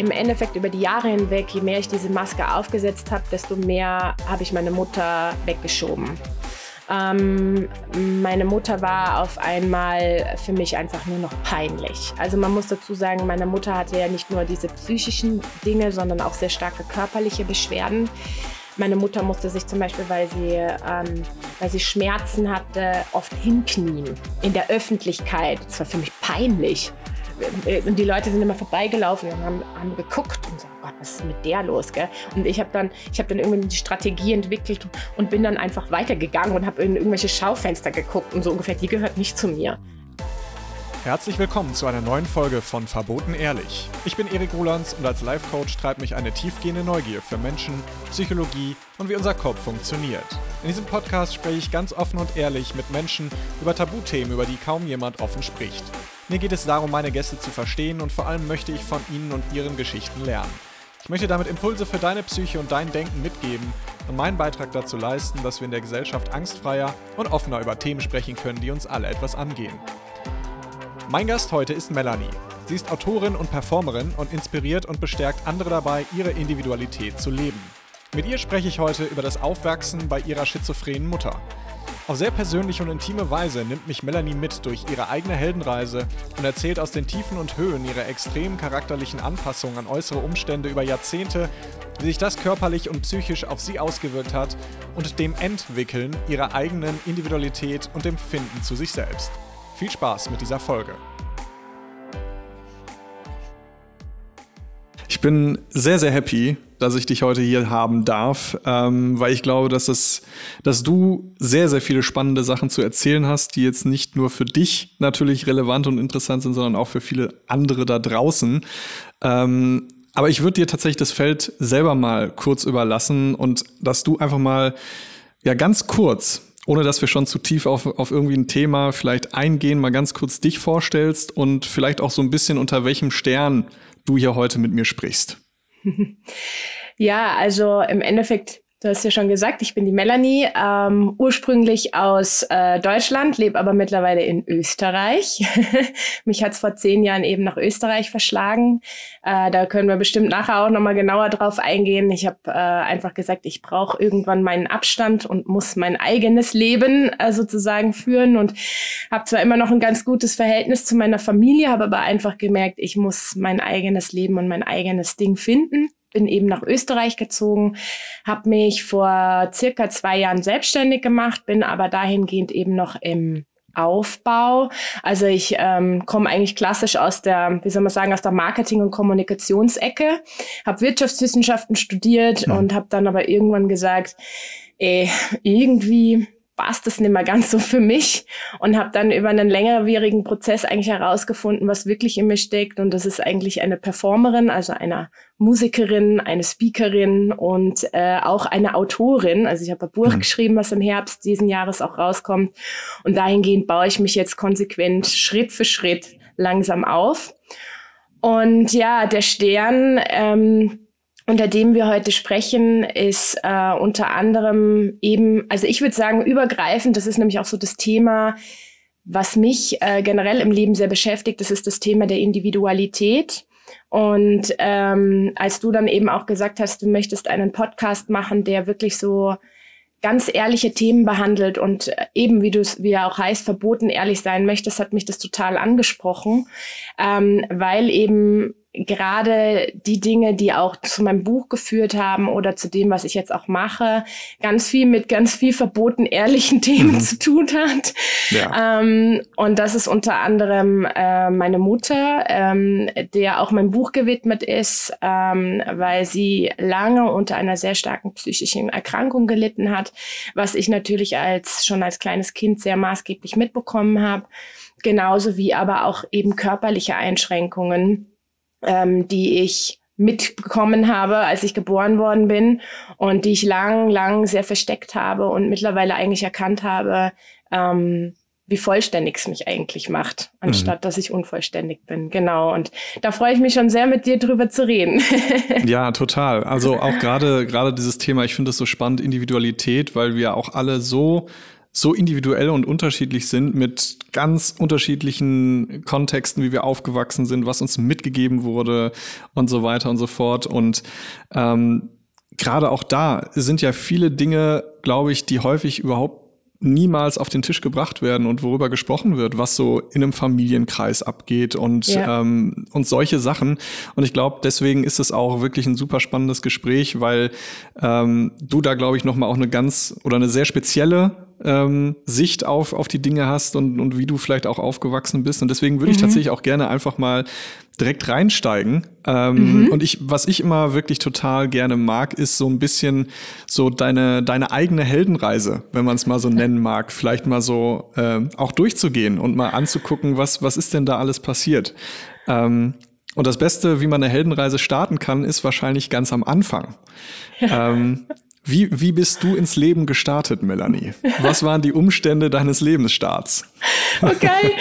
im Endeffekt über die Jahre hinweg, je mehr ich diese Maske aufgesetzt habe, desto mehr habe ich meine Mutter weggeschoben. Ähm, meine Mutter war auf einmal für mich einfach nur noch peinlich. Also man muss dazu sagen, meine Mutter hatte ja nicht nur diese psychischen Dinge, sondern auch sehr starke körperliche Beschwerden. Meine Mutter musste sich zum Beispiel, weil sie, ähm, weil sie Schmerzen hatte, oft hinknien in der Öffentlichkeit. Das war für mich peinlich. Und die Leute sind immer vorbeigelaufen und haben, haben geguckt und so, oh Gott, was ist mit der los, gell? Und ich habe dann, ich dann irgendwie die Strategie entwickelt und bin dann einfach weitergegangen und habe in irgendwelche Schaufenster geguckt und so ungefähr, die gehört nicht zu mir. Herzlich willkommen zu einer neuen Folge von Verboten Ehrlich. Ich bin Erik Rolands und als Life-Coach treibt mich eine tiefgehende Neugier für Menschen, Psychologie und wie unser Kopf funktioniert. In diesem Podcast spreche ich ganz offen und ehrlich mit Menschen über Tabuthemen, über die kaum jemand offen spricht. Mir geht es darum, meine Gäste zu verstehen und vor allem möchte ich von ihnen und ihren Geschichten lernen. Ich möchte damit Impulse für deine Psyche und dein Denken mitgeben und meinen Beitrag dazu leisten, dass wir in der Gesellschaft angstfreier und offener über Themen sprechen können, die uns alle etwas angehen. Mein Gast heute ist Melanie. Sie ist Autorin und Performerin und inspiriert und bestärkt andere dabei, ihre Individualität zu leben. Mit ihr spreche ich heute über das Aufwachsen bei ihrer schizophrenen Mutter. Auf sehr persönliche und intime Weise nimmt mich Melanie mit durch ihre eigene Heldenreise und erzählt aus den Tiefen und Höhen ihrer extremen charakterlichen Anpassung an äußere Umstände über Jahrzehnte, wie sich das körperlich und psychisch auf sie ausgewirkt hat und dem Entwickeln ihrer eigenen Individualität und dem Finden zu sich selbst. Viel Spaß mit dieser Folge. Ich bin sehr, sehr happy, dass ich dich heute hier haben darf, ähm, weil ich glaube, dass, es, dass du sehr, sehr viele spannende Sachen zu erzählen hast, die jetzt nicht nur für dich natürlich relevant und interessant sind, sondern auch für viele andere da draußen. Ähm, aber ich würde dir tatsächlich das Feld selber mal kurz überlassen und dass du einfach mal ja ganz kurz ohne dass wir schon zu tief auf, auf irgendwie ein Thema vielleicht eingehen, mal ganz kurz dich vorstellst und vielleicht auch so ein bisschen unter welchem Stern du hier heute mit mir sprichst. Ja, also im Endeffekt Du hast ja schon gesagt, ich bin die Melanie, ähm, ursprünglich aus äh, Deutschland, lebe aber mittlerweile in Österreich. Mich hat es vor zehn Jahren eben nach Österreich verschlagen. Äh, da können wir bestimmt nachher auch nochmal genauer drauf eingehen. Ich habe äh, einfach gesagt, ich brauche irgendwann meinen Abstand und muss mein eigenes Leben äh, sozusagen führen und habe zwar immer noch ein ganz gutes Verhältnis zu meiner Familie, habe aber einfach gemerkt, ich muss mein eigenes Leben und mein eigenes Ding finden bin eben nach Österreich gezogen, habe mich vor circa zwei Jahren selbstständig gemacht, bin aber dahingehend eben noch im Aufbau. Also ich ähm, komme eigentlich klassisch aus der, wie soll man sagen, aus der Marketing- und Kommunikationsecke, habe Wirtschaftswissenschaften studiert ja. und habe dann aber irgendwann gesagt, ey, irgendwie passt das nicht mehr ganz so für mich und habe dann über einen längerwierigen Prozess eigentlich herausgefunden, was wirklich in mir steckt und das ist eigentlich eine Performerin, also eine Musikerin, eine Speakerin und äh, auch eine Autorin. Also ich habe ein Buch mhm. geschrieben, was im Herbst diesen Jahres auch rauskommt und dahingehend baue ich mich jetzt konsequent Schritt für Schritt langsam auf. Und ja, der Stern ähm, unter dem wir heute sprechen, ist äh, unter anderem eben, also ich würde sagen, übergreifend, das ist nämlich auch so das Thema, was mich äh, generell im Leben sehr beschäftigt, das ist das Thema der Individualität. Und ähm, als du dann eben auch gesagt hast, du möchtest einen Podcast machen, der wirklich so ganz ehrliche Themen behandelt und äh, eben, wie du es, wie er auch heißt, verboten ehrlich sein möchtest, hat mich das total angesprochen, ähm, weil eben gerade die Dinge, die auch zu meinem Buch geführt haben oder zu dem, was ich jetzt auch mache, ganz viel mit ganz viel verboten ehrlichen Themen mhm. zu tun hat. Ja. Ähm, und das ist unter anderem äh, meine Mutter, ähm, der auch mein Buch gewidmet ist, ähm, weil sie lange unter einer sehr starken psychischen Erkrankung gelitten hat, was ich natürlich als schon als kleines Kind sehr maßgeblich mitbekommen habe. Genauso wie aber auch eben körperliche Einschränkungen ähm, die ich mitbekommen habe, als ich geboren worden bin und die ich lang, lang sehr versteckt habe und mittlerweile eigentlich erkannt habe, ähm, wie vollständig es mich eigentlich macht, anstatt mhm. dass ich unvollständig bin. Genau. Und da freue ich mich schon sehr, mit dir drüber zu reden. ja, total. Also auch gerade gerade dieses Thema, ich finde das so spannend, Individualität, weil wir auch alle so so individuell und unterschiedlich sind mit ganz unterschiedlichen Kontexten, wie wir aufgewachsen sind, was uns mitgegeben wurde und so weiter und so fort. Und ähm, gerade auch da sind ja viele Dinge, glaube ich, die häufig überhaupt niemals auf den Tisch gebracht werden und worüber gesprochen wird, was so in einem Familienkreis abgeht und, ja. ähm, und solche Sachen. Und ich glaube, deswegen ist es auch wirklich ein super spannendes Gespräch, weil ähm, du da, glaube ich, nochmal auch eine ganz oder eine sehr spezielle ähm, Sicht auf, auf die Dinge hast und, und wie du vielleicht auch aufgewachsen bist. Und deswegen würde ich mhm. tatsächlich auch gerne einfach mal direkt reinsteigen. Ähm, mhm. Und ich, was ich immer wirklich total gerne mag, ist so ein bisschen so deine, deine eigene Heldenreise, wenn man es mal so nennen mag, vielleicht mal so äh, auch durchzugehen und mal anzugucken, was, was ist denn da alles passiert. Ähm, und das Beste, wie man eine Heldenreise starten kann, ist wahrscheinlich ganz am Anfang. ähm, wie, wie bist du ins Leben gestartet, Melanie? Was waren die Umstände deines Lebensstarts? Okay,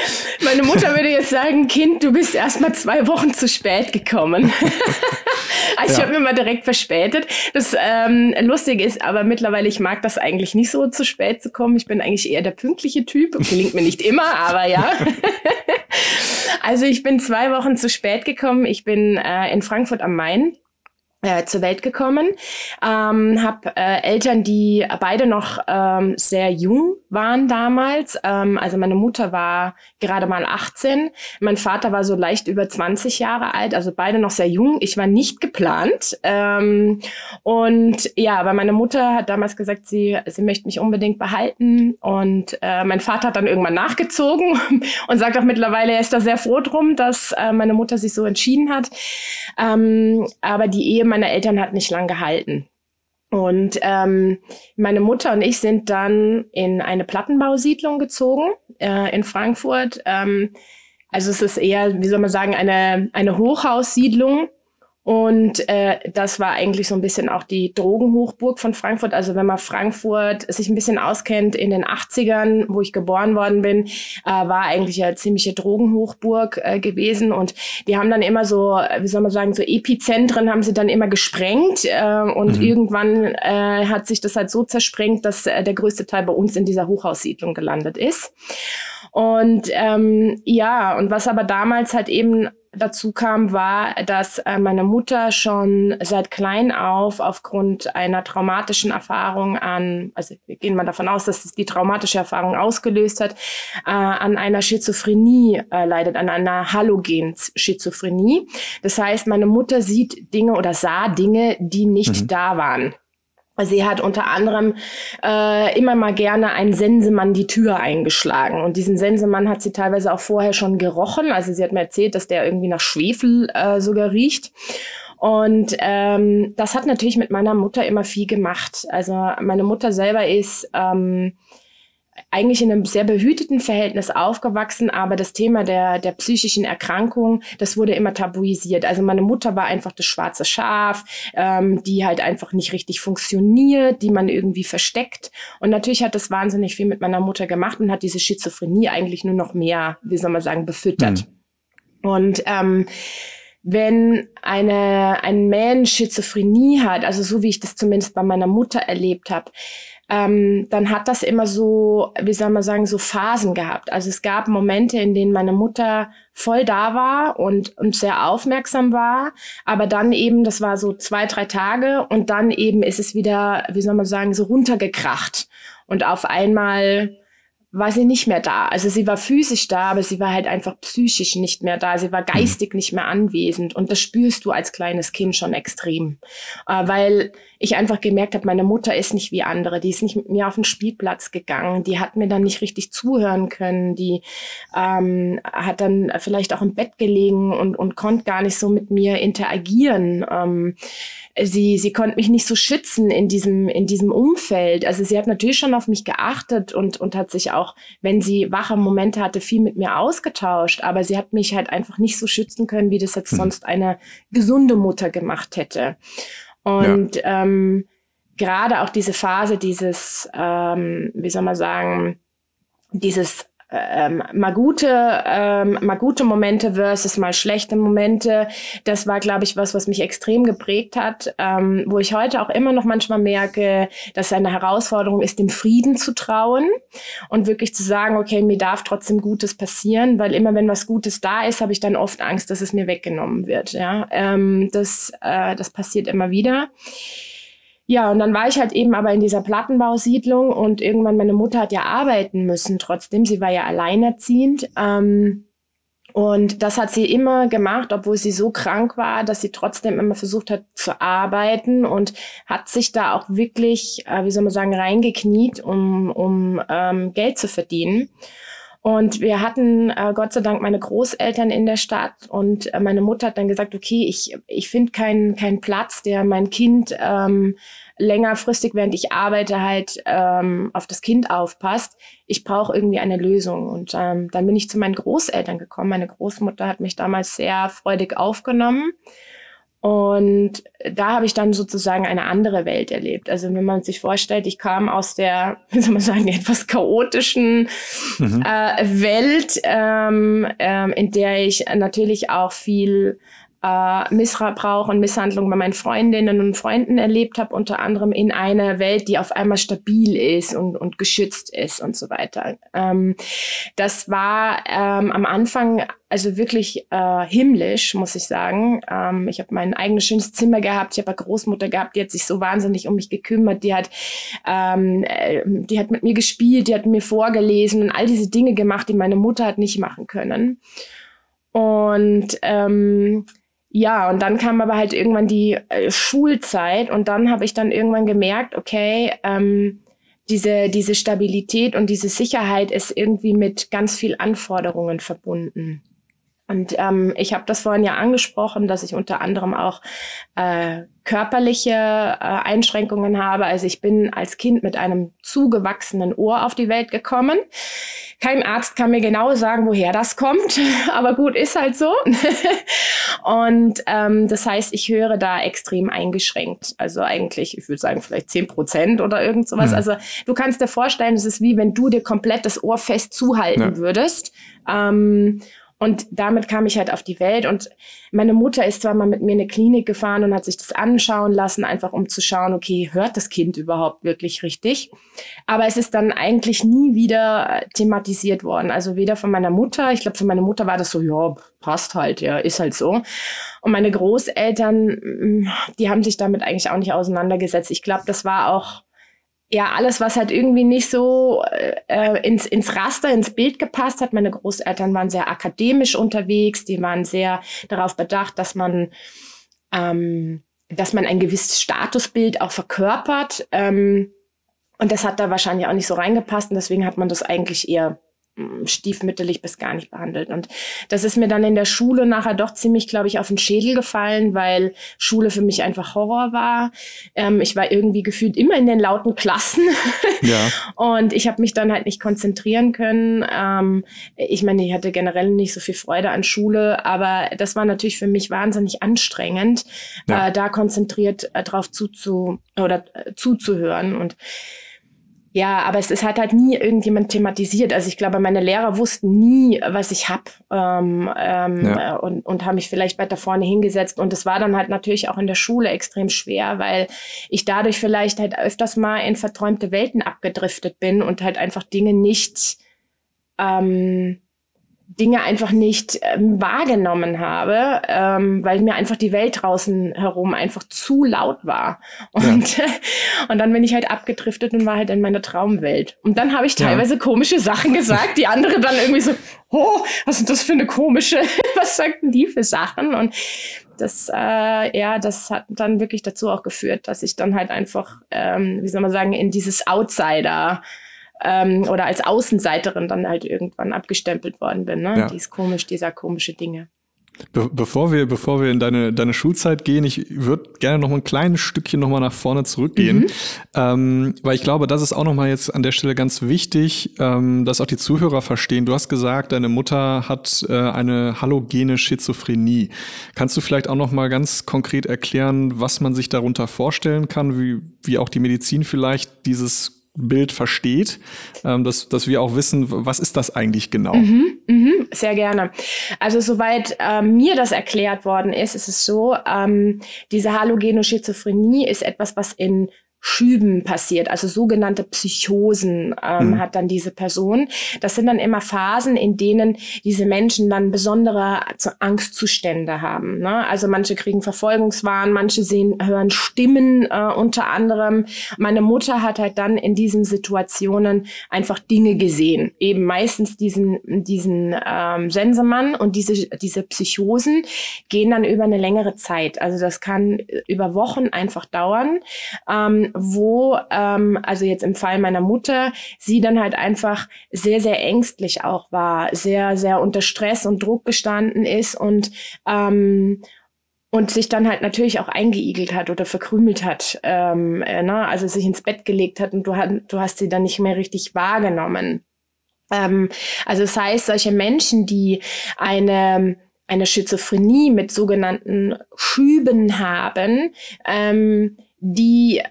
meine Mutter würde jetzt sagen, Kind, du bist erst mal zwei Wochen zu spät gekommen. also ja. ich habe mir mal direkt verspätet. Das ähm, Lustige ist aber mittlerweile, ich mag das eigentlich nicht so zu spät zu kommen. Ich bin eigentlich eher der pünktliche Typ. Gelingt mir nicht immer, aber ja. also ich bin zwei Wochen zu spät gekommen. Ich bin äh, in Frankfurt am Main äh, zur Welt gekommen. Ähm, habe äh, Eltern, die beide noch ähm, sehr jung waren damals. Ähm, also meine Mutter war gerade mal 18, mein Vater war so leicht über 20 Jahre alt, also beide noch sehr jung. Ich war nicht geplant. Ähm, und ja, aber meine Mutter hat damals gesagt, sie, sie möchte mich unbedingt behalten. Und äh, mein Vater hat dann irgendwann nachgezogen und sagt auch mittlerweile, er ist da sehr froh drum, dass äh, meine Mutter sich so entschieden hat. Ähm, aber die Ehe meiner Eltern hat nicht lang gehalten. Und ähm, meine Mutter und ich sind dann in eine Plattenbausiedlung gezogen äh, in Frankfurt. Ähm, also es ist eher, wie soll man sagen, eine, eine Hochhaussiedlung und äh, das war eigentlich so ein bisschen auch die Drogenhochburg von Frankfurt. Also wenn man Frankfurt sich ein bisschen auskennt, in den 80ern, wo ich geboren worden bin, äh, war eigentlich eine ziemliche Drogenhochburg äh, gewesen. Und die haben dann immer so, wie soll man sagen, so Epizentren haben sie dann immer gesprengt. Äh, und mhm. irgendwann äh, hat sich das halt so zersprengt, dass äh, der größte Teil bei uns in dieser Hochhaussiedlung gelandet ist. Und ähm, ja, und was aber damals halt eben dazu kam, war, dass äh, meine Mutter schon seit klein auf aufgrund einer traumatischen Erfahrung an, also wir gehen mal davon aus, dass es die traumatische Erfahrung ausgelöst hat, äh, an einer Schizophrenie äh, leidet, an einer Halogen-Schizophrenie. Das heißt, meine Mutter sieht Dinge oder sah Dinge, die nicht mhm. da waren. Sie hat unter anderem äh, immer mal gerne einen Sensemann die Tür eingeschlagen. Und diesen Sensemann hat sie teilweise auch vorher schon gerochen. Also sie hat mir erzählt, dass der irgendwie nach Schwefel äh, sogar riecht. Und ähm, das hat natürlich mit meiner Mutter immer viel gemacht. Also meine Mutter selber ist ähm, eigentlich in einem sehr behüteten Verhältnis aufgewachsen, aber das Thema der, der psychischen Erkrankung, das wurde immer tabuisiert. Also meine Mutter war einfach das schwarze Schaf, ähm, die halt einfach nicht richtig funktioniert, die man irgendwie versteckt. Und natürlich hat das wahnsinnig viel mit meiner Mutter gemacht und hat diese Schizophrenie eigentlich nur noch mehr, wie soll man sagen, befüttert. Mhm. Und ähm, wenn eine, ein Mensch Schizophrenie hat, also so wie ich das zumindest bei meiner Mutter erlebt habe, ähm, dann hat das immer so, wie soll man sagen, so Phasen gehabt. Also es gab Momente, in denen meine Mutter voll da war und, und sehr aufmerksam war, aber dann eben, das war so zwei, drei Tage und dann eben ist es wieder, wie soll man sagen, so runtergekracht. Und auf einmal war sie nicht mehr da. Also sie war physisch da, aber sie war halt einfach psychisch nicht mehr da. Sie war geistig nicht mehr anwesend. Und das spürst du als kleines Kind schon extrem. Äh, weil ich einfach gemerkt habe, meine Mutter ist nicht wie andere. Die ist nicht mit mir auf den Spielplatz gegangen. Die hat mir dann nicht richtig zuhören können. Die ähm, hat dann vielleicht auch im Bett gelegen und, und konnte gar nicht so mit mir interagieren. Ähm, sie, sie konnte mich nicht so schützen in diesem, in diesem Umfeld. Also sie hat natürlich schon auf mich geachtet und, und hat sich auch, wenn sie wache Momente hatte, viel mit mir ausgetauscht. Aber sie hat mich halt einfach nicht so schützen können, wie das jetzt hm. sonst eine gesunde Mutter gemacht hätte. Und ja. ähm, gerade auch diese Phase, dieses, ähm, wie soll man sagen, dieses ähm, mal gute, ähm, mal gute Momente versus mal schlechte Momente. Das war, glaube ich, was, was mich extrem geprägt hat, ähm, wo ich heute auch immer noch manchmal merke, dass es eine Herausforderung ist, dem Frieden zu trauen und wirklich zu sagen, okay, mir darf trotzdem Gutes passieren, weil immer wenn was Gutes da ist, habe ich dann oft Angst, dass es mir weggenommen wird. Ja, ähm, das, äh, das passiert immer wieder. Ja, und dann war ich halt eben aber in dieser Plattenbausiedlung und irgendwann meine Mutter hat ja arbeiten müssen trotzdem. Sie war ja alleinerziehend. Ähm, und das hat sie immer gemacht, obwohl sie so krank war, dass sie trotzdem immer versucht hat zu arbeiten und hat sich da auch wirklich, äh, wie soll man sagen, reingekniet, um, um ähm, Geld zu verdienen. Und wir hatten äh, Gott sei Dank meine Großeltern in der Stadt und äh, meine Mutter hat dann gesagt, okay, ich, ich finde keinen keinen Platz, der mein Kind ähm, längerfristig, während ich arbeite, halt ähm, auf das Kind aufpasst. Ich brauche irgendwie eine Lösung. Und ähm, dann bin ich zu meinen Großeltern gekommen. Meine Großmutter hat mich damals sehr freudig aufgenommen. Und da habe ich dann sozusagen eine andere Welt erlebt. Also wenn man sich vorstellt, ich kam aus der, wie soll man sagen, etwas chaotischen mhm. äh, Welt, ähm, ähm, in der ich natürlich auch viel äh, Missbrauch und Misshandlung bei meinen Freundinnen und Freunden erlebt habe, unter anderem in einer Welt, die auf einmal stabil ist und, und geschützt ist und so weiter. Ähm, das war ähm, am Anfang also wirklich äh, himmlisch, muss ich sagen. Ähm, ich habe mein eigenes schönes Zimmer gehabt. Ich habe eine Großmutter gehabt, die hat sich so wahnsinnig um mich gekümmert. Die hat, ähm, äh, die hat mit mir gespielt, die hat mir vorgelesen und all diese Dinge gemacht, die meine Mutter hat nicht machen können. Und ähm, ja, und dann kam aber halt irgendwann die äh, Schulzeit und dann habe ich dann irgendwann gemerkt, okay, ähm, diese, diese Stabilität und diese Sicherheit ist irgendwie mit ganz viel Anforderungen verbunden. Und ähm, ich habe das vorhin ja angesprochen, dass ich unter anderem auch äh, körperliche äh, Einschränkungen habe. Also ich bin als Kind mit einem zugewachsenen Ohr auf die Welt gekommen. Kein Arzt kann mir genau sagen, woher das kommt, aber gut, ist halt so. und ähm, das heißt, ich höre da extrem eingeschränkt. Also eigentlich, ich würde sagen, vielleicht zehn Prozent oder irgend sowas. Mhm. Also du kannst dir vorstellen, es ist wie wenn du dir komplett das Ohr fest zuhalten ja. würdest. Ähm, und damit kam ich halt auf die Welt. Und meine Mutter ist zwar mal mit mir in eine Klinik gefahren und hat sich das anschauen lassen, einfach um zu schauen, okay, hört das Kind überhaupt wirklich richtig? Aber es ist dann eigentlich nie wieder thematisiert worden. Also weder von meiner Mutter, ich glaube, für meine Mutter war das so, ja, passt halt, ja, ist halt so. Und meine Großeltern, mm, die haben sich damit eigentlich auch nicht auseinandergesetzt. Ich glaube, das war auch ja, alles, was halt irgendwie nicht so äh, ins, ins Raster, ins Bild gepasst hat. Meine Großeltern waren sehr akademisch unterwegs, die waren sehr darauf bedacht, dass man, ähm, dass man ein gewisses Statusbild auch verkörpert. Ähm, und das hat da wahrscheinlich auch nicht so reingepasst und deswegen hat man das eigentlich eher stiefmütterlich bis gar nicht behandelt. Und das ist mir dann in der Schule nachher doch ziemlich, glaube ich, auf den Schädel gefallen, weil Schule für mich einfach Horror war. Ähm, ich war irgendwie gefühlt immer in den lauten Klassen ja. und ich habe mich dann halt nicht konzentrieren können. Ähm, ich meine, ich hatte generell nicht so viel Freude an Schule, aber das war natürlich für mich wahnsinnig anstrengend, ja. äh, da konzentriert äh, drauf zuzu oder äh, zuzuhören und ja, aber es ist halt halt nie irgendjemand thematisiert. Also ich glaube, meine Lehrer wussten nie, was ich hab ähm, ähm, ja. Äh, und, und haben mich vielleicht weiter vorne hingesetzt. Und es war dann halt natürlich auch in der Schule extrem schwer, weil ich dadurch vielleicht halt öfters mal in verträumte Welten abgedriftet bin und halt einfach Dinge nicht ähm, Dinge einfach nicht ähm, wahrgenommen habe, ähm, weil mir einfach die Welt draußen herum einfach zu laut war. Und, ja. und dann bin ich halt abgedriftet und war halt in meiner Traumwelt. Und dann habe ich teilweise ja. komische Sachen gesagt, die andere dann irgendwie so, oh, was ist das für eine komische, was sagten die für Sachen? Und das, äh, ja, das hat dann wirklich dazu auch geführt, dass ich dann halt einfach, ähm, wie soll man sagen, in dieses Outsider ähm, oder als Außenseiterin dann halt irgendwann abgestempelt worden bin. Ne? Ja. Dies komisch, dieser komische Dinge. Be bevor wir, bevor wir in deine, deine Schulzeit gehen, ich würde gerne noch ein kleines Stückchen noch mal nach vorne zurückgehen, mhm. ähm, weil ich glaube, das ist auch noch mal jetzt an der Stelle ganz wichtig, ähm, dass auch die Zuhörer verstehen. Du hast gesagt, deine Mutter hat äh, eine halogene Schizophrenie. Kannst du vielleicht auch noch mal ganz konkret erklären, was man sich darunter vorstellen kann, wie, wie auch die Medizin vielleicht dieses Bild versteht, ähm, dass, dass wir auch wissen, was ist das eigentlich genau? Mhm, mhm, sehr gerne. Also soweit ähm, mir das erklärt worden ist, ist es so, ähm, diese halogene Schizophrenie ist etwas, was in Schüben passiert, also sogenannte Psychosen ähm, mhm. hat dann diese Person. Das sind dann immer Phasen, in denen diese Menschen dann besondere Angstzustände haben. Ne? Also manche kriegen Verfolgungswahn, manche sehen, hören Stimmen äh, unter anderem. Meine Mutter hat halt dann in diesen Situationen einfach Dinge gesehen, eben meistens diesen diesen ähm, Sensemann und diese diese Psychosen gehen dann über eine längere Zeit. Also das kann über Wochen einfach dauern. Ähm, wo, ähm, also jetzt im Fall meiner Mutter, sie dann halt einfach sehr, sehr ängstlich auch war, sehr, sehr unter Stress und Druck gestanden ist und ähm, und sich dann halt natürlich auch eingeigelt hat oder verkrümelt hat, ähm, äh, ne? also sich ins Bett gelegt hat und du, du hast sie dann nicht mehr richtig wahrgenommen. Ähm, also das heißt, solche Menschen, die eine eine Schizophrenie mit sogenannten Schüben haben, ähm, die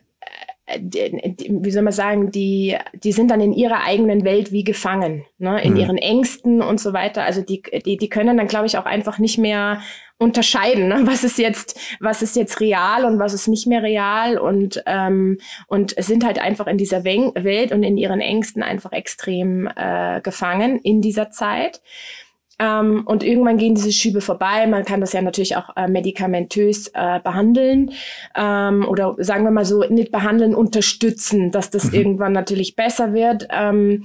wie soll man sagen, die, die sind dann in ihrer eigenen Welt wie gefangen, ne? in mhm. ihren Ängsten und so weiter. Also die, die, die können dann, glaube ich, auch einfach nicht mehr unterscheiden, ne? was ist jetzt, was ist jetzt real und was ist nicht mehr real und ähm, und sind halt einfach in dieser Welt und in ihren Ängsten einfach extrem äh, gefangen in dieser Zeit. Ähm, und irgendwann gehen diese Schübe vorbei. Man kann das ja natürlich auch äh, medikamentös äh, behandeln ähm, oder sagen wir mal so, nicht behandeln, unterstützen, dass das mhm. irgendwann natürlich besser wird. Ähm,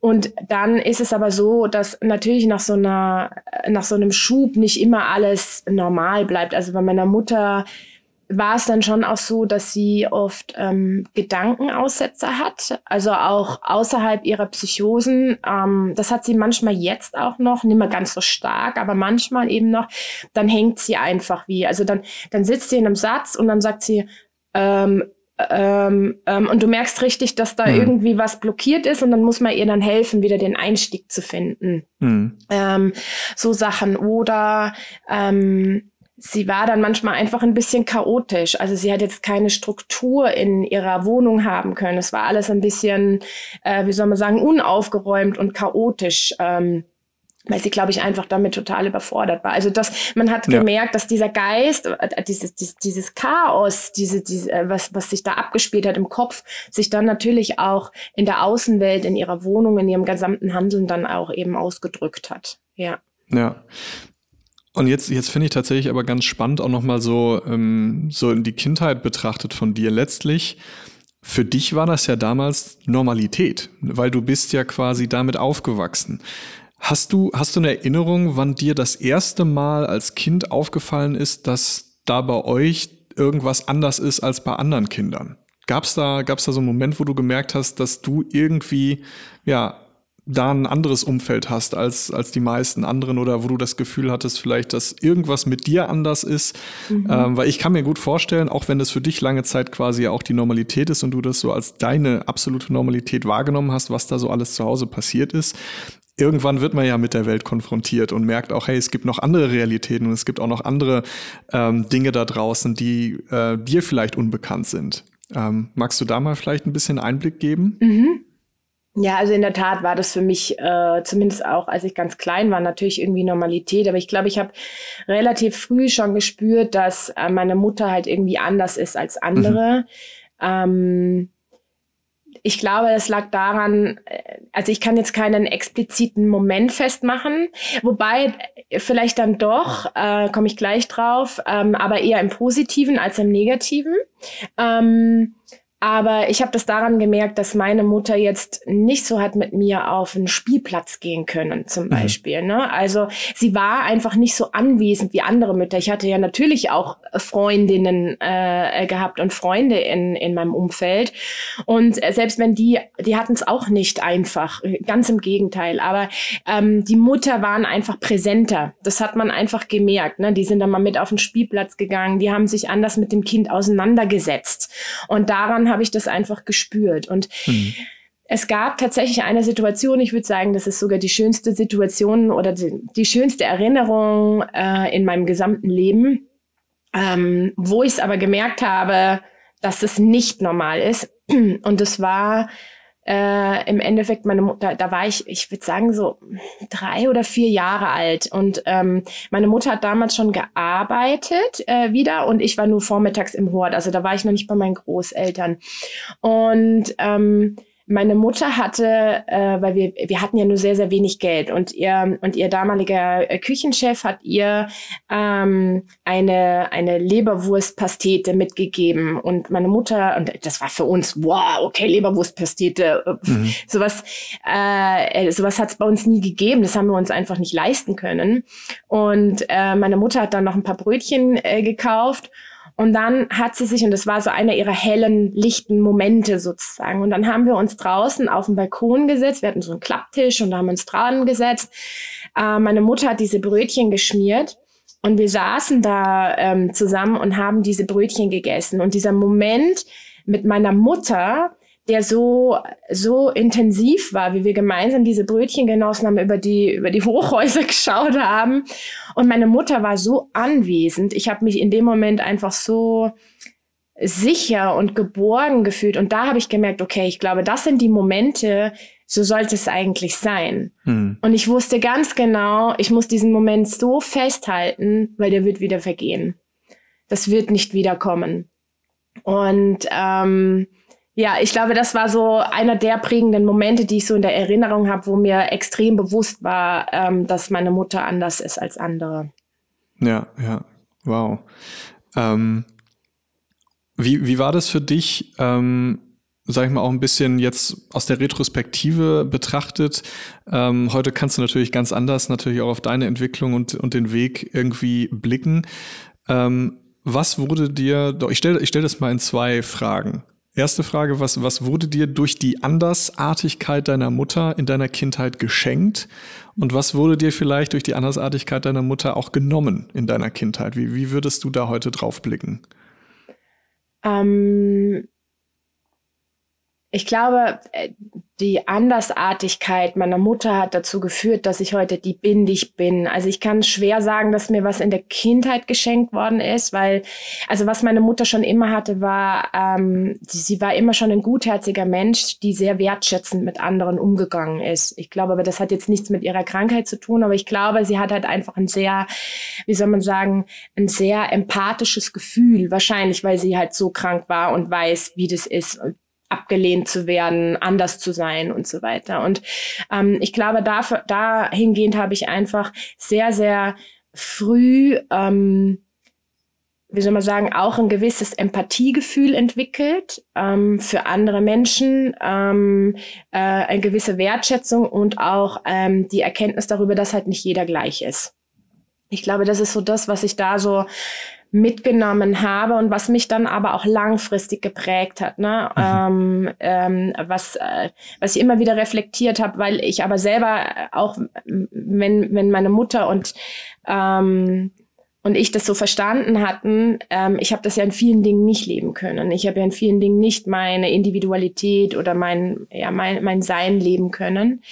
und dann ist es aber so, dass natürlich nach so einer, nach so einem Schub nicht immer alles normal bleibt. Also bei meiner Mutter war es dann schon auch so, dass sie oft ähm, Gedankenaussetzer hat, also auch außerhalb ihrer Psychosen. Ähm, das hat sie manchmal jetzt auch noch, nicht mehr ganz so stark, aber manchmal eben noch. Dann hängt sie einfach wie, also dann dann sitzt sie in einem Satz und dann sagt sie ähm, ähm, ähm, und du merkst richtig, dass da mhm. irgendwie was blockiert ist und dann muss man ihr dann helfen, wieder den Einstieg zu finden. Mhm. Ähm, so Sachen oder ähm, sie war dann manchmal einfach ein bisschen chaotisch. Also sie hat jetzt keine Struktur in ihrer Wohnung haben können. Es war alles ein bisschen, äh, wie soll man sagen, unaufgeräumt und chaotisch. Ähm, weil sie, glaube ich, einfach damit total überfordert war. Also das, man hat ja. gemerkt, dass dieser Geist, äh, dieses, dieses, dieses Chaos, diese, diese, äh, was, was sich da abgespielt hat im Kopf, sich dann natürlich auch in der Außenwelt, in ihrer Wohnung, in ihrem gesamten Handeln dann auch eben ausgedrückt hat. Ja. Ja. Und jetzt, jetzt finde ich tatsächlich aber ganz spannend auch nochmal so, ähm, so in die Kindheit betrachtet von dir. Letztlich, für dich war das ja damals Normalität, weil du bist ja quasi damit aufgewachsen. Hast du, hast du eine Erinnerung, wann dir das erste Mal als Kind aufgefallen ist, dass da bei euch irgendwas anders ist als bei anderen Kindern? Gab's da, gab's da so einen Moment, wo du gemerkt hast, dass du irgendwie, ja, da ein anderes Umfeld hast als, als die meisten anderen oder wo du das Gefühl hattest, vielleicht, dass irgendwas mit dir anders ist. Mhm. Ähm, weil ich kann mir gut vorstellen, auch wenn das für dich lange Zeit quasi ja auch die Normalität ist und du das so als deine absolute Normalität wahrgenommen hast, was da so alles zu Hause passiert ist, irgendwann wird man ja mit der Welt konfrontiert und merkt auch, hey, es gibt noch andere Realitäten und es gibt auch noch andere ähm, Dinge da draußen, die äh, dir vielleicht unbekannt sind. Ähm, magst du da mal vielleicht ein bisschen Einblick geben? Mhm. Ja, also in der Tat war das für mich, äh, zumindest auch als ich ganz klein war, natürlich irgendwie Normalität. Aber ich glaube, ich habe relativ früh schon gespürt, dass äh, meine Mutter halt irgendwie anders ist als andere. Mhm. Ähm, ich glaube, es lag daran, äh, also ich kann jetzt keinen expliziten Moment festmachen, wobei äh, vielleicht dann doch, äh, komme ich gleich drauf, ähm, aber eher im Positiven als im Negativen. Ähm, aber ich habe das daran gemerkt, dass meine Mutter jetzt nicht so hat mit mir auf einen Spielplatz gehen können, zum mhm. Beispiel. Mhm. Ne? Also sie war einfach nicht so anwesend wie andere Mütter. Ich hatte ja natürlich auch Freundinnen äh, gehabt und Freunde in, in meinem Umfeld. Und selbst wenn die, die hatten es auch nicht einfach, ganz im Gegenteil. Aber ähm, die Mutter waren einfach präsenter. Das hat man einfach gemerkt. Ne? Die sind dann mal mit auf den Spielplatz gegangen, die haben sich anders mit dem Kind auseinandergesetzt. Und daran habe ich das einfach gespürt. Und mhm. es gab tatsächlich eine Situation, ich würde sagen, das ist sogar die schönste Situation oder die, die schönste Erinnerung äh, in meinem gesamten Leben, ähm, wo ich es aber gemerkt habe, dass es nicht normal ist. Und es war äh, im Endeffekt meine Mutter, da war ich, ich würde sagen so drei oder vier Jahre alt. Und ähm, meine Mutter hat damals schon gearbeitet äh, wieder und ich war nur vormittags im Hort, also da war ich noch nicht bei meinen Großeltern. Und ähm, meine Mutter hatte, äh, weil wir, wir hatten ja nur sehr, sehr wenig Geld und ihr, und ihr damaliger äh, Küchenchef hat ihr ähm, eine, eine Leberwurstpastete mitgegeben. Und meine Mutter, und das war für uns, wow, okay, Leberwurstpastete, äh, mhm. sowas, äh, sowas hat es bei uns nie gegeben. Das haben wir uns einfach nicht leisten können. Und äh, meine Mutter hat dann noch ein paar Brötchen äh, gekauft und dann hat sie sich, und das war so einer ihrer hellen, lichten Momente sozusagen. Und dann haben wir uns draußen auf den Balkon gesetzt. Wir hatten so einen Klapptisch und da haben uns dran gesetzt. Äh, meine Mutter hat diese Brötchen geschmiert. Und wir saßen da ähm, zusammen und haben diese Brötchen gegessen. Und dieser Moment mit meiner Mutter, der so, so intensiv war, wie wir gemeinsam diese Brötchen genossen haben, über die, über die Hochhäuser geschaut haben. Und meine Mutter war so anwesend. Ich habe mich in dem Moment einfach so sicher und geborgen gefühlt. Und da habe ich gemerkt, okay, ich glaube, das sind die Momente, so sollte es eigentlich sein. Hm. Und ich wusste ganz genau, ich muss diesen Moment so festhalten, weil der wird wieder vergehen. Das wird nicht wiederkommen. Und ähm, ja, ich glaube, das war so einer der prägenden Momente, die ich so in der Erinnerung habe, wo mir extrem bewusst war, ähm, dass meine Mutter anders ist als andere. Ja, ja, wow. Ähm, wie, wie war das für dich, ähm, sag ich mal, auch ein bisschen jetzt aus der Retrospektive betrachtet? Ähm, heute kannst du natürlich ganz anders natürlich auch auf deine Entwicklung und, und den Weg irgendwie blicken. Ähm, was wurde dir, ich stelle ich stell das mal in zwei Fragen. Erste Frage, was, was wurde dir durch die Andersartigkeit deiner Mutter in deiner Kindheit geschenkt? Und was wurde dir vielleicht durch die Andersartigkeit deiner Mutter auch genommen in deiner Kindheit? Wie, wie würdest du da heute drauf blicken? Ähm, ich glaube, äh, die Andersartigkeit meiner Mutter hat dazu geführt, dass ich heute die bin, die ich bin. Also ich kann schwer sagen, dass mir was in der Kindheit geschenkt worden ist, weil, also was meine Mutter schon immer hatte, war, ähm, sie war immer schon ein gutherziger Mensch, die sehr wertschätzend mit anderen umgegangen ist. Ich glaube, aber das hat jetzt nichts mit ihrer Krankheit zu tun, aber ich glaube, sie hat halt einfach ein sehr, wie soll man sagen, ein sehr empathisches Gefühl, wahrscheinlich, weil sie halt so krank war und weiß, wie das ist. Abgelehnt zu werden, anders zu sein und so weiter. Und ähm, ich glaube, dafür, dahingehend habe ich einfach sehr, sehr früh, ähm, wie soll man sagen, auch ein gewisses Empathiegefühl entwickelt ähm, für andere Menschen, ähm, äh, eine gewisse Wertschätzung und auch ähm, die Erkenntnis darüber, dass halt nicht jeder gleich ist. Ich glaube, das ist so das, was ich da so mitgenommen habe und was mich dann aber auch langfristig geprägt hat, ne? Mhm. Ähm, ähm, was, äh, was ich immer wieder reflektiert habe, weil ich aber selber auch, wenn, wenn meine Mutter und ähm, und ich das so verstanden hatten, ähm, ich habe das ja in vielen Dingen nicht leben können. Ich habe ja in vielen Dingen nicht meine Individualität oder mein, ja, mein, mein Sein leben können.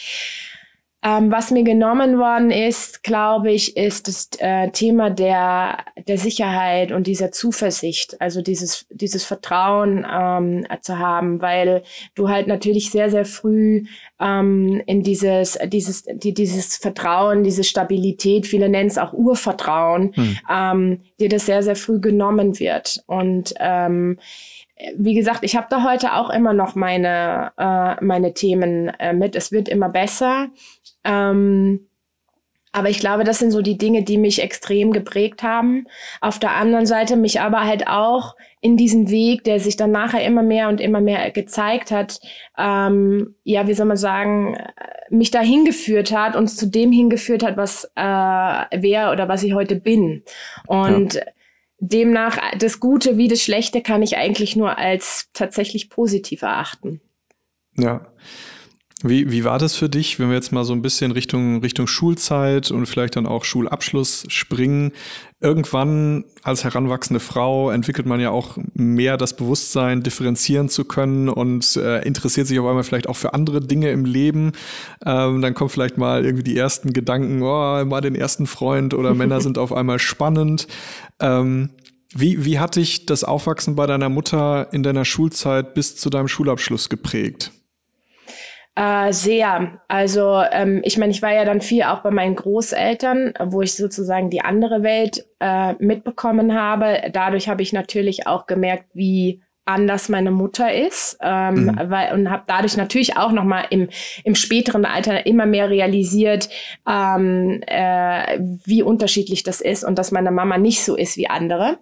Ähm, was mir genommen worden ist, glaube ich, ist das äh, Thema der, der Sicherheit und dieser Zuversicht, also dieses, dieses Vertrauen ähm, zu haben, weil du halt natürlich sehr, sehr früh ähm, in dieses, dieses, die, dieses Vertrauen, diese Stabilität, viele nennen es auch Urvertrauen, hm. ähm, dir das sehr, sehr früh genommen wird. Und ähm, wie gesagt, ich habe da heute auch immer noch meine, äh, meine Themen äh, mit. Es wird immer besser. Ähm, aber ich glaube, das sind so die Dinge, die mich extrem geprägt haben. Auf der anderen Seite mich aber halt auch in diesen Weg, der sich dann nachher immer mehr und immer mehr gezeigt hat, ähm, ja, wie soll man sagen, mich da hingeführt hat, uns zu dem hingeführt hat, was äh, wer oder was ich heute bin. Und ja demnach das Gute wie das Schlechte kann ich eigentlich nur als tatsächlich positiv erachten. Ja. Wie, wie war das für dich, wenn wir jetzt mal so ein bisschen Richtung, Richtung Schulzeit und vielleicht dann auch Schulabschluss springen? Irgendwann als heranwachsende Frau entwickelt man ja auch mehr das Bewusstsein, differenzieren zu können und äh, interessiert sich auf einmal vielleicht auch für andere Dinge im Leben. Ähm, dann kommen vielleicht mal irgendwie die ersten Gedanken, oh, mal den ersten Freund oder Männer sind auf einmal spannend. Ähm, wie, wie hat dich das Aufwachsen bei deiner Mutter in deiner Schulzeit bis zu deinem Schulabschluss geprägt? Äh, sehr. Also ähm, ich meine, ich war ja dann viel auch bei meinen Großeltern, wo ich sozusagen die andere Welt äh, mitbekommen habe. Dadurch habe ich natürlich auch gemerkt, wie anders meine Mutter ist ähm, mhm. weil, und habe dadurch natürlich auch noch mal im, im späteren Alter immer mehr realisiert, ähm, äh, wie unterschiedlich das ist und dass meine Mama nicht so ist wie andere.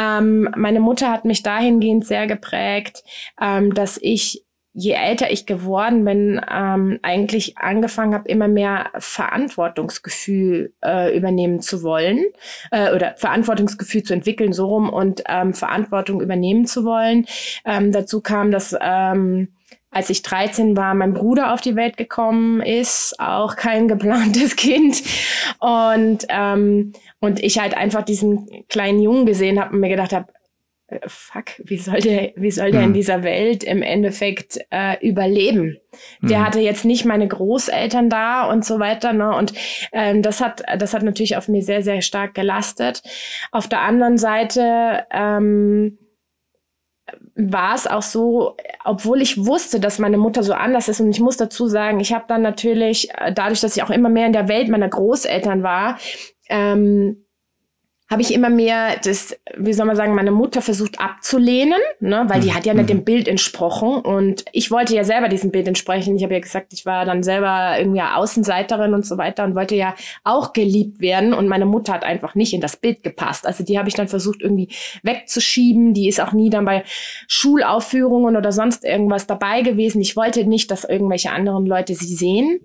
Ähm, meine Mutter hat mich dahingehend sehr geprägt, ähm, dass ich je älter ich geworden bin, ähm, eigentlich angefangen habe, immer mehr Verantwortungsgefühl äh, übernehmen zu wollen äh, oder Verantwortungsgefühl zu entwickeln, so rum und ähm, Verantwortung übernehmen zu wollen. Ähm, dazu kam, dass ähm, als ich 13 war, mein Bruder auf die Welt gekommen ist, auch kein geplantes Kind. Und, ähm, und ich halt einfach diesen kleinen Jungen gesehen habe und mir gedacht habe, fuck, wie soll der, wie soll der in dieser Welt im Endeffekt äh, überleben? Der mhm. hatte jetzt nicht meine Großeltern da und so weiter, ne? Und ähm, das hat, das hat natürlich auf mir sehr, sehr stark gelastet. Auf der anderen Seite ähm, war es auch so, obwohl ich wusste, dass meine Mutter so anders ist und ich muss dazu sagen, ich habe dann natürlich, äh, dadurch, dass ich auch immer mehr in der Welt meiner Großeltern war, ähm, habe ich immer mehr das, wie soll man sagen, meine Mutter versucht abzulehnen, ne, weil die mhm. hat ja nicht dem mhm. Bild entsprochen und ich wollte ja selber diesem Bild entsprechen. Ich habe ja gesagt, ich war dann selber irgendwie Außenseiterin und so weiter und wollte ja auch geliebt werden und meine Mutter hat einfach nicht in das Bild gepasst. Also die habe ich dann versucht irgendwie wegzuschieben. Die ist auch nie dann bei Schulaufführungen oder sonst irgendwas dabei gewesen. Ich wollte nicht, dass irgendwelche anderen Leute sie sehen.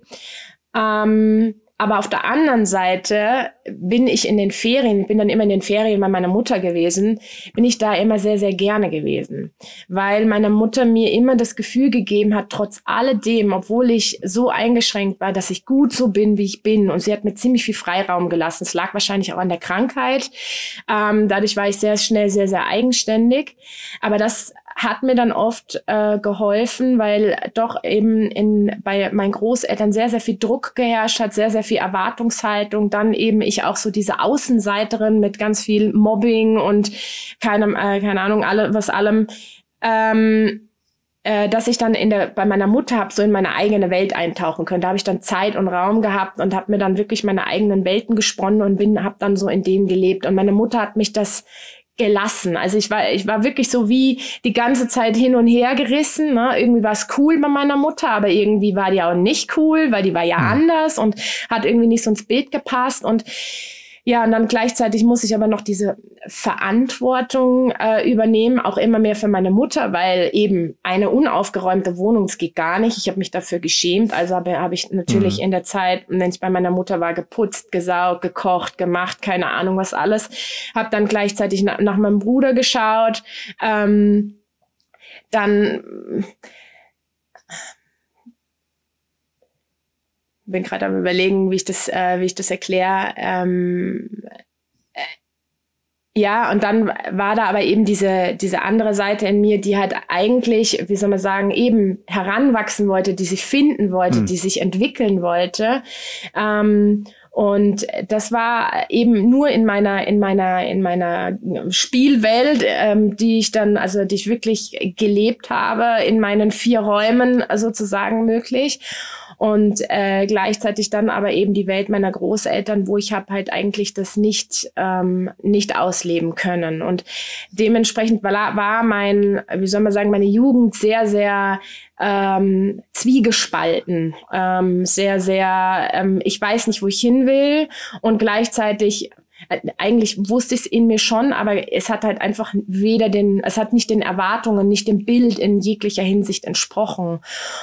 Ähm, aber auf der anderen Seite bin ich in den Ferien, bin dann immer in den Ferien bei meiner Mutter gewesen, bin ich da immer sehr, sehr gerne gewesen. Weil meine Mutter mir immer das Gefühl gegeben hat, trotz alledem, obwohl ich so eingeschränkt war, dass ich gut so bin, wie ich bin. Und sie hat mir ziemlich viel Freiraum gelassen. Es lag wahrscheinlich auch an der Krankheit. Ähm, dadurch war ich sehr schnell, sehr, sehr eigenständig. Aber das hat mir dann oft äh, geholfen, weil doch eben in, bei meinen Großeltern sehr, sehr viel Druck geherrscht hat, sehr, sehr viel Erwartungshaltung. Dann eben ich auch so diese Außenseiterin mit ganz viel Mobbing und keinem, äh, keine Ahnung, alle, was allem. Ähm, äh, dass ich dann in der, bei meiner Mutter habe so in meine eigene Welt eintauchen können. Da habe ich dann Zeit und Raum gehabt und habe mir dann wirklich meine eigenen Welten gesponnen und bin, habe dann so in denen gelebt. Und meine Mutter hat mich das gelassen. Also ich war, ich war wirklich so wie die ganze Zeit hin und her gerissen. Ne? Irgendwie war es cool bei meiner Mutter, aber irgendwie war die auch nicht cool, weil die war ja mhm. anders und hat irgendwie nicht so ins Bild gepasst. Und ja, und dann gleichzeitig muss ich aber noch diese Verantwortung äh, übernehmen, auch immer mehr für meine Mutter, weil eben eine unaufgeräumte Wohnung, das geht gar nicht. Ich habe mich dafür geschämt. Also habe hab ich natürlich mhm. in der Zeit, wenn ich bei meiner Mutter war, geputzt, gesaugt, gekocht, gemacht, keine Ahnung was alles. Habe dann gleichzeitig na nach meinem Bruder geschaut. Ähm, dann bin gerade am überlegen, wie ich das, äh, wie ich das erkläre. Ähm, äh, ja, und dann war da aber eben diese, diese andere Seite in mir, die halt eigentlich, wie soll man sagen, eben heranwachsen wollte, die sich finden wollte, mhm. die sich entwickeln wollte. Ähm, und das war eben nur in meiner, in meiner, in meiner Spielwelt, ähm, die ich dann, also die ich wirklich gelebt habe, in meinen vier Räumen sozusagen möglich und äh, gleichzeitig dann aber eben die Welt meiner Großeltern, wo ich habe halt eigentlich das nicht ähm, nicht ausleben können. Und dementsprechend war, war mein, wie soll man sagen, meine Jugend sehr sehr ähm, zwiegespalten, ähm, sehr sehr, ähm, ich weiß nicht, wo ich hin will. Und gleichzeitig eigentlich wusste ich es in mir schon, aber es hat halt einfach weder den, es hat nicht den Erwartungen, nicht dem Bild in jeglicher Hinsicht entsprochen.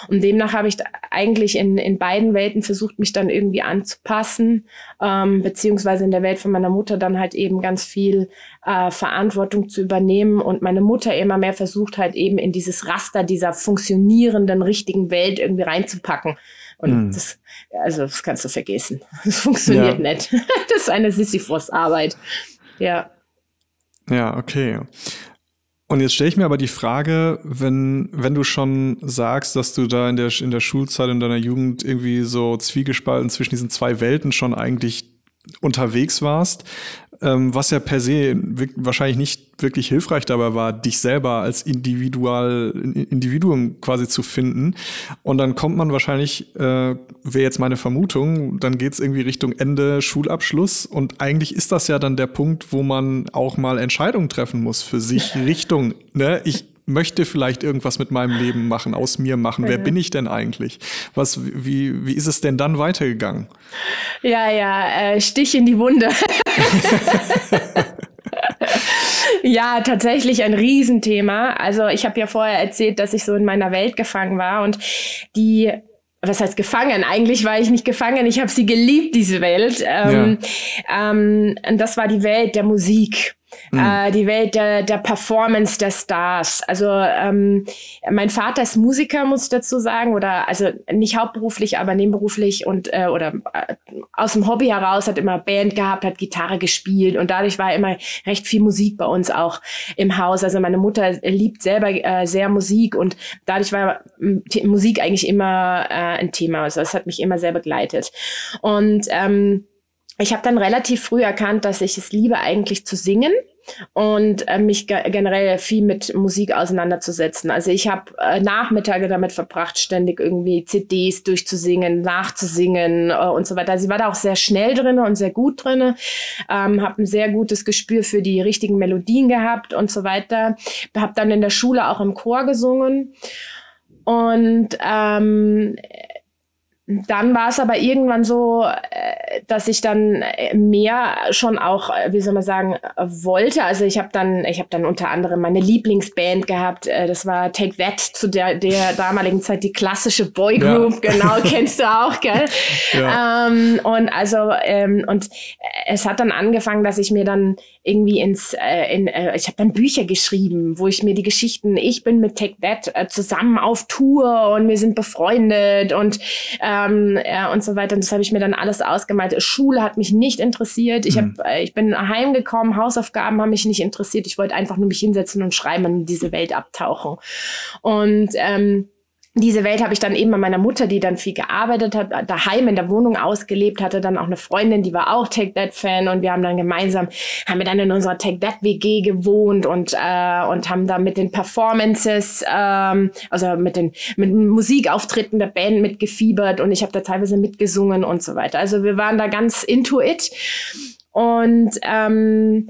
Und demnach habe ich eigentlich in, in beiden Welten versucht, mich dann irgendwie anzupassen, ähm, beziehungsweise in der Welt von meiner Mutter dann halt eben ganz viel äh, Verantwortung zu übernehmen und meine Mutter immer mehr versucht halt eben in dieses Raster dieser funktionierenden, richtigen Welt irgendwie reinzupacken. Und mhm. das, also das kannst du vergessen. Das funktioniert ja. nicht. Das ist eine Sisyphus-Arbeit. Ja. Ja, okay. Und jetzt stelle ich mir aber die Frage, wenn, wenn du schon sagst, dass du da in der, in der Schulzeit, in deiner Jugend irgendwie so zwiegespalten zwischen diesen zwei Welten schon eigentlich unterwegs warst, was ja per se wahrscheinlich nicht wirklich hilfreich dabei war, dich selber als individual, Individuum quasi zu finden. Und dann kommt man wahrscheinlich, äh, wäre jetzt meine Vermutung, dann geht's irgendwie Richtung Ende Schulabschluss. Und eigentlich ist das ja dann der Punkt, wo man auch mal Entscheidungen treffen muss für sich Richtung, ne, ich, möchte vielleicht irgendwas mit meinem Leben machen, aus mir machen. Ja. Wer bin ich denn eigentlich? Was, wie, wie ist es denn dann weitergegangen? Ja, ja, äh, Stich in die Wunde. ja, tatsächlich ein Riesenthema. Also ich habe ja vorher erzählt, dass ich so in meiner Welt gefangen war und die was heißt gefangen? Eigentlich war ich nicht gefangen, ich habe sie geliebt, diese Welt. Ähm, ja. ähm, und das war die Welt der Musik. Mhm. Äh, die Welt der, der Performance der Stars. Also ähm, mein Vater ist Musiker, muss ich dazu sagen, oder also nicht hauptberuflich, aber nebenberuflich und äh, oder äh, aus dem Hobby heraus hat immer Band gehabt, hat Gitarre gespielt und dadurch war immer recht viel Musik bei uns auch im Haus. Also meine Mutter liebt selber äh, sehr Musik und dadurch war Musik eigentlich immer äh, ein Thema. Also es hat mich immer sehr begleitet. Und ähm, ich habe dann relativ früh erkannt, dass ich es liebe eigentlich zu singen und äh, mich ge generell viel mit Musik auseinanderzusetzen. Also ich habe äh, Nachmittage damit verbracht, ständig irgendwie CDs durchzusingen, nachzusingen äh, und so weiter. Also ich war da auch sehr schnell drin und sehr gut drin, ähm, habe ein sehr gutes Gespür für die richtigen Melodien gehabt und so weiter. Habe dann in der Schule auch im Chor gesungen und ähm, dann war es aber irgendwann so, äh, dass ich dann äh, mehr schon auch, äh, wie soll man sagen, wollte. Also ich habe dann, ich habe dann unter anderem meine Lieblingsband gehabt. Das war Take That zu der, der damaligen Zeit die klassische Boygroup. Ja. Genau, kennst du auch, gell? Ja. Ähm, und also ähm, und es hat dann angefangen, dass ich mir dann irgendwie ins, äh, in, äh, ich habe dann Bücher geschrieben, wo ich mir die Geschichten, ich bin mit Take That äh, zusammen auf Tour und wir sind befreundet und ähm, ja, und so weiter. Und das habe ich mir dann alles ausgemalt. Schule hat mich nicht interessiert. Ich, hab, mhm. äh, ich bin heimgekommen, Hausaufgaben haben mich nicht interessiert. Ich wollte einfach nur mich hinsetzen und schreiben und in diese Welt abtauchen. Und ähm, diese Welt habe ich dann eben bei meiner Mutter, die dann viel gearbeitet hat, daheim in der Wohnung ausgelebt, hatte dann auch eine Freundin, die war auch Take That Fan und wir haben dann gemeinsam, haben wir dann in unserer Take That WG gewohnt und äh, und haben da mit den Performances, ähm, also mit den mit Musikauftritten der Band mitgefiebert und ich habe da teilweise mitgesungen und so weiter. Also wir waren da ganz into it und ähm,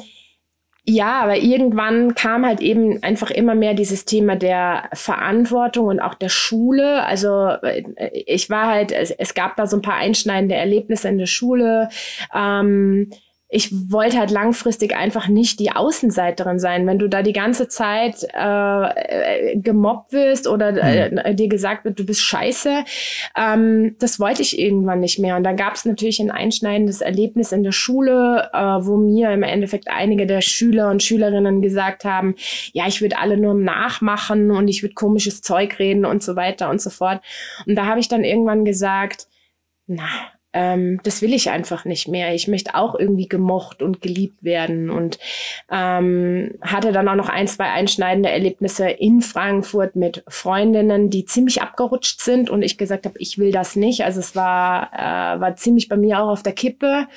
ja, aber irgendwann kam halt eben einfach immer mehr dieses Thema der Verantwortung und auch der Schule. Also äh, ich war halt, es, es gab da so ein paar einschneidende Erlebnisse in der Schule. Ähm, ich wollte halt langfristig einfach nicht die Außenseiterin sein. Wenn du da die ganze Zeit äh, äh gemobbt wirst oder äh, mhm. dir gesagt wird, du bist scheiße, ähm, das wollte ich irgendwann nicht mehr. Und dann gab es natürlich ein einschneidendes Erlebnis in der Schule, äh, wo mir im Endeffekt einige der Schüler und Schülerinnen gesagt haben, ja, ich würde alle nur nachmachen und ich würde komisches Zeug reden und so weiter und so fort. Und da habe ich dann irgendwann gesagt, na, ähm, das will ich einfach nicht mehr. Ich möchte auch irgendwie gemocht und geliebt werden und ähm, hatte dann auch noch ein, zwei einschneidende Erlebnisse in Frankfurt mit Freundinnen, die ziemlich abgerutscht sind und ich gesagt habe, ich will das nicht. Also es war, äh, war ziemlich bei mir auch auf der Kippe.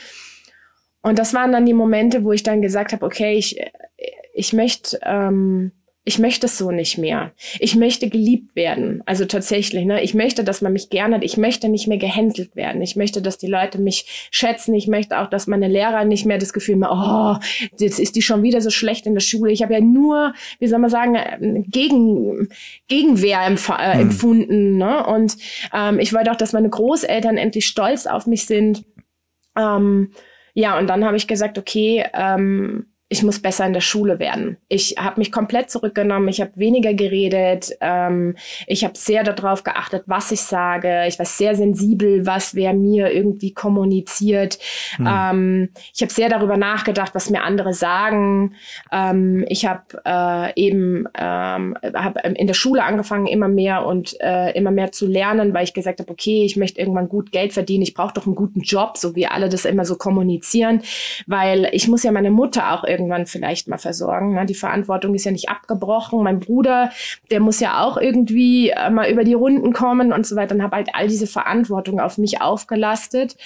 Und das waren dann die Momente, wo ich dann gesagt habe, okay, ich, ich möchte ähm, ich möchte es so nicht mehr. Ich möchte geliebt werden. Also tatsächlich, ne? Ich möchte, dass man mich gerne hat. Ich möchte nicht mehr gehänselt werden. Ich möchte, dass die Leute mich schätzen. Ich möchte auch, dass meine Lehrer nicht mehr das Gefühl haben, oh, jetzt ist die schon wieder so schlecht in der Schule. Ich habe ja nur, wie soll man sagen, gegen, Gegenwehr empf äh, hm. empfunden. Ne? Und ähm, ich wollte auch, dass meine Großeltern endlich stolz auf mich sind. Ähm, ja, und dann habe ich gesagt, okay, ähm, ich muss besser in der Schule werden. Ich habe mich komplett zurückgenommen, ich habe weniger geredet, ähm, ich habe sehr darauf geachtet, was ich sage. Ich war sehr sensibel, was wer mir irgendwie kommuniziert. Hm. Ähm, ich habe sehr darüber nachgedacht, was mir andere sagen. Ähm, ich habe äh, eben ähm, hab in der Schule angefangen, immer mehr und äh, immer mehr zu lernen, weil ich gesagt habe, okay, ich möchte irgendwann gut Geld verdienen, ich brauche doch einen guten Job, so wie alle das immer so kommunizieren, weil ich muss ja meine Mutter auch irgendwie irgendwann vielleicht mal versorgen. Ne? Die Verantwortung ist ja nicht abgebrochen. Mein Bruder, der muss ja auch irgendwie äh, mal über die Runden kommen und so weiter. Und habe halt all diese Verantwortung auf mich aufgelastet.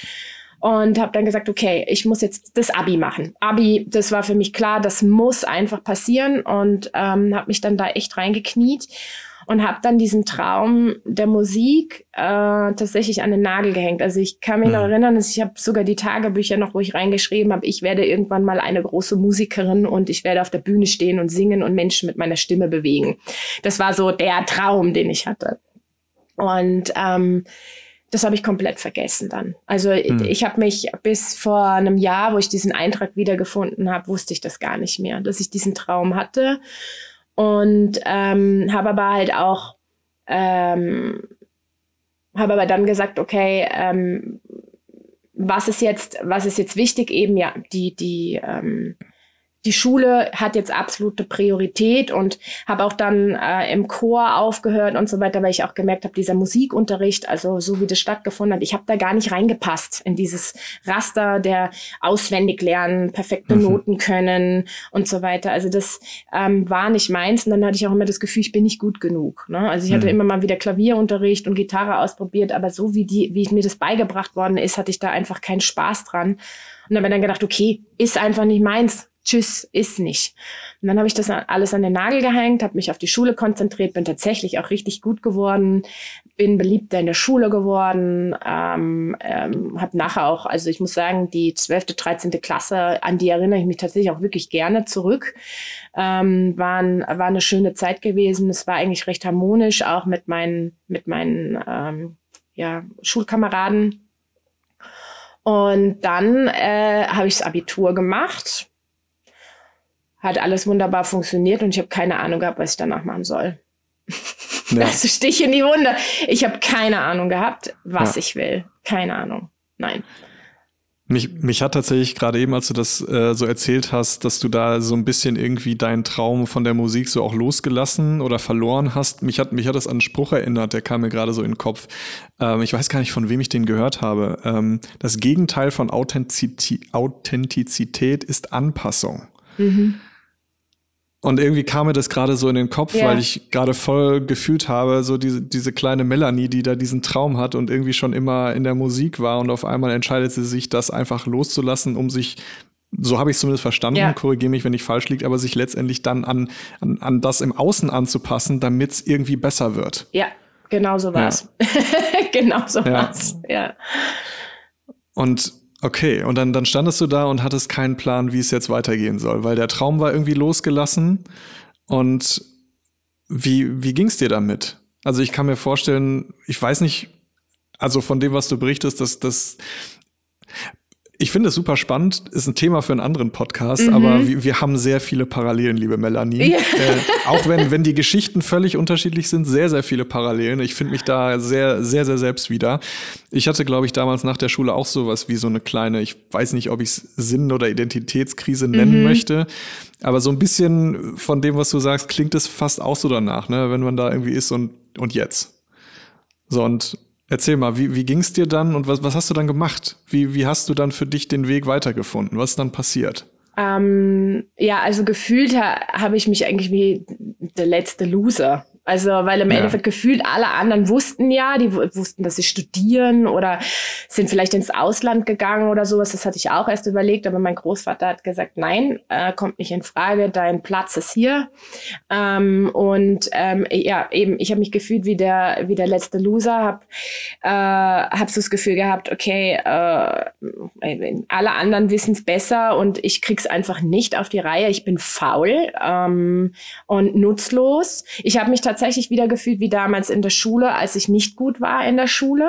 und habe dann gesagt, okay, ich muss jetzt das Abi machen. Abi, das war für mich klar, das muss einfach passieren und ähm, habe mich dann da echt reingekniet und habe dann diesen Traum der Musik äh, tatsächlich an den Nagel gehängt. Also ich kann mich mhm. noch erinnern, dass ich habe sogar die Tagebücher noch, wo ich reingeschrieben habe, ich werde irgendwann mal eine große Musikerin und ich werde auf der Bühne stehen und singen und Menschen mit meiner Stimme bewegen. Das war so der Traum, den ich hatte. Und ähm, das habe ich komplett vergessen dann. Also hm. ich habe mich bis vor einem Jahr, wo ich diesen Eintrag wiedergefunden habe, wusste ich das gar nicht mehr, dass ich diesen Traum hatte. Und ähm, habe aber halt auch, ähm, habe aber dann gesagt, okay, ähm, was ist jetzt, was ist jetzt wichtig? Eben ja, die, die, ähm, die Schule hat jetzt absolute Priorität und habe auch dann äh, im Chor aufgehört und so weiter, weil ich auch gemerkt habe, dieser Musikunterricht, also so wie das stattgefunden hat, ich habe da gar nicht reingepasst in dieses Raster der auswendig lernen, perfekte mhm. Noten können und so weiter. Also das ähm, war nicht meins und dann hatte ich auch immer das Gefühl, ich bin nicht gut genug. Ne? Also ich hatte mhm. immer mal wieder Klavierunterricht und Gitarre ausprobiert, aber so wie die, wie mir das beigebracht worden ist, hatte ich da einfach keinen Spaß dran. Und dann habe ich dann gedacht, okay, ist einfach nicht meins tschüss, ist nicht. Und dann habe ich das alles an den Nagel gehängt, habe mich auf die Schule konzentriert, bin tatsächlich auch richtig gut geworden, bin beliebter in der Schule geworden, ähm, ähm, habe nachher auch, also ich muss sagen, die 12., 13. Klasse, an die erinnere ich mich tatsächlich auch wirklich gerne zurück. Ähm, war, war eine schöne Zeit gewesen. Es war eigentlich recht harmonisch, auch mit meinen, mit meinen ähm, ja, Schulkameraden. Und dann äh, habe ich das Abitur gemacht hat alles wunderbar funktioniert und ich habe keine Ahnung gehabt, was ich danach machen soll. Ja. Das ist Stich in die Wunde. Ich habe keine Ahnung gehabt, was ja. ich will. Keine Ahnung. Nein. Mich, mich hat tatsächlich gerade eben, als du das äh, so erzählt hast, dass du da so ein bisschen irgendwie deinen Traum von der Musik so auch losgelassen oder verloren hast. Mich hat, mich hat das an einen Spruch erinnert, der kam mir gerade so in den Kopf. Ähm, ich weiß gar nicht, von wem ich den gehört habe. Ähm, das Gegenteil von Authentizität, Authentizität ist Anpassung. Mhm. Und irgendwie kam mir das gerade so in den Kopf, ja. weil ich gerade voll gefühlt habe, so diese, diese kleine Melanie, die da diesen Traum hat und irgendwie schon immer in der Musik war und auf einmal entscheidet sie sich, das einfach loszulassen, um sich, so habe ich es zumindest verstanden, ja. korrigiere mich, wenn ich falsch liege, aber sich letztendlich dann an, an, an das im Außen anzupassen, damit es irgendwie besser wird. Ja, genau so war's. Ja. genau so war's, ja. Und Okay, und dann, dann standest du da und hattest keinen Plan, wie es jetzt weitergehen soll, weil der Traum war irgendwie losgelassen. Und wie, wie ging es dir damit? Also ich kann mir vorstellen, ich weiß nicht, also von dem, was du berichtest, dass das ich finde es super spannend, ist ein Thema für einen anderen Podcast, mhm. aber wir, wir, haben sehr viele Parallelen, liebe Melanie. Ja. Äh, auch wenn, wenn die Geschichten völlig unterschiedlich sind, sehr, sehr viele Parallelen. Ich finde mich da sehr, sehr, sehr selbst wieder. Ich hatte, glaube ich, damals nach der Schule auch sowas wie so eine kleine, ich weiß nicht, ob ich es Sinn- oder Identitätskrise nennen mhm. möchte, aber so ein bisschen von dem, was du sagst, klingt es fast auch so danach, ne? wenn man da irgendwie ist und, und jetzt. So, und Erzähl mal, wie, wie ging es dir dann und was, was hast du dann gemacht? Wie, wie hast du dann für dich den Weg weitergefunden? Was ist dann passiert? Ähm, ja, also gefühlt ha, habe ich mich eigentlich wie der letzte Loser also, weil im ja. Endeffekt gefühlt alle anderen wussten ja, die wussten, dass sie studieren oder sind vielleicht ins Ausland gegangen oder sowas. Das hatte ich auch erst überlegt, aber mein Großvater hat gesagt, nein, äh, kommt nicht in Frage, dein Platz ist hier. Ähm, und ähm, ja, eben, ich habe mich gefühlt wie der, wie der letzte Loser, habe äh, hab so das Gefühl gehabt, okay, äh, alle anderen wissen es besser und ich krieg's einfach nicht auf die Reihe. Ich bin faul ähm, und nutzlos. Ich habe mich tatsächlich wieder gefühlt wie damals in der Schule, als ich nicht gut war in der Schule.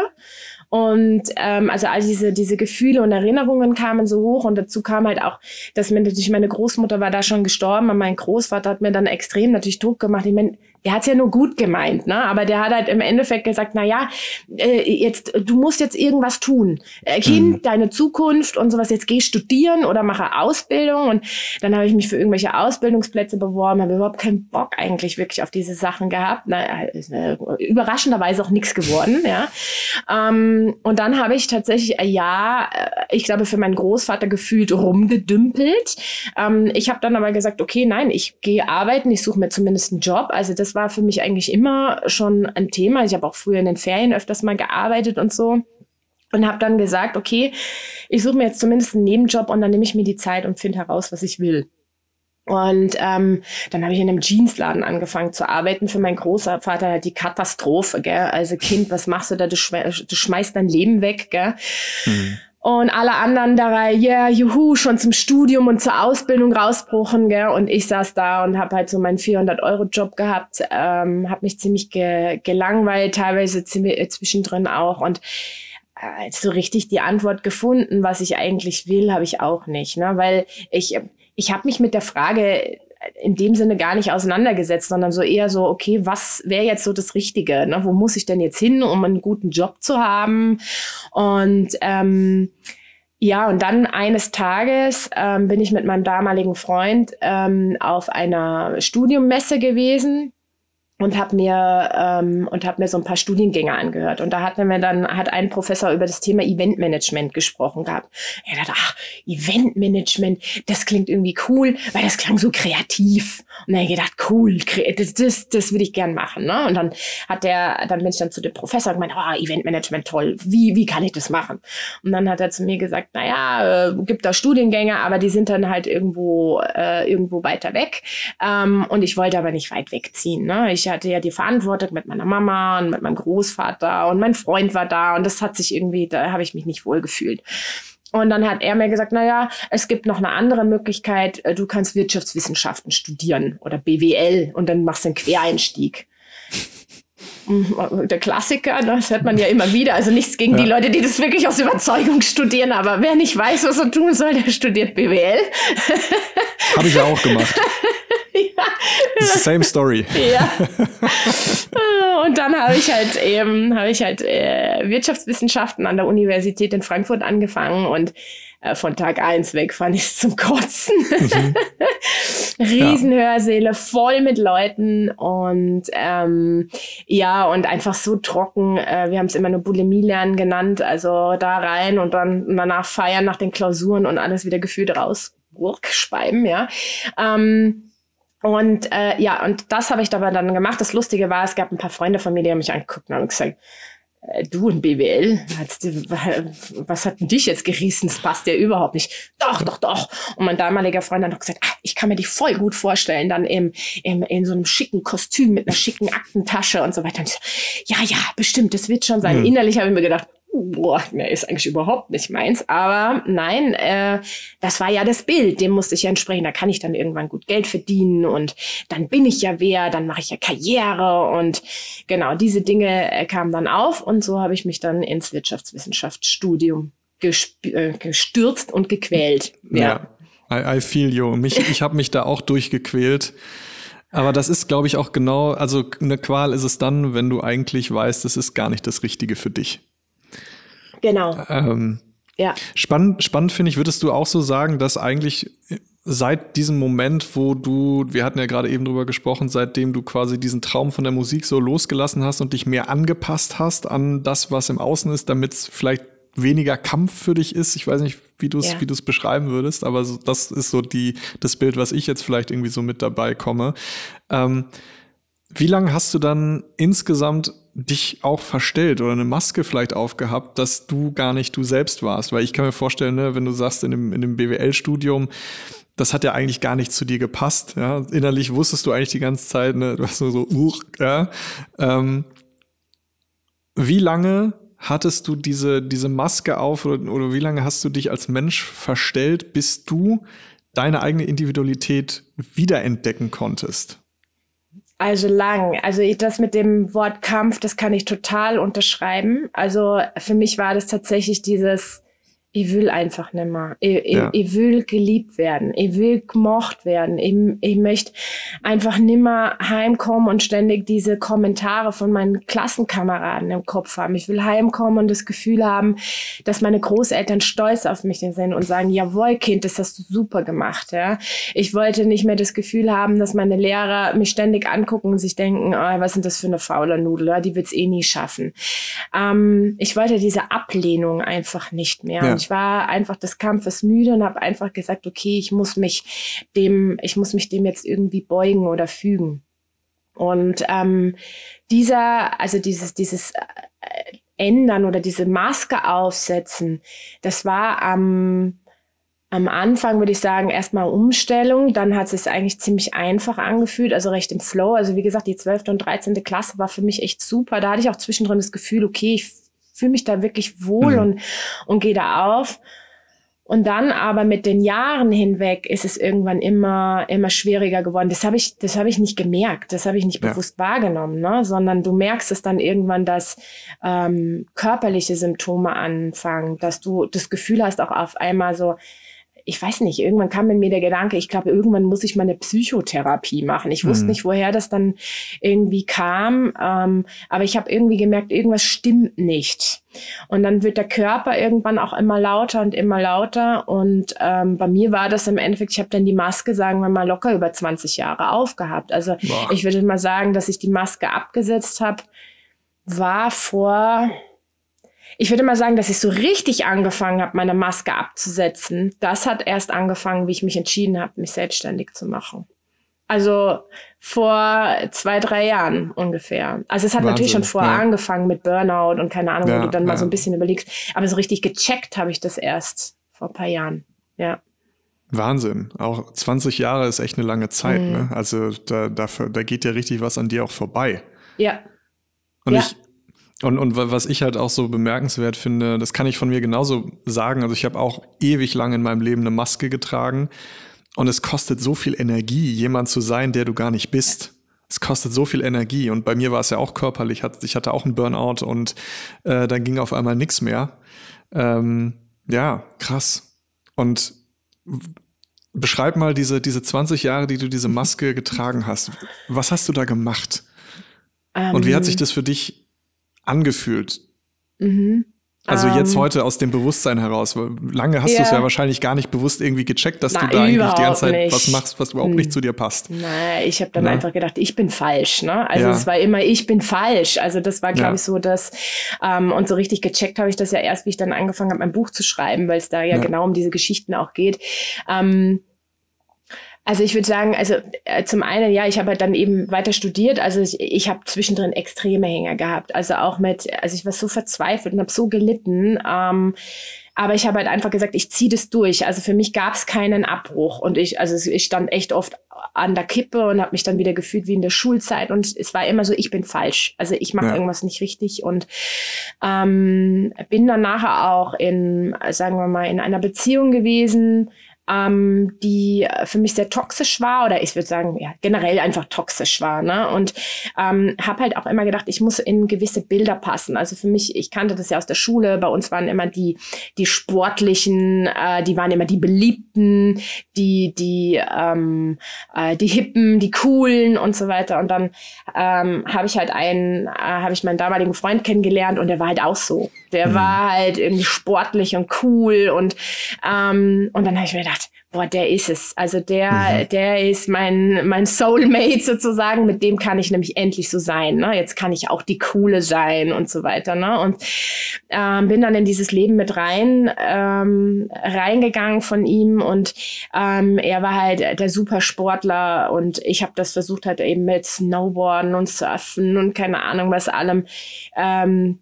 Und ähm, also all diese, diese Gefühle und Erinnerungen kamen so hoch und dazu kam halt auch, dass mir natürlich meine Großmutter war da schon gestorben und mein Großvater hat mir dann extrem natürlich Druck gemacht. Ich meine, der hat's ja nur gut gemeint, ne? Aber der hat halt im Endeffekt gesagt, na ja, äh, jetzt du musst jetzt irgendwas tun, äh, Kind, mhm. deine Zukunft und sowas. Jetzt geh studieren oder mache Ausbildung und dann habe ich mich für irgendwelche Ausbildungsplätze beworben, habe überhaupt keinen Bock eigentlich wirklich auf diese Sachen gehabt. Na, äh, überraschenderweise auch nichts geworden, ja. Ähm, und dann habe ich tatsächlich ein Jahr, äh, ich glaube für meinen Großvater gefühlt rumgedümpelt. Ähm, ich habe dann aber gesagt, okay, nein, ich gehe arbeiten, ich suche mir zumindest einen Job. Also das war für mich eigentlich immer schon ein Thema. Ich habe auch früher in den Ferien öfters mal gearbeitet und so. und habe dann gesagt, okay, ich suche mir jetzt zumindest einen Nebenjob und dann nehme ich mir die Zeit und finde heraus, was ich will. Und ähm, dann habe ich in einem Jeansladen angefangen zu arbeiten. Für meinen Großvater die Katastrophe, gell? Also Kind, was machst du da? Du, schme du schmeißt dein Leben weg, gell? Mhm. Und alle anderen da, ja, yeah, juhu, schon zum Studium und zur Ausbildung rausbrochen, gell? Und ich saß da und habe halt so meinen 400-Euro-Job gehabt, ähm, habe mich ziemlich ge gelangweilt, teilweise ziemlich, zwischendrin auch. Und äh, so richtig die Antwort gefunden, was ich eigentlich will, habe ich auch nicht, ne? Weil ich ich habe mich mit der Frage in dem Sinne gar nicht auseinandergesetzt, sondern so eher so, okay, was wäre jetzt so das Richtige? Ne? Wo muss ich denn jetzt hin, um einen guten Job zu haben? Und ähm, ja, und dann eines Tages ähm, bin ich mit meinem damaligen Freund ähm, auf einer Studiummesse gewesen und habe mir ähm, und habe mir so ein paar Studiengänge angehört und da hat mir dann hat ein Professor über das Thema Eventmanagement gesprochen gehabt. Er dachte, ach Eventmanagement, das klingt irgendwie cool, weil das klang so kreativ. Und dann gedacht, cool, das das, das würde ich gern machen. Ne? Und dann hat der, dann bin ich dann zu dem Professor gemeint, oh Eventmanagement toll, wie wie kann ich das machen? Und dann hat er zu mir gesagt, na ja, äh, gibt da Studiengänge, aber die sind dann halt irgendwo äh, irgendwo weiter weg. Ähm, und ich wollte aber nicht weit wegziehen. Ne? Ich hatte ja die Verantwortung mit meiner Mama und mit meinem Großvater und mein Freund war da und das hat sich irgendwie, da habe ich mich nicht wohl gefühlt. Und dann hat er mir gesagt, na ja, es gibt noch eine andere Möglichkeit, äh, du kannst Wirtschaftswissenschaften studieren oder BWL und dann machst du einen Quereinstieg. Der Klassiker, das hört man ja immer wieder. Also nichts gegen ja. die Leute, die das wirklich aus Überzeugung studieren, aber wer nicht weiß, was er tun soll, der studiert BWL. Habe ich ja auch gemacht. ja. Same story. Ja. Und dann habe ich halt eben, habe ich halt äh, Wirtschaftswissenschaften an der Universität in Frankfurt angefangen und äh, von Tag eins weg fand ich es zum Kotzen. Mhm. Riesenhörsäle, voll mit Leuten und ähm, ja, und einfach so trocken. Äh, wir haben es immer nur Bulimie lernen genannt, also da rein und dann danach feiern nach den Klausuren und alles wieder gefühlt raus. Speiben, ja. Ähm, und äh, ja, und das habe ich dabei dann gemacht. Das Lustige war, es gab ein paar Freunde von mir, die haben mich angeguckt und haben gesagt, du und BWL, was hat denn dich jetzt gerissen? Das passt ja überhaupt nicht. Doch, doch, doch. Und mein damaliger Freund hat noch gesagt, ah, ich kann mir dich voll gut vorstellen, dann im, im, in so einem schicken Kostüm mit einer schicken Aktentasche und so weiter. Und ich so, ja, ja, bestimmt, das wird schon sein. Mhm. Innerlich habe ich mir gedacht, boah, ne, ist eigentlich überhaupt nicht meins. Aber nein, äh, das war ja das Bild, dem musste ich ja entsprechen. Da kann ich dann irgendwann gut Geld verdienen und dann bin ich ja wer, dann mache ich ja Karriere und genau, diese Dinge äh, kamen dann auf und so habe ich mich dann ins Wirtschaftswissenschaftsstudium äh, gestürzt und gequält. Ja, ja I, I feel you. Mich, ich habe mich da auch durchgequält. Aber das ist, glaube ich, auch genau, also eine Qual ist es dann, wenn du eigentlich weißt, es ist gar nicht das Richtige für dich. Genau. Ähm, ja. Spannend, spannend finde ich, würdest du auch so sagen, dass eigentlich seit diesem Moment, wo du, wir hatten ja gerade eben drüber gesprochen, seitdem du quasi diesen Traum von der Musik so losgelassen hast und dich mehr angepasst hast an das, was im Außen ist, damit es vielleicht weniger Kampf für dich ist. Ich weiß nicht, wie du es ja. wie du es beschreiben würdest, aber so, das ist so die das Bild, was ich jetzt vielleicht irgendwie so mit dabei komme. Ähm, wie lange hast du dann insgesamt dich auch verstellt oder eine Maske vielleicht aufgehabt, dass du gar nicht du selbst warst. Weil ich kann mir vorstellen, ne, wenn du sagst, in dem, in dem BWL-Studium, das hat ja eigentlich gar nicht zu dir gepasst. Ja? Innerlich wusstest du eigentlich die ganze Zeit, ne, du hast nur so, uh, ja. Ähm, wie lange hattest du diese, diese Maske auf oder, oder wie lange hast du dich als Mensch verstellt, bis du deine eigene Individualität wiederentdecken konntest? Also lang. Also das mit dem Wort Kampf, das kann ich total unterschreiben. Also für mich war das tatsächlich dieses ich will einfach nicht mehr. Ich, ja. ich, ich, will geliebt werden. Ich will gemocht werden. Ich, ich möchte einfach nimmer heimkommen und ständig diese Kommentare von meinen Klassenkameraden im Kopf haben. Ich will heimkommen und das Gefühl haben, dass meine Großeltern stolz auf mich sind und sagen, jawohl, Kind, das hast du super gemacht. Ja? Ich wollte nicht mehr das Gefühl haben, dass meine Lehrer mich ständig angucken und sich denken, oh, was sind das für eine faule Nudel? Ja? Die wird's eh nie schaffen. Ähm, ich wollte diese Ablehnung einfach nicht mehr. Ja ich war einfach des Kampfes müde und habe einfach gesagt, okay, ich muss mich dem, ich muss mich dem jetzt irgendwie beugen oder fügen. Und ähm, dieser, also dieses, dieses, äh, ändern oder diese Maske aufsetzen, das war am, am Anfang, würde ich sagen, erstmal Umstellung. Dann hat es sich eigentlich ziemlich einfach angefühlt, also recht im Flow. Also wie gesagt, die 12. und 13. Klasse war für mich echt super. Da hatte ich auch zwischendrin das Gefühl, okay, ich fühle mich da wirklich wohl mhm. und, und gehe da auf. Und dann aber mit den Jahren hinweg ist es irgendwann immer, immer schwieriger geworden. Das habe ich, das habe ich nicht gemerkt, das habe ich nicht ja. bewusst wahrgenommen, ne? sondern du merkst es dann irgendwann, dass ähm, körperliche Symptome anfangen, dass du das Gefühl hast, auch auf einmal so, ich weiß nicht, irgendwann kam in mir der Gedanke, ich glaube, irgendwann muss ich mal eine Psychotherapie machen. Ich wusste mhm. nicht, woher das dann irgendwie kam, ähm, aber ich habe irgendwie gemerkt, irgendwas stimmt nicht. Und dann wird der Körper irgendwann auch immer lauter und immer lauter. Und ähm, bei mir war das im Endeffekt, ich habe dann die Maske, sagen wir mal, locker über 20 Jahre aufgehabt. Also Boah. ich würde mal sagen, dass ich die Maske abgesetzt habe, war vor ich würde mal sagen, dass ich so richtig angefangen habe, meine Maske abzusetzen. Das hat erst angefangen, wie ich mich entschieden habe, mich selbstständig zu machen. Also vor zwei, drei Jahren ungefähr. Also es hat Wahnsinn, natürlich schon vorher ja. angefangen mit Burnout und keine Ahnung, ja, wo du dann ja. mal so ein bisschen überlegst. Aber so richtig gecheckt habe ich das erst vor ein paar Jahren. Ja. Wahnsinn. Auch 20 Jahre ist echt eine lange Zeit. Mhm. Ne? Also da, da, da geht ja richtig was an dir auch vorbei. Ja. Und ich, und, und was ich halt auch so bemerkenswert finde, das kann ich von mir genauso sagen. Also ich habe auch ewig lang in meinem Leben eine Maske getragen. Und es kostet so viel Energie, jemand zu sein, der du gar nicht bist. Es kostet so viel Energie. Und bei mir war es ja auch körperlich. Ich hatte auch einen Burnout und äh, dann ging auf einmal nichts mehr. Ähm, ja, krass. Und beschreib mal diese, diese 20 Jahre, die du diese Maske getragen hast. Was hast du da gemacht? Um, und wie hat sich ähm. das für dich angefühlt? Mhm. Also um, jetzt ähm. heute aus dem Bewusstsein heraus. Lange hast ja. du es ja wahrscheinlich gar nicht bewusst irgendwie gecheckt, dass Nein, du da eigentlich die ganze Zeit nicht. was machst, was überhaupt hm. nicht zu dir passt. Nein, ich habe dann ja. einfach gedacht, ich bin falsch. Ne? Also ja. es war immer, ich bin falsch. Also das war, glaube ich, so das. Ähm, und so richtig gecheckt habe ich das ja erst, wie ich dann angefangen habe, mein Buch zu schreiben, weil es da ja, genau um diese Geschichten auch geht. Ähm, also ich würde sagen, also äh, zum einen, ja, ich habe halt dann eben weiter studiert. Also ich, ich habe zwischendrin extreme Hänger gehabt. Also auch mit, also ich war so verzweifelt und habe so gelitten. Ähm, aber ich habe halt einfach gesagt, ich ziehe das durch. Also für mich gab es keinen Abbruch. Und ich, also ich stand echt oft an der Kippe und habe mich dann wieder gefühlt wie in der Schulzeit. Und es war immer so, ich bin falsch. Also ich mache ja. irgendwas nicht richtig. Und ähm, bin dann nachher auch in, sagen wir mal, in einer Beziehung gewesen ähm, die für mich sehr toxisch war oder ich würde sagen, ja, generell einfach toxisch war. Ne? Und ähm, habe halt auch immer gedacht, ich muss in gewisse Bilder passen. Also für mich, ich kannte das ja aus der Schule, bei uns waren immer die, die sportlichen, äh, die waren immer die beliebten, die, die, ähm, äh, die hippen, die coolen und so weiter. Und dann ähm, habe ich halt einen, äh, habe ich meinen damaligen Freund kennengelernt und der war halt auch so. Der mhm. war halt irgendwie sportlich und cool und ähm, und dann habe ich mir gedacht, boah, der ist es. Also der, mhm. der ist mein, mein Soulmate sozusagen, mit dem kann ich nämlich endlich so sein. Ne? Jetzt kann ich auch die Coole sein und so weiter. Ne? Und ähm, bin dann in dieses Leben mit rein, ähm, reingegangen von ihm und ähm, er war halt der Supersportler und ich habe das versucht halt eben mit Snowboarden und Surfen und keine Ahnung was allem. Ähm,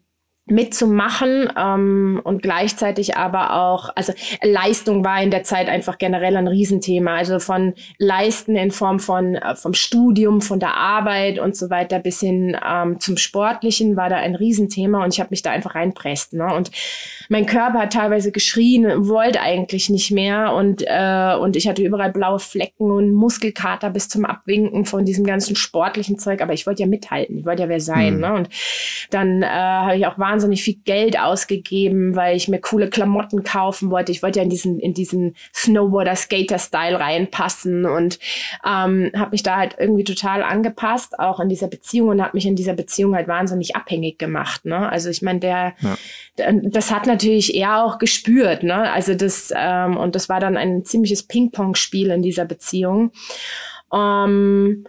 mitzumachen ähm, und gleichzeitig aber auch, also Leistung war in der Zeit einfach generell ein Riesenthema. Also von Leisten in Form von äh, vom Studium, von der Arbeit und so weiter bis hin ähm, zum Sportlichen war da ein Riesenthema und ich habe mich da einfach reinpresst. Ne? Und mein Körper hat teilweise geschrien, wollte eigentlich nicht mehr und äh, und ich hatte überall blaue Flecken und Muskelkater bis zum Abwinken von diesem ganzen sportlichen Zeug. Aber ich wollte ja mithalten, ich wollte ja wer sein. Mhm. Ne? Und dann äh, habe ich auch wahnsinnig viel Geld ausgegeben, weil ich mir coole Klamotten kaufen wollte. Ich wollte ja in diesen, in diesen Snowboarder-Skater-Style reinpassen und ähm, habe mich da halt irgendwie total angepasst, auch in dieser Beziehung und habe mich in dieser Beziehung halt wahnsinnig abhängig gemacht. Ne? Also ich meine, der, ja. das hat natürlich er auch gespürt. Ne? Also das, ähm, und das war dann ein ziemliches Ping-Pong-Spiel in dieser Beziehung. Ähm,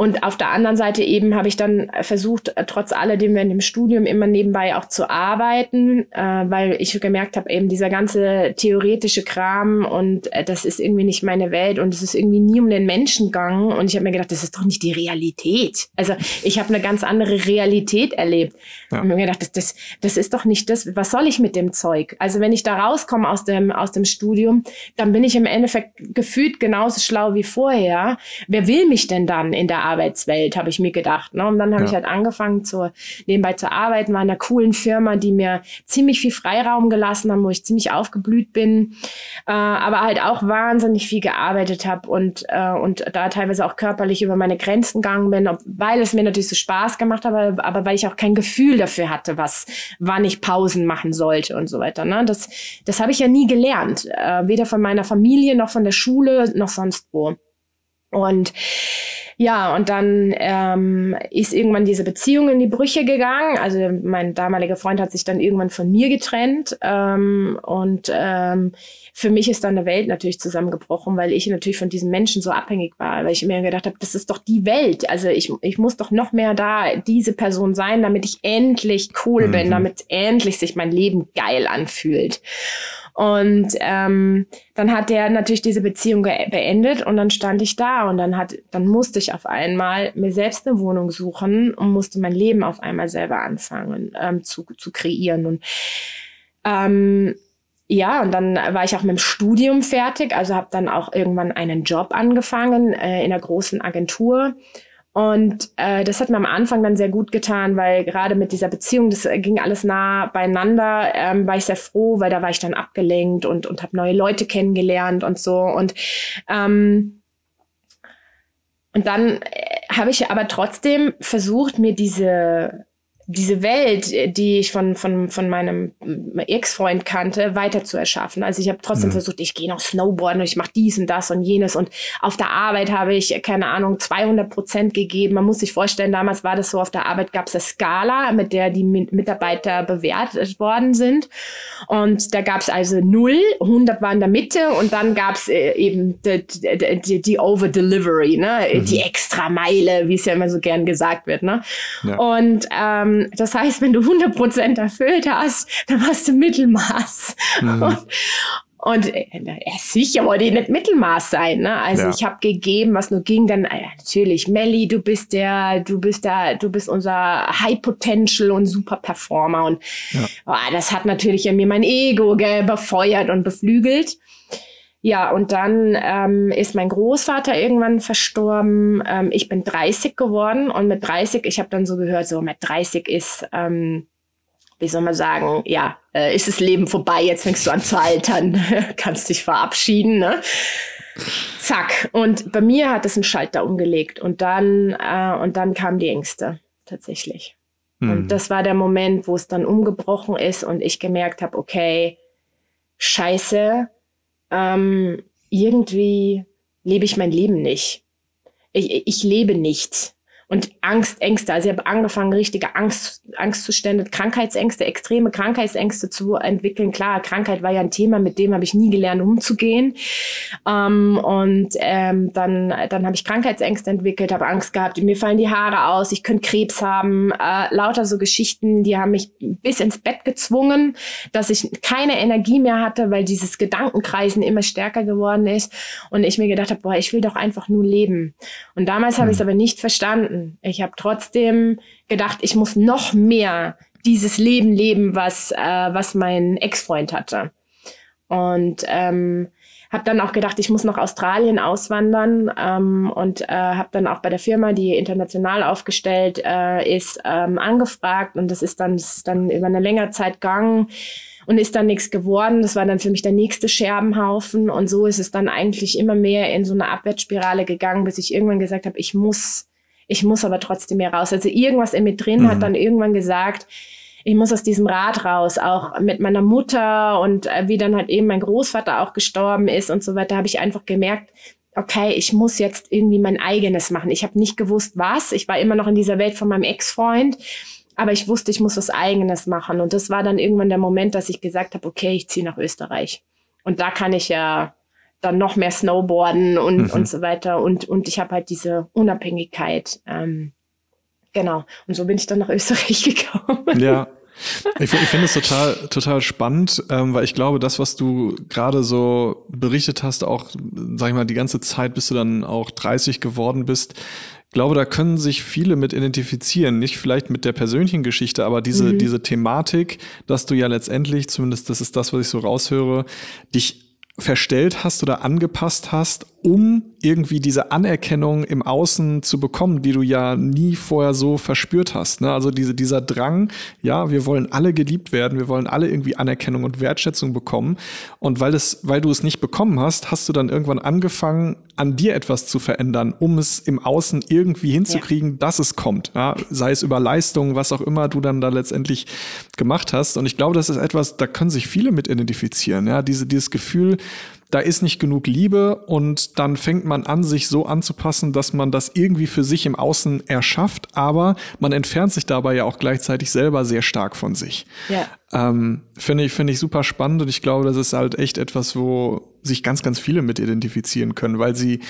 und auf der anderen Seite eben habe ich dann versucht, trotz alledem während dem Studium immer nebenbei auch zu arbeiten, äh, weil ich gemerkt habe, eben dieser ganze theoretische Kram und äh, das ist irgendwie nicht meine Welt und es ist irgendwie nie um den Menschen gegangen. Und ich habe mir gedacht, das ist doch nicht die Realität. Also ich habe eine ganz andere Realität erlebt. Ja. Und mir gedacht, das, das, das ist doch nicht das, was soll ich mit dem Zeug? Also wenn ich da rauskomme aus dem, aus dem Studium, dann bin ich im Endeffekt gefühlt genauso schlau wie vorher. Wer will mich denn dann in der Arbeitswelt, habe ich mir gedacht. Ne? Und dann habe ja. ich halt angefangen, zu, nebenbei zu arbeiten, war in einer coolen Firma, die mir ziemlich viel Freiraum gelassen haben, wo ich ziemlich aufgeblüht bin, äh, aber halt auch wahnsinnig viel gearbeitet habe und, äh, und da teilweise auch körperlich über meine Grenzen gegangen bin, ob, weil es mir natürlich so Spaß gemacht hat, aber, aber weil ich auch kein Gefühl dafür hatte, was, wann ich Pausen machen sollte und so weiter. Ne? Das, das habe ich ja nie gelernt, äh, weder von meiner Familie noch von der Schule noch sonst wo. Und ja, und dann ähm, ist irgendwann diese Beziehung in die Brüche gegangen. Also mein damaliger Freund hat sich dann irgendwann von mir getrennt. Ähm, und ähm, für mich ist dann eine Welt natürlich zusammengebrochen, weil ich natürlich von diesen Menschen so abhängig war. Weil ich mir gedacht habe, das ist doch die Welt. Also ich, ich muss doch noch mehr da diese Person sein, damit ich endlich cool mhm. bin, damit endlich sich mein Leben geil anfühlt. Und ähm, dann hat der natürlich diese Beziehung beendet und dann stand ich da und dann hat, dann musste ich auf einmal mir selbst eine Wohnung suchen und musste mein Leben auf einmal selber anfangen ähm, zu, zu kreieren. Und ähm, ja, und dann war ich auch mit dem Studium fertig, also habe dann auch irgendwann einen Job angefangen äh, in einer großen Agentur und äh, das hat mir am Anfang dann sehr gut getan, weil gerade mit dieser Beziehung, das äh, ging alles nah beieinander, ähm, war ich sehr froh, weil da war ich dann abgelenkt und, und habe neue Leute kennengelernt und so. Und, ähm, und dann äh, habe ich aber trotzdem versucht, mir diese diese Welt, die ich von, von, von meinem Ex-Freund kannte, weiter zu erschaffen. Also ich habe trotzdem mhm. versucht, ich gehe noch Snowboarden und ich mache dies und das und jenes. Und auf der Arbeit habe ich, keine Ahnung, 200 Prozent gegeben. Man muss sich vorstellen, damals war das so, auf der Arbeit gab es eine Skala, mit der die Mitarbeiter bewertet worden sind. Und da gab es also 0, 100 war in der Mitte und dann gab es äh, eben die, die, die Over-Delivery, ne? Mhm. die extra Meile, wie es ja immer so gern gesagt wird. Ne? Ja. Und ähm, das heißt, wenn du 100% erfüllt hast, dann hast du Mittelmaß. Mhm. Und, und äh, sicher wollte ich nicht Mittelmaß sein. Ne? Also ja. ich habe gegeben, was nur ging. Dann äh, natürlich, Melly, du bist der, du bist der, du bist unser High Potential und Super Performer. Und ja. oh, das hat natürlich in mir mein Ego gell, befeuert und beflügelt. Ja, und dann ähm, ist mein Großvater irgendwann verstorben. Ähm, ich bin 30 geworden und mit 30, ich habe dann so gehört, so mit 30 ist, ähm, wie soll man sagen, oh. ja, äh, ist das Leben vorbei, jetzt fängst du an zu altern, kannst dich verabschieden, ne? Zack. Und bei mir hat es einen Schalter umgelegt und dann, äh, und dann kamen die Ängste tatsächlich. Hm. Und das war der Moment, wo es dann umgebrochen ist und ich gemerkt habe, okay, scheiße, ähm, irgendwie lebe ich mein Leben nicht. Ich, ich lebe nichts und Angst, Ängste. Also ich habe angefangen, richtige Angst, Angstzustände, Krankheitsängste, extreme Krankheitsängste zu entwickeln. Klar, Krankheit war ja ein Thema, mit dem habe ich nie gelernt, umzugehen. Ähm, und ähm, dann, dann habe ich Krankheitsängste entwickelt, habe Angst gehabt, mir fallen die Haare aus, ich könnte Krebs haben. Äh, lauter so Geschichten, die haben mich bis ins Bett gezwungen, dass ich keine Energie mehr hatte, weil dieses Gedankenkreisen immer stärker geworden ist. Und ich mir gedacht habe, boah, ich will doch einfach nur leben. Und damals habe ich es aber nicht verstanden verstanden. Ich habe trotzdem gedacht, ich muss noch mehr dieses Leben leben, was, äh, was mein Ex-Freund hatte. Und ähm, habe dann auch gedacht, ich muss nach Australien auswandern ähm, und äh, habe dann auch bei der Firma, die international aufgestellt äh, ist, ähm, angefragt und das ist dann, das ist dann über eine längere Zeit gegangen und ist dann nichts geworden. Das war dann für mich der nächste Scherbenhaufen und so ist es dann eigentlich immer mehr in so eine Abwärtsspirale gegangen, bis ich irgendwann gesagt habe, ich muss ich muss aber trotzdem hier raus. Also irgendwas in mir drin mhm. hat dann irgendwann gesagt, ich muss aus diesem Rad raus, auch mit meiner Mutter und äh, wie dann halt eben mein Großvater auch gestorben ist und so weiter, habe ich einfach gemerkt, okay, ich muss jetzt irgendwie mein eigenes machen. Ich habe nicht gewusst, was. Ich war immer noch in dieser Welt von meinem Ex-Freund, aber ich wusste, ich muss was eigenes machen. Und das war dann irgendwann der Moment, dass ich gesagt habe, okay, ich ziehe nach Österreich. Und da kann ich ja dann noch mehr Snowboarden und, mhm. und so weiter. Und, und ich habe halt diese Unabhängigkeit. Ähm, genau. Und so bin ich dann nach Österreich gekommen. Ja. Ich, ich finde es total, total spannend, ähm, weil ich glaube, das, was du gerade so berichtet hast, auch, sag ich mal, die ganze Zeit, bis du dann auch 30 geworden bist, glaube, da können sich viele mit identifizieren. Nicht vielleicht mit der persönlichen Geschichte, aber diese, mhm. diese Thematik, dass du ja letztendlich, zumindest das ist das, was ich so raushöre, dich verstellt hast oder angepasst hast, um irgendwie diese Anerkennung im Außen zu bekommen, die du ja nie vorher so verspürt hast. Ne? Also diese, dieser Drang, ja, wir wollen alle geliebt werden, wir wollen alle irgendwie Anerkennung und Wertschätzung bekommen. Und weil, es, weil du es nicht bekommen hast, hast du dann irgendwann angefangen, an dir etwas zu verändern, um es im Außen irgendwie hinzukriegen, ja. dass es kommt. Ja? Sei es über Leistung, was auch immer du dann da letztendlich gemacht hast. Und ich glaube, das ist etwas, da können sich viele mit identifizieren. Ja? Diese, dieses Gefühl, da ist nicht genug Liebe und dann fängt man an, sich so anzupassen, dass man das irgendwie für sich im Außen erschafft, aber man entfernt sich dabei ja auch gleichzeitig selber sehr stark von sich. Ja. Ähm, finde ich, finde ich super spannend und ich glaube, das ist halt echt etwas, wo sich ganz, ganz viele mit identifizieren können, weil sie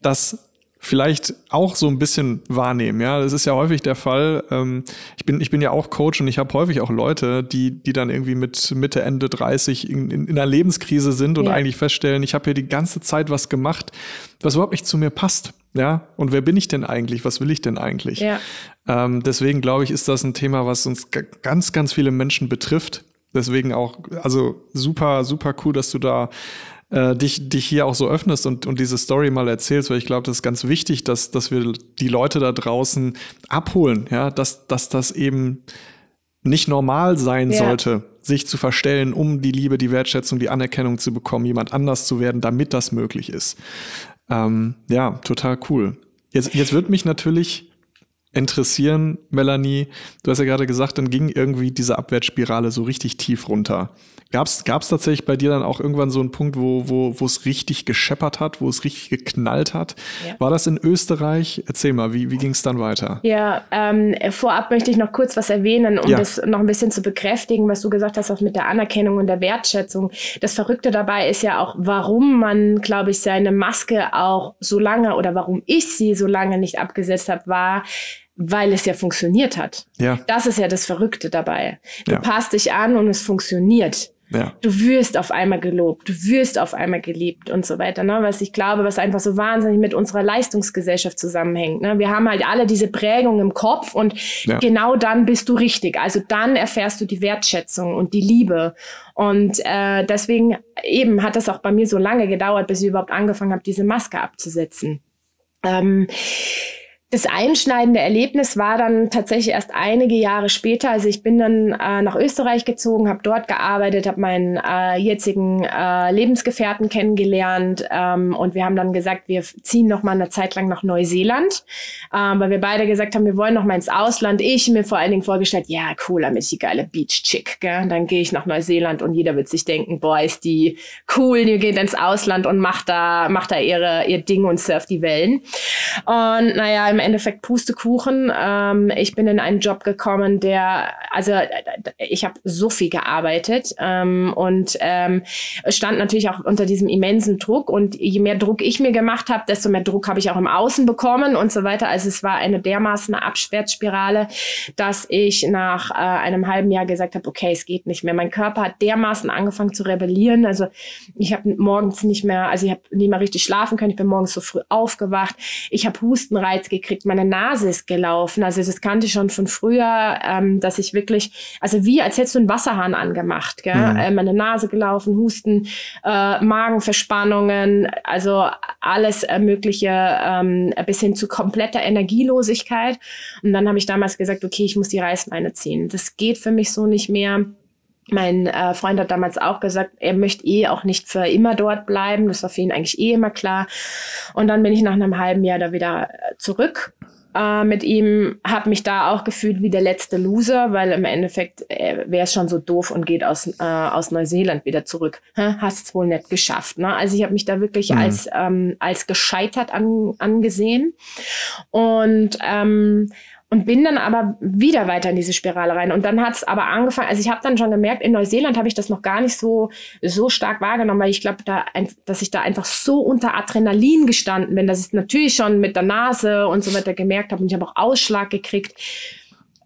das vielleicht auch so ein bisschen wahrnehmen. Ja, das ist ja häufig der Fall. Ähm, ich bin ich bin ja auch Coach und ich habe häufig auch Leute, die die dann irgendwie mit Mitte Ende 30 in, in, in einer Lebenskrise sind und ja. eigentlich feststellen, ich habe hier die ganze Zeit was gemacht, was überhaupt nicht zu mir passt. Ja, und wer bin ich denn eigentlich? Was will ich denn eigentlich? Ja. Ähm, deswegen glaube ich, ist das ein Thema, was uns ganz, ganz viele Menschen betrifft. Deswegen auch, also super, super cool, dass du da äh, dich, dich hier auch so öffnest und, und diese Story mal erzählst, weil ich glaube, das ist ganz wichtig, dass, dass wir die Leute da draußen abholen, ja, dass, dass das eben nicht normal sein ja. sollte, sich zu verstellen, um die Liebe, die Wertschätzung, die Anerkennung zu bekommen, jemand anders zu werden, damit das möglich ist. Ähm, ja, total cool. Jetzt, jetzt wird mich natürlich interessieren, Melanie. Du hast ja gerade gesagt, dann ging irgendwie diese Abwärtsspirale so richtig tief runter. Gab es tatsächlich bei dir dann auch irgendwann so einen Punkt, wo wo wo es richtig gescheppert hat, wo es richtig geknallt hat? Ja. War das in Österreich? Erzähl mal, wie, wie ging es dann weiter? Ja, ähm, vorab möchte ich noch kurz was erwähnen, um ja. das noch ein bisschen zu bekräftigen, was du gesagt hast, auch mit der Anerkennung und der Wertschätzung. Das Verrückte dabei ist ja auch, warum man, glaube ich, seine Maske auch so lange oder warum ich sie so lange nicht abgesetzt habe, war, weil es ja funktioniert hat. Ja. Das ist ja das Verrückte dabei. Du ja. passt dich an und es funktioniert. Ja. Du wirst auf einmal gelobt, du wirst auf einmal geliebt und so weiter. Ne? Was ich glaube, was einfach so wahnsinnig mit unserer Leistungsgesellschaft zusammenhängt. Ne? Wir haben halt alle diese Prägung im Kopf und ja. genau dann bist du richtig. Also dann erfährst du die Wertschätzung und die Liebe. Und äh, deswegen eben hat das auch bei mir so lange gedauert, bis ich überhaupt angefangen habe, diese Maske abzusetzen. Ähm, das einschneidende Erlebnis war dann tatsächlich erst einige Jahre später. Also ich bin dann äh, nach Österreich gezogen, habe dort gearbeitet, habe meinen äh, jetzigen äh, Lebensgefährten kennengelernt ähm, und wir haben dann gesagt, wir ziehen noch mal eine Zeit lang nach Neuseeland, ähm, weil wir beide gesagt haben, wir wollen noch mal ins Ausland. Ich mir vor allen Dingen vorgestellt, ja cool, dann ist die geile Beach Chick, gell? dann gehe ich nach Neuseeland und jeder wird sich denken, boah, ist die cool, die geht ins Ausland und macht da macht da ihre ihr Ding und surft die Wellen. Und naja, im Endeffekt Pustekuchen. Ähm, ich bin in einen Job gekommen, der, also ich habe so viel gearbeitet ähm, und ähm, stand natürlich auch unter diesem immensen Druck. Und je mehr Druck ich mir gemacht habe, desto mehr Druck habe ich auch im Außen bekommen und so weiter. Also es war eine dermaßen Abschwärtsspirale, dass ich nach äh, einem halben Jahr gesagt habe, okay, es geht nicht mehr. Mein Körper hat dermaßen angefangen zu rebellieren. Also ich habe morgens nicht mehr, also ich habe nicht mehr richtig schlafen können. Ich bin morgens so früh aufgewacht. Ich habe Hustenreiz gekriegt gekriegt, meine Nase ist gelaufen. Also das kannte ich schon von früher, ähm, dass ich wirklich, also wie als hättest du einen Wasserhahn angemacht, gell? Mhm. Äh, meine Nase gelaufen, Husten, äh, Magenverspannungen, also alles äh, mögliche ähm, bis hin zu kompletter Energielosigkeit. Und dann habe ich damals gesagt, okay, ich muss die Reißleine ziehen. Das geht für mich so nicht mehr. Mein äh, Freund hat damals auch gesagt, er möchte eh auch nicht für immer dort bleiben. Das war für ihn eigentlich eh immer klar. Und dann bin ich nach einem halben Jahr da wieder äh, zurück äh, mit ihm, habe mich da auch gefühlt wie der letzte Loser, weil im Endeffekt äh, wäre es schon so doof und geht aus, äh, aus Neuseeland wieder zurück. Hast es wohl nicht geschafft. Ne? Also ich habe mich da wirklich mhm. als, ähm, als gescheitert an, angesehen. Und ähm, und bin dann aber wieder weiter in diese Spirale rein. Und dann hat es aber angefangen, also ich habe dann schon gemerkt, in Neuseeland habe ich das noch gar nicht so, so stark wahrgenommen, weil ich glaube, da, dass ich da einfach so unter Adrenalin gestanden bin, dass ich natürlich schon mit der Nase und so weiter gemerkt habe und ich habe auch Ausschlag gekriegt.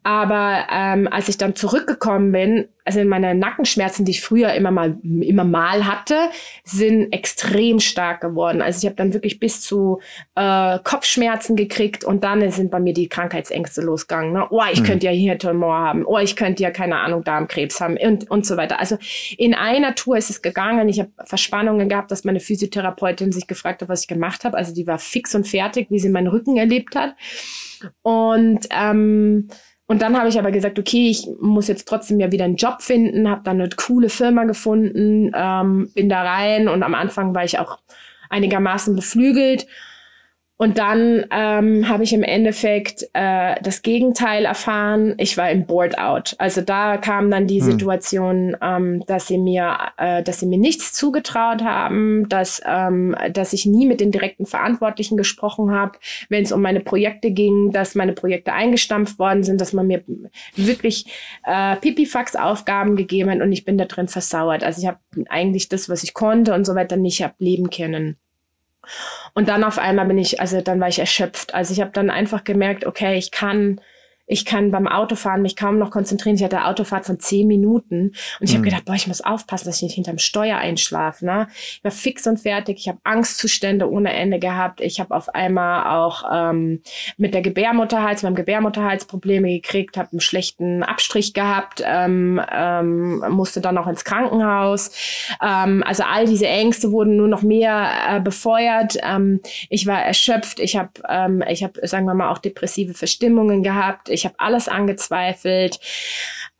Aber ähm, als ich dann zurückgekommen bin, also meine Nackenschmerzen, die ich früher immer mal immer mal hatte, sind extrem stark geworden. Also ich habe dann wirklich bis zu äh, Kopfschmerzen gekriegt und dann sind bei mir die Krankheitsängste losgegangen. Ne? Oh, ich hm. könnte ja hier Tumor haben. Oh, ich könnte ja keine Ahnung Darmkrebs haben und und so weiter. Also in einer Tour ist es gegangen. Ich habe Verspannungen gehabt, dass meine Physiotherapeutin sich gefragt hat, was ich gemacht habe. Also die war fix und fertig, wie sie meinen Rücken erlebt hat. Und ähm, und dann habe ich aber gesagt, okay, ich muss jetzt trotzdem ja wieder einen Job finden, habe dann eine coole Firma gefunden, ähm, bin da rein und am Anfang war ich auch einigermaßen beflügelt und dann ähm, habe ich im Endeffekt äh, das Gegenteil erfahren. Ich war im Board out. Also da kam dann die hm. Situation, ähm, dass sie mir, äh, dass sie mir nichts zugetraut haben, dass ähm, dass ich nie mit den direkten Verantwortlichen gesprochen habe, wenn es um meine Projekte ging, dass meine Projekte eingestampft worden sind, dass man mir wirklich äh, Pipifax-Aufgaben gegeben hat und ich bin da drin versauert. Also ich habe eigentlich das, was ich konnte und so weiter, nicht hab leben können. Und dann auf einmal bin ich, also dann war ich erschöpft. Also ich habe dann einfach gemerkt, okay, ich kann ich kann beim Autofahren mich kaum noch konzentrieren. Ich hatte eine Autofahrt von zehn Minuten und ich mhm. habe gedacht, boah, ich muss aufpassen, dass ich nicht hinterm Steuer einschlafe. Ne? Ich war fix und fertig. Ich habe Angstzustände ohne Ende gehabt. Ich habe auf einmal auch ähm, mit der Gebärmutterhals, meinem Gebärmutterhals Probleme gekriegt, habe einen schlechten Abstrich gehabt, ähm, ähm, musste dann auch ins Krankenhaus. Ähm, also all diese Ängste wurden nur noch mehr äh, befeuert. Ähm, ich war erschöpft. Ich habe, ähm, ich habe, sagen wir mal, auch depressive Verstimmungen gehabt ich habe alles angezweifelt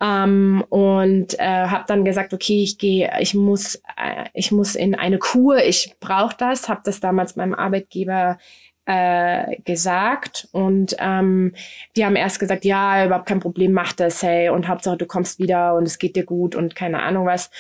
ähm, und äh, habe dann gesagt, okay, ich gehe, ich muss, äh, ich muss in eine Kur, ich brauche das, habe das damals meinem Arbeitgeber äh, gesagt und ähm, die haben erst gesagt, ja, überhaupt kein Problem, mach das, hey, und Hauptsache du kommst wieder und es geht dir gut und keine Ahnung was.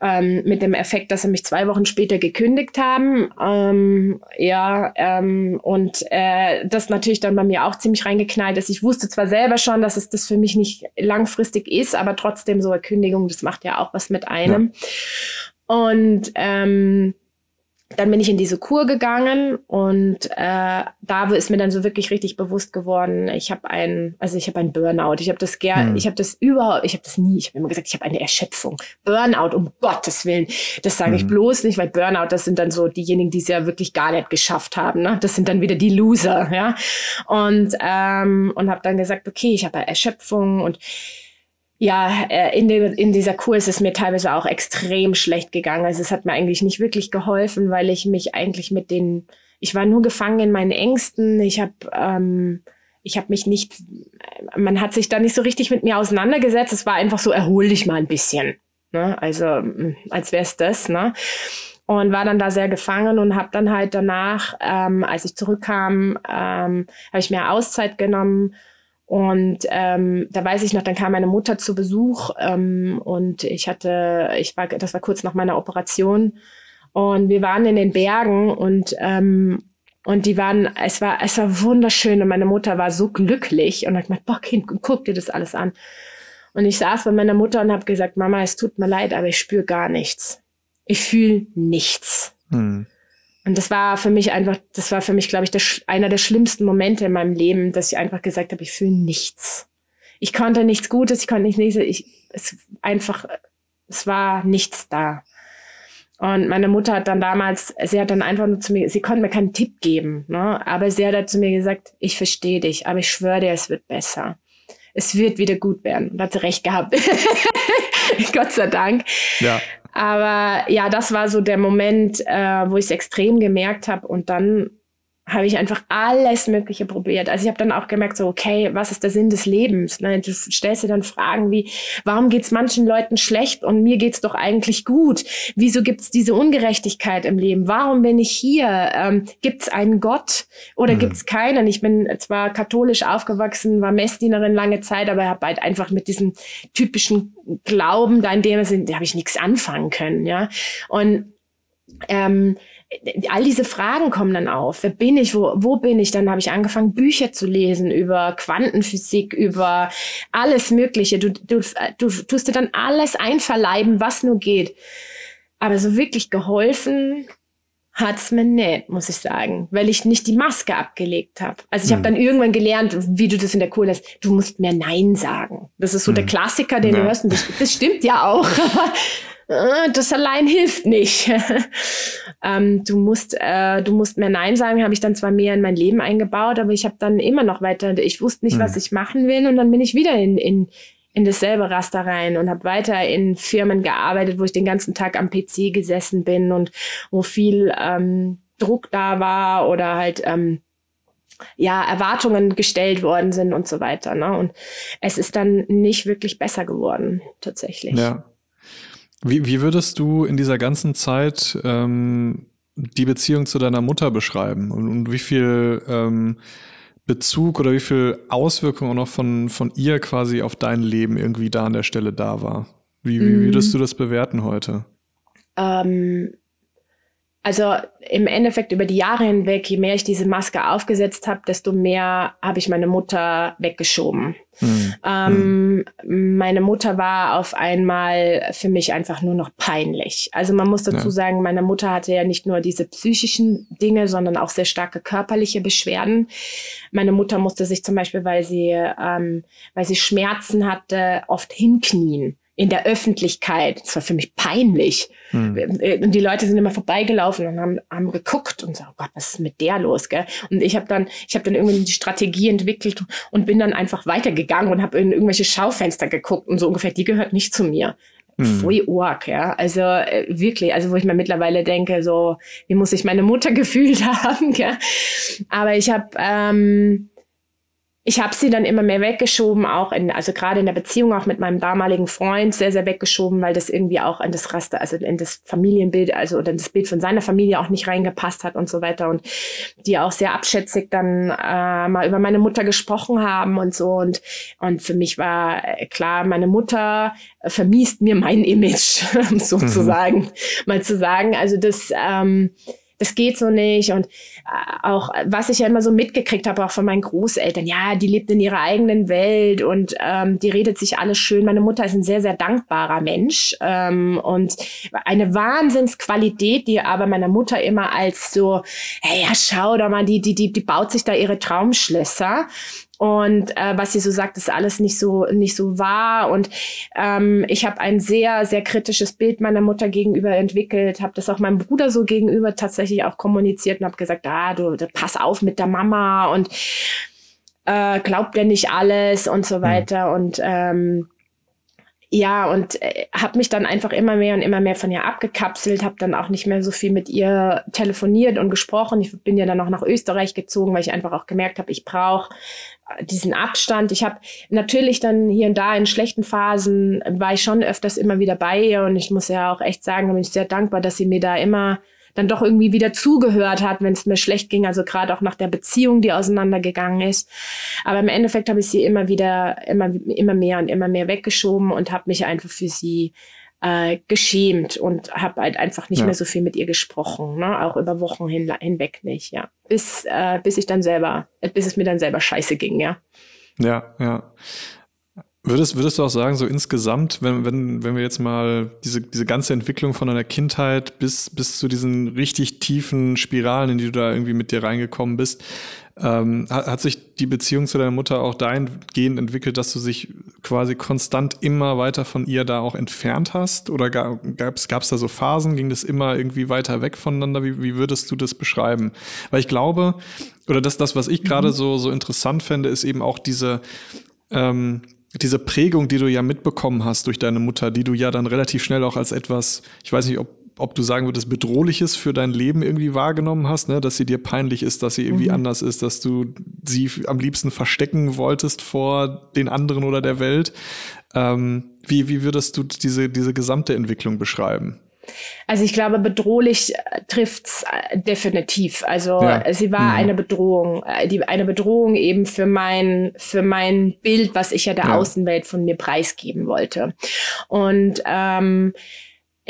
Ähm, mit dem Effekt, dass sie mich zwei Wochen später gekündigt haben. Ähm, ja, ähm, und äh, das natürlich dann bei mir auch ziemlich reingeknallt ist. Ich wusste zwar selber schon, dass es das für mich nicht langfristig ist, aber trotzdem so eine Kündigung, das macht ja auch was mit einem. Ja. Und ähm, dann bin ich in diese Kur gegangen und äh, da ist mir dann so wirklich richtig bewusst geworden, ich habe ein, also ich habe ein Burnout. Ich habe das gern, hm. ich habe das überhaupt, ich habe das nie, ich habe immer gesagt, ich habe eine Erschöpfung. Burnout, um Gottes Willen. Das sage hm. ich bloß nicht, weil Burnout, das sind dann so diejenigen, die es ja wirklich gar nicht geschafft haben. Ne? Das sind dann wieder die Loser, ja. Und, ähm, und habe dann gesagt, okay, ich habe Erschöpfung und ja, äh, in, de, in dieser Kur ist es mir teilweise auch extrem schlecht gegangen. Also es hat mir eigentlich nicht wirklich geholfen, weil ich mich eigentlich mit den, ich war nur gefangen in meinen Ängsten. Ich habe ähm, ich habe mich nicht, man hat sich da nicht so richtig mit mir auseinandergesetzt. Es war einfach so, erhol dich mal ein bisschen. Ne? Also hm, als wäre es das. Ne? Und war dann da sehr gefangen und habe dann halt danach, ähm, als ich zurückkam, ähm, habe ich mir Auszeit genommen und ähm, da weiß ich noch, dann kam meine Mutter zu Besuch ähm, und ich hatte, ich war, das war kurz nach meiner Operation und wir waren in den Bergen und ähm, und die waren, es war, es war wunderschön und meine Mutter war so glücklich und hat gesagt, boah, Kind, guck dir das alles an. Und ich saß bei meiner Mutter und habe gesagt, Mama, es tut mir leid, aber ich spüre gar nichts. Ich fühle nichts. Hm. Und das war für mich einfach, das war für mich, glaube ich, der, einer der schlimmsten Momente in meinem Leben, dass ich einfach gesagt habe, ich fühle nichts. Ich konnte nichts Gutes, ich konnte nichts, ich, es einfach, es war nichts da. Und meine Mutter hat dann damals, sie hat dann einfach nur zu mir, sie konnte mir keinen Tipp geben, ne? aber sie hat dann zu mir gesagt, ich verstehe dich, aber ich schwöre dir, es wird besser. Es wird wieder gut werden. Und hat sie recht gehabt. Gott sei Dank. Ja. Aber ja, das war so der Moment, äh, wo ich es extrem gemerkt habe. Und dann habe ich einfach alles Mögliche probiert. Also ich habe dann auch gemerkt, so, okay, was ist der Sinn des Lebens? Ne? Du stellst dir dann Fragen wie, warum geht's manchen Leuten schlecht und mir geht's doch eigentlich gut? Wieso gibt's diese Ungerechtigkeit im Leben? Warum bin ich hier? Ähm, gibt's einen Gott oder mhm. gibt's keinen? Ich bin zwar katholisch aufgewachsen, war Messdienerin lange Zeit, aber habe halt einfach mit diesem typischen Glauben, da in dem Sinn, da habe ich nichts anfangen können, ja. Und ähm, all diese Fragen kommen dann auf. Wer bin ich? Wo, wo bin ich? Dann habe ich angefangen, Bücher zu lesen über Quantenphysik, über alles Mögliche. Du, du, du tust dir dann alles einverleiben, was nur geht. Aber so wirklich geholfen hat's mir nicht, muss ich sagen, weil ich nicht die Maske abgelegt habe. Also ich mhm. habe dann irgendwann gelernt, wie du das in der Kohle hast, du musst mehr Nein sagen. Das ist so mhm. der Klassiker, den ja. du hörst. Und das, das stimmt ja auch. Äh, das allein hilft nicht. ähm, du musst, äh, du musst mehr Nein sagen, habe ich dann zwar mehr in mein Leben eingebaut, aber ich habe dann immer noch weiter, ich wusste nicht, mhm. was ich machen will und dann bin ich wieder in, in, in dasselbe Raster rein und habe weiter in Firmen gearbeitet, wo ich den ganzen Tag am PC gesessen bin und wo viel ähm, Druck da war oder halt ähm, ja Erwartungen gestellt worden sind und so weiter. Ne? Und es ist dann nicht wirklich besser geworden tatsächlich. Ja. Wie, wie würdest du in dieser ganzen Zeit ähm, die Beziehung zu deiner Mutter beschreiben und, und wie viel ähm, Bezug oder wie viel Auswirkung auch noch von, von ihr quasi auf dein Leben irgendwie da an der Stelle da war? Wie, wie würdest mhm. du das bewerten heute? Ähm, also im Endeffekt über die Jahre hinweg, je mehr ich diese Maske aufgesetzt habe, desto mehr habe ich meine Mutter weggeschoben. Mhm. Ähm, mhm. Meine Mutter war auf einmal für mich einfach nur noch peinlich. Also man muss dazu ja. sagen, meine Mutter hatte ja nicht nur diese psychischen Dinge, sondern auch sehr starke körperliche Beschwerden. Meine Mutter musste sich zum Beispiel, weil sie, ähm, weil sie Schmerzen hatte, oft hinknien in der Öffentlichkeit. Das war für mich peinlich. Hm. Und die Leute sind immer vorbeigelaufen und haben, haben geguckt und so, oh Gott, was ist mit der los? Gell? Und ich habe dann, ich habe dann irgendwie die Strategie entwickelt und bin dann einfach weitergegangen und habe in irgendwelche Schaufenster geguckt und so ungefähr, die gehört nicht zu mir. Hm. Pfui Org, ja. Also äh, wirklich, also wo ich mir mittlerweile denke, so, wie muss ich meine Mutter gefühlt haben, gell? Aber ich habe ähm, ich habe sie dann immer mehr weggeschoben, auch in, also gerade in der Beziehung auch mit meinem damaligen Freund sehr, sehr weggeschoben, weil das irgendwie auch in das Raster, also in das Familienbild, also oder in das Bild von seiner Familie auch nicht reingepasst hat und so weiter und die auch sehr abschätzig dann äh, mal über meine Mutter gesprochen haben und so und und für mich war äh, klar, meine Mutter vermiest mir mein Image sozusagen, mhm. mal zu sagen, also das ähm, das geht so nicht. Und äh, auch, was ich ja immer so mitgekriegt habe, auch von meinen Großeltern, ja, die lebt in ihrer eigenen Welt und ähm, die redet sich alles schön. Meine Mutter ist ein sehr, sehr dankbarer Mensch ähm, und eine Wahnsinnsqualität, die aber meiner Mutter immer als so, hey, ja, schau doch mal, die, die, die, die baut sich da ihre Traumschlösser. Und äh, was sie so sagt, ist alles nicht so nicht so wahr. Und ähm, ich habe ein sehr sehr kritisches Bild meiner Mutter gegenüber entwickelt, habe das auch meinem Bruder so gegenüber tatsächlich auch kommuniziert und habe gesagt, ah, du, pass auf mit der Mama und äh, glaubt ja nicht alles und so mhm. weiter. Mhm. Und ähm, ja, und äh, habe mich dann einfach immer mehr und immer mehr von ihr abgekapselt, habe dann auch nicht mehr so viel mit ihr telefoniert und gesprochen. Ich bin ja dann auch nach Österreich gezogen, weil ich einfach auch gemerkt habe, ich brauche diesen Abstand. Ich habe natürlich dann hier und da in schlechten Phasen war ich schon öfters immer wieder bei ihr und ich muss ja auch echt sagen, da bin ich sehr dankbar, dass sie mir da immer dann doch irgendwie wieder zugehört hat, wenn es mir schlecht ging, also gerade auch nach der Beziehung, die auseinandergegangen ist. Aber im Endeffekt habe ich sie immer wieder, immer, immer mehr und immer mehr weggeschoben und habe mich einfach für sie äh, geschämt und habe halt einfach nicht ja. mehr so viel mit ihr gesprochen, ne? auch über Wochen hin, hinweg nicht, ja. Bis, äh, bis ich dann selber, bis es mir dann selber scheiße ging, ja. Ja, ja. Würdest, würdest du auch sagen, so insgesamt, wenn, wenn, wenn wir jetzt mal diese, diese ganze Entwicklung von deiner Kindheit bis, bis zu diesen richtig tiefen Spiralen, in die du da irgendwie mit dir reingekommen bist, ähm, hat, hat sich die Beziehung zu deiner Mutter auch dahingehend entwickelt, dass du sich quasi konstant immer weiter von ihr da auch entfernt hast? Oder gab es da so Phasen? Ging das immer irgendwie weiter weg voneinander? Wie, wie würdest du das beschreiben? Weil ich glaube, oder das, das was ich gerade mhm. so, so interessant fände, ist eben auch diese, ähm, diese Prägung, die du ja mitbekommen hast durch deine Mutter, die du ja dann relativ schnell auch als etwas, ich weiß nicht, ob, ob du sagen würdest, bedrohliches für dein Leben irgendwie wahrgenommen hast, ne? dass sie dir peinlich ist, dass sie irgendwie mhm. anders ist, dass du sie am liebsten verstecken wolltest vor den anderen oder der Welt. Ähm, wie, wie würdest du diese, diese gesamte Entwicklung beschreiben? Also ich glaube, bedrohlich äh, trifft's äh, definitiv. Also ja. sie war mhm. eine Bedrohung, äh, die, eine Bedrohung eben für mein, für mein Bild, was ich ja der ja. Außenwelt von mir preisgeben wollte. Und ähm,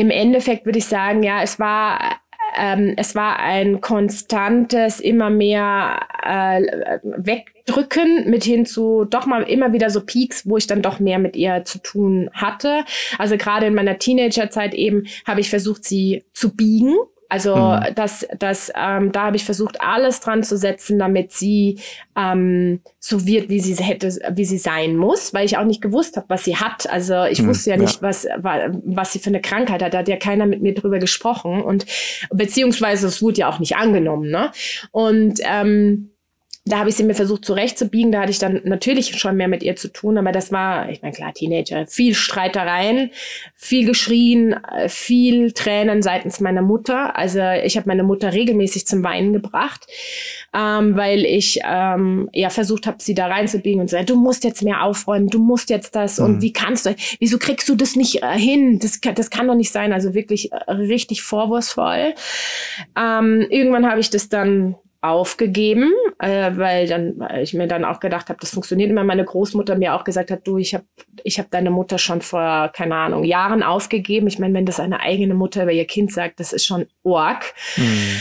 im Endeffekt würde ich sagen, ja, es war ähm, es war ein konstantes, immer mehr äh, wegdrücken mit hin zu doch mal immer wieder so Peaks, wo ich dann doch mehr mit ihr zu tun hatte. Also gerade in meiner Teenagerzeit eben habe ich versucht, sie zu biegen also mhm. das, das, ähm, da habe ich versucht, alles dran zu setzen, damit sie ähm, so wird, wie sie hätte, wie sie sein muss, weil ich auch nicht gewusst habe, was sie hat. Also ich mhm, wusste ja nicht, ja. was, was sie für eine Krankheit hat. Da hat ja keiner mit mir drüber gesprochen und beziehungsweise es wurde ja auch nicht angenommen. Ne? Und ähm, da habe ich sie mir versucht zurechtzubiegen. Da hatte ich dann natürlich schon mehr mit ihr zu tun, aber das war, ich meine, klar, Teenager, viel Streitereien, viel geschrien, viel Tränen seitens meiner Mutter. Also ich habe meine Mutter regelmäßig zum Weinen gebracht, ähm, weil ich ähm, ja versucht habe, sie da reinzubiegen und zu sagen, du musst jetzt mehr aufräumen, du musst jetzt das mhm. und wie kannst du, wieso kriegst du das nicht äh, hin? Das, das kann doch nicht sein. Also wirklich äh, richtig vorwurfsvoll. Ähm, irgendwann habe ich das dann aufgegeben, äh, weil dann weil ich mir dann auch gedacht habe, das funktioniert immer. Meine Großmutter mir auch gesagt hat, du, ich habe ich hab deine Mutter schon vor keine Ahnung Jahren aufgegeben. Ich meine, wenn das eine eigene Mutter über ihr Kind sagt, das ist schon org. Mhm.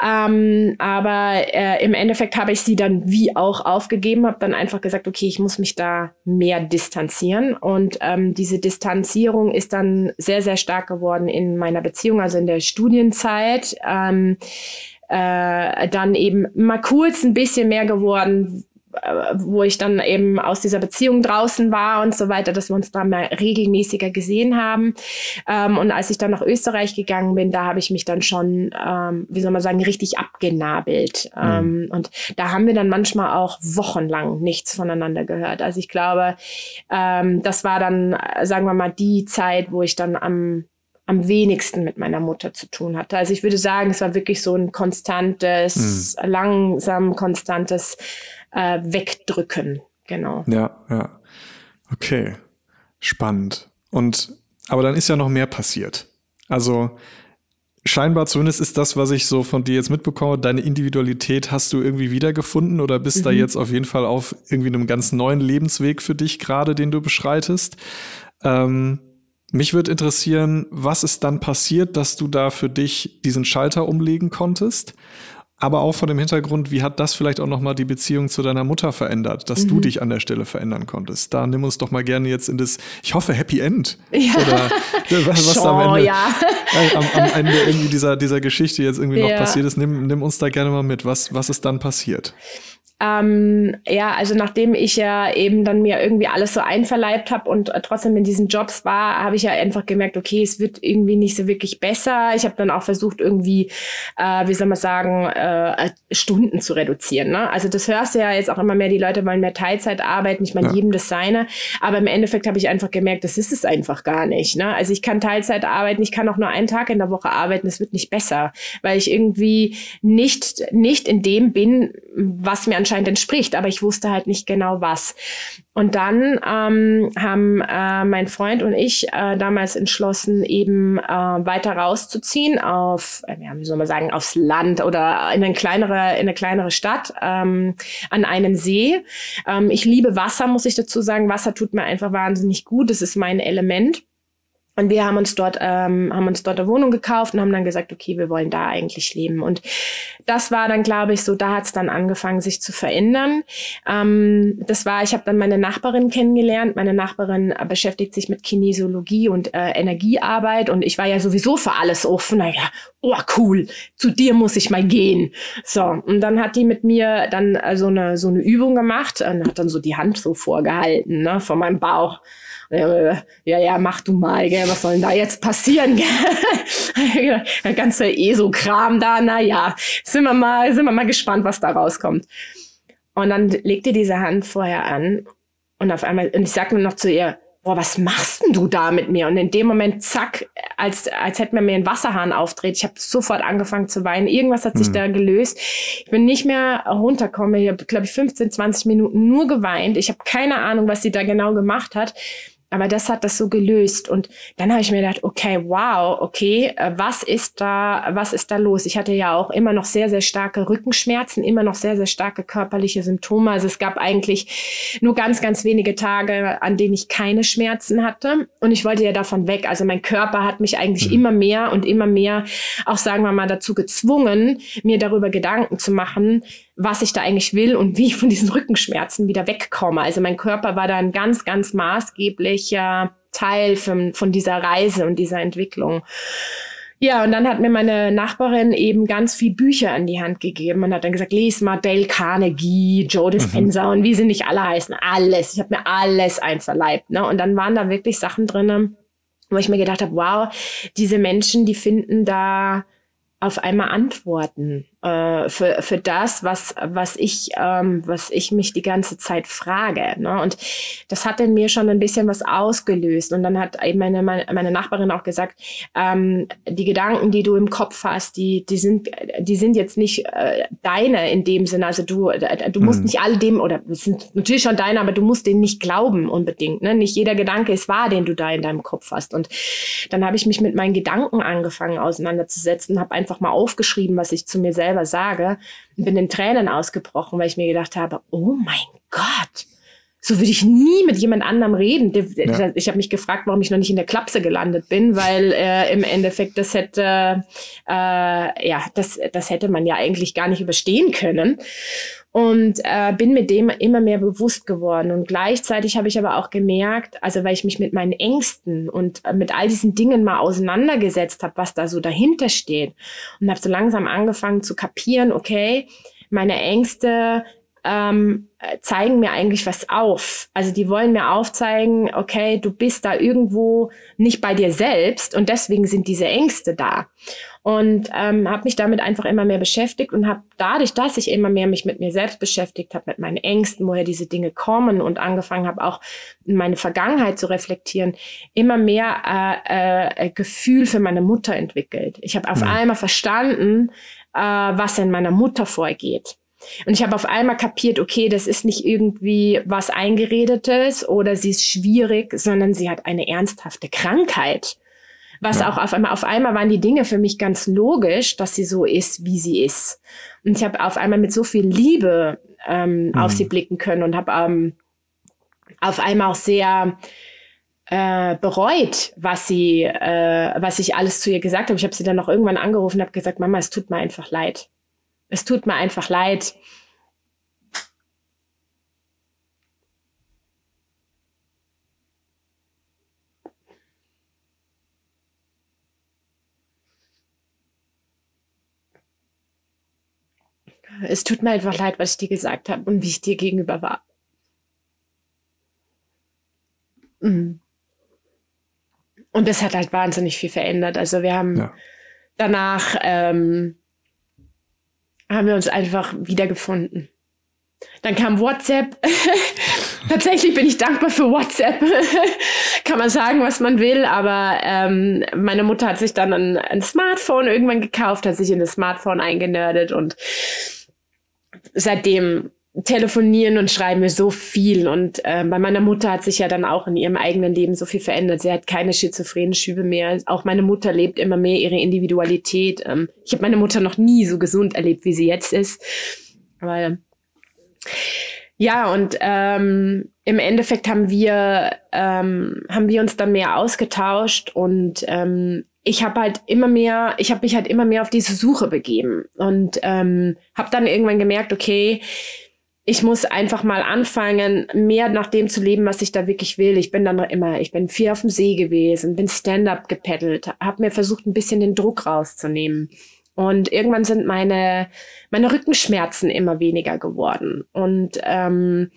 Ähm, aber äh, im Endeffekt habe ich sie dann wie auch aufgegeben, habe dann einfach gesagt, okay, ich muss mich da mehr distanzieren. Und ähm, diese Distanzierung ist dann sehr, sehr stark geworden in meiner Beziehung, also in der Studienzeit. Ähm, äh, dann eben mal kurz ein bisschen mehr geworden, äh, wo ich dann eben aus dieser Beziehung draußen war und so weiter, dass wir uns da mal regelmäßiger gesehen haben. Ähm, und als ich dann nach Österreich gegangen bin, da habe ich mich dann schon, ähm, wie soll man sagen, richtig abgenabelt. Mhm. Ähm, und da haben wir dann manchmal auch wochenlang nichts voneinander gehört. Also ich glaube, ähm, das war dann, sagen wir mal, die Zeit, wo ich dann am am wenigsten mit meiner Mutter zu tun hatte. Also ich würde sagen, es war wirklich so ein konstantes, mhm. langsam konstantes äh, Wegdrücken. Genau. Ja, ja. Okay. Spannend. Und aber dann ist ja noch mehr passiert. Also scheinbar zumindest ist das, was ich so von dir jetzt mitbekomme, deine Individualität hast du irgendwie wiedergefunden oder bist mhm. da jetzt auf jeden Fall auf irgendwie einem ganz neuen Lebensweg für dich gerade, den du beschreitest. Ähm, mich würde interessieren, was ist dann passiert, dass du da für dich diesen Schalter umlegen konntest? Aber auch vor dem Hintergrund, wie hat das vielleicht auch nochmal die Beziehung zu deiner Mutter verändert, dass mhm. du dich an der Stelle verändern konntest? Da nimm uns doch mal gerne jetzt in das, ich hoffe, Happy End. Ja. Oder was, was da am Ende, ja. äh, am, am, Ende irgendwie dieser, dieser Geschichte jetzt irgendwie ja. noch passiert ist. Nimm, nimm uns da gerne mal mit. Was, was ist dann passiert? Ähm, ja, also nachdem ich ja eben dann mir irgendwie alles so einverleibt habe und äh, trotzdem in diesen Jobs war, habe ich ja einfach gemerkt, okay, es wird irgendwie nicht so wirklich besser. Ich habe dann auch versucht, irgendwie, äh, wie soll man sagen, äh, Stunden zu reduzieren. Ne? Also das hörst du ja jetzt auch immer mehr, die Leute wollen mehr Teilzeit arbeiten, ich meine, ja. jedem das seine. Aber im Endeffekt habe ich einfach gemerkt, das ist es einfach gar nicht. Ne? Also ich kann Teilzeit arbeiten, ich kann auch nur einen Tag in der Woche arbeiten, es wird nicht besser, weil ich irgendwie nicht, nicht in dem bin, was mir anscheinend entspricht, aber ich wusste halt nicht genau was. Und dann ähm, haben äh, mein Freund und ich äh, damals entschlossen, eben äh, weiter rauszuziehen auf, äh, wie soll man sagen, aufs Land oder in eine kleinere, in eine kleinere Stadt ähm, an einen See. Ähm, ich liebe Wasser, muss ich dazu sagen. Wasser tut mir einfach wahnsinnig gut. Das ist mein Element. Und wir haben uns dort, ähm, haben uns dort eine Wohnung gekauft und haben dann gesagt, okay, wir wollen da eigentlich leben. Und das war dann, glaube ich, so, da hat es dann angefangen, sich zu verändern. Ähm, das war, ich habe dann meine Nachbarin kennengelernt. Meine Nachbarin äh, beschäftigt sich mit Kinesiologie und äh, Energiearbeit und ich war ja sowieso für alles offen. Naja, oh cool, zu dir muss ich mal gehen. So, und dann hat die mit mir dann äh, so eine so eine Übung gemacht und hat dann so die Hand so vorgehalten, ne, vor meinem Bauch ja, ja, mach du mal, gell, was soll denn da jetzt passieren? Gell? Der ganze ESO-Kram da, na ja, sind wir mal, sind wir mal gespannt, was da rauskommt. Und dann legt ihr diese Hand vorher an und auf einmal, und ich sag nur noch zu ihr, boah, was machst denn du da mit mir? Und in dem Moment, zack, als, als hätte man mir einen Wasserhahn aufdreht. Ich habe sofort angefangen zu weinen. Irgendwas hat sich mhm. da gelöst. Ich bin nicht mehr runtergekommen. Ich habe, glaube ich, 15, 20 Minuten nur geweint. Ich habe keine Ahnung, was sie da genau gemacht hat. Aber das hat das so gelöst. Und dann habe ich mir gedacht, okay, wow, okay, äh, was ist da, was ist da los? Ich hatte ja auch immer noch sehr, sehr starke Rückenschmerzen, immer noch sehr, sehr starke körperliche Symptome. Also es gab eigentlich nur ganz, ganz wenige Tage, an denen ich keine Schmerzen hatte. Und ich wollte ja davon weg. Also mein Körper hat mich eigentlich mhm. immer mehr und immer mehr auch, sagen wir mal, dazu gezwungen, mir darüber Gedanken zu machen, was ich da eigentlich will und wie ich von diesen Rückenschmerzen wieder wegkomme. Also mein Körper war da ein ganz, ganz maßgeblicher Teil von, von dieser Reise und dieser Entwicklung. Ja, und dann hat mir meine Nachbarin eben ganz viel Bücher an die Hand gegeben und hat dann gesagt, lies mal Dale Carnegie, Joe Dispenza mhm. und wie sie nicht alle heißen. Alles. Ich habe mir alles einverleibt. Ne? Und dann waren da wirklich Sachen drinnen, wo ich mir gedacht habe, wow, diese Menschen, die finden da auf einmal Antworten äh, für, für das, was, was, ich, ähm, was ich mich die ganze Zeit frage. Ne? Und das hat in mir schon ein bisschen was ausgelöst. Und dann hat eben meine, meine Nachbarin auch gesagt, ähm, die Gedanken, die du im Kopf hast, die, die, sind, die sind jetzt nicht äh, deine in dem Sinne. Also du, äh, du musst mhm. nicht all dem, oder es sind natürlich schon deine, aber du musst denen nicht glauben unbedingt. Ne? Nicht jeder Gedanke ist wahr, den du da in deinem Kopf hast. Und dann habe ich mich mit meinen Gedanken angefangen auseinanderzusetzen, habe einfach mal aufgeschrieben, was ich zu mir selber selber sage bin in Tränen ausgebrochen, weil ich mir gedacht habe, oh mein Gott, so würde ich nie mit jemand anderem reden. Ja. Ich habe mich gefragt, warum ich noch nicht in der Klapse gelandet bin, weil äh, im Endeffekt das hätte, äh, ja, das, das hätte man ja eigentlich gar nicht überstehen können und äh, bin mit dem immer mehr bewusst geworden. Und gleichzeitig habe ich aber auch gemerkt, also weil ich mich mit meinen Ängsten und äh, mit all diesen Dingen mal auseinandergesetzt habe, was da so dahinter steht und habe so langsam angefangen zu kapieren, okay, meine Ängste ähm, zeigen mir eigentlich was auf. Also die wollen mir aufzeigen, okay, du bist da irgendwo nicht bei dir selbst und deswegen sind diese Ängste da. Und ähm, habe mich damit einfach immer mehr beschäftigt und habe dadurch, dass ich immer mehr mich mit mir selbst beschäftigt habe, mit meinen Ängsten, woher diese Dinge kommen und angefangen habe, auch meine Vergangenheit zu reflektieren, immer mehr äh, äh, Gefühl für meine Mutter entwickelt. Ich habe auf mhm. einmal verstanden, äh, was in meiner Mutter vorgeht. Und ich habe auf einmal kapiert, okay, das ist nicht irgendwie was Eingeredetes oder sie ist schwierig, sondern sie hat eine ernsthafte Krankheit. Was ja. auch auf einmal, auf einmal waren die Dinge für mich ganz logisch, dass sie so ist, wie sie ist. Und ich habe auf einmal mit so viel Liebe ähm, mhm. auf sie blicken können und habe ähm, auf einmal auch sehr äh, bereut, was sie, äh, was ich alles zu ihr gesagt habe. Ich habe sie dann noch irgendwann angerufen und habe gesagt, Mama, es tut mir einfach leid. Es tut mir einfach leid. Es tut mir einfach leid, was ich dir gesagt habe und wie ich dir gegenüber war. Mhm. Und das hat halt wahnsinnig viel verändert. Also wir haben ja. danach ähm, haben wir uns einfach wiedergefunden. Dann kam WhatsApp. Tatsächlich bin ich dankbar für WhatsApp. Kann man sagen, was man will, aber ähm, meine Mutter hat sich dann ein, ein Smartphone irgendwann gekauft, hat sich in das Smartphone eingenördet und seitdem telefonieren und schreiben wir so viel. Und äh, bei meiner Mutter hat sich ja dann auch in ihrem eigenen Leben so viel verändert. Sie hat keine schizophrenen Schübe mehr. Auch meine Mutter lebt immer mehr ihre Individualität. Ähm, ich habe meine Mutter noch nie so gesund erlebt, wie sie jetzt ist. Weil ja, und ähm, im Endeffekt haben wir, ähm, haben wir uns dann mehr ausgetauscht und ähm, ich habe halt immer mehr, ich habe mich halt immer mehr auf diese Suche begeben und ähm, habe dann irgendwann gemerkt, okay, ich muss einfach mal anfangen, mehr nach dem zu leben, was ich da wirklich will. Ich bin dann immer, ich bin viel auf dem See gewesen, bin Stand-up gepaddelt, habe mir versucht, ein bisschen den Druck rauszunehmen. Und irgendwann sind meine, meine Rückenschmerzen immer weniger geworden. Und, ähm,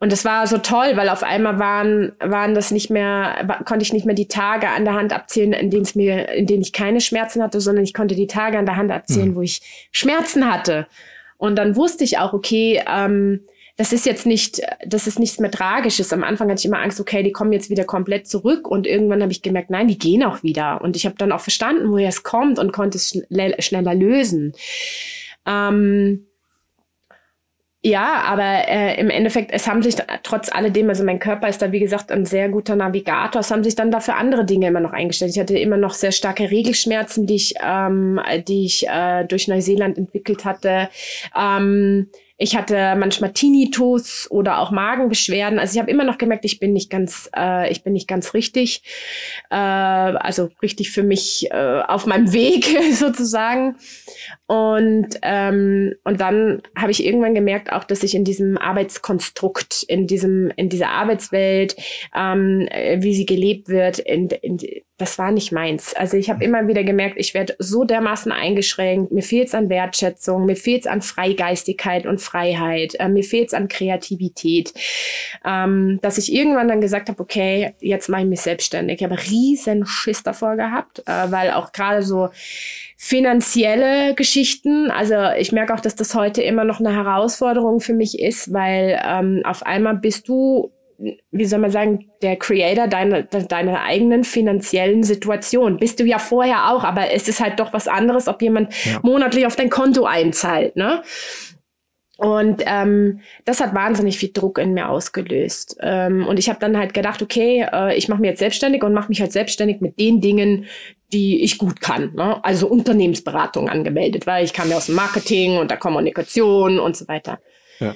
und das war so toll, weil auf einmal waren, waren das nicht mehr, konnte ich nicht mehr die Tage an der Hand abzählen, in denen es mir, in denen ich keine Schmerzen hatte, sondern ich konnte die Tage an der Hand abzählen, mhm. wo ich Schmerzen hatte. Und dann wusste ich auch, okay, ähm, das ist jetzt nicht, das ist nichts mehr Tragisches. Am Anfang hatte ich immer Angst, okay, die kommen jetzt wieder komplett zurück. Und irgendwann habe ich gemerkt, nein, die gehen auch wieder. Und ich habe dann auch verstanden, woher es kommt und konnte es schneller lösen. Ähm, Ja, aber äh, im Endeffekt, es haben sich trotz alledem, also mein Körper ist da wie gesagt ein sehr guter Navigator, es haben sich dann dafür andere Dinge immer noch eingestellt. Ich hatte immer noch sehr starke Regelschmerzen, die ich, ähm, die ich äh, durch Neuseeland entwickelt hatte. Ähm, ich hatte manchmal Tinnitus oder auch Magenbeschwerden. Also ich habe immer noch gemerkt, ich bin nicht ganz, äh, ich bin nicht ganz richtig, äh, also richtig für mich äh, auf meinem Weg sozusagen. Und ähm, und dann habe ich irgendwann gemerkt, auch dass ich in diesem Arbeitskonstrukt, in diesem in dieser Arbeitswelt, ähm, wie sie gelebt wird, in, in, das war nicht meins. Also ich habe immer wieder gemerkt, ich werde so dermaßen eingeschränkt. Mir fehlt es an Wertschätzung, mir fehlt es an Freigeistigkeit und Freiheit, äh, mir fehlt es an Kreativität, ähm, dass ich irgendwann dann gesagt habe, okay, jetzt mache ich mich selbstständig. Ich habe riesen Schiss davor gehabt, äh, weil auch gerade so finanzielle Geschichten. Also ich merke auch, dass das heute immer noch eine Herausforderung für mich ist, weil ähm, auf einmal bist du wie soll man sagen, der Creator deiner, deiner eigenen finanziellen Situation. Bist du ja vorher auch, aber es ist halt doch was anderes, ob jemand ja. monatlich auf dein Konto einzahlt, ne? Und ähm, das hat wahnsinnig viel Druck in mir ausgelöst. Ähm, und ich habe dann halt gedacht, okay, äh, ich mache mich jetzt selbstständig und mache mich halt selbstständig mit den Dingen, die ich gut kann. Ne? Also Unternehmensberatung angemeldet, weil ich kam ja aus dem Marketing und der Kommunikation und so weiter. Ja.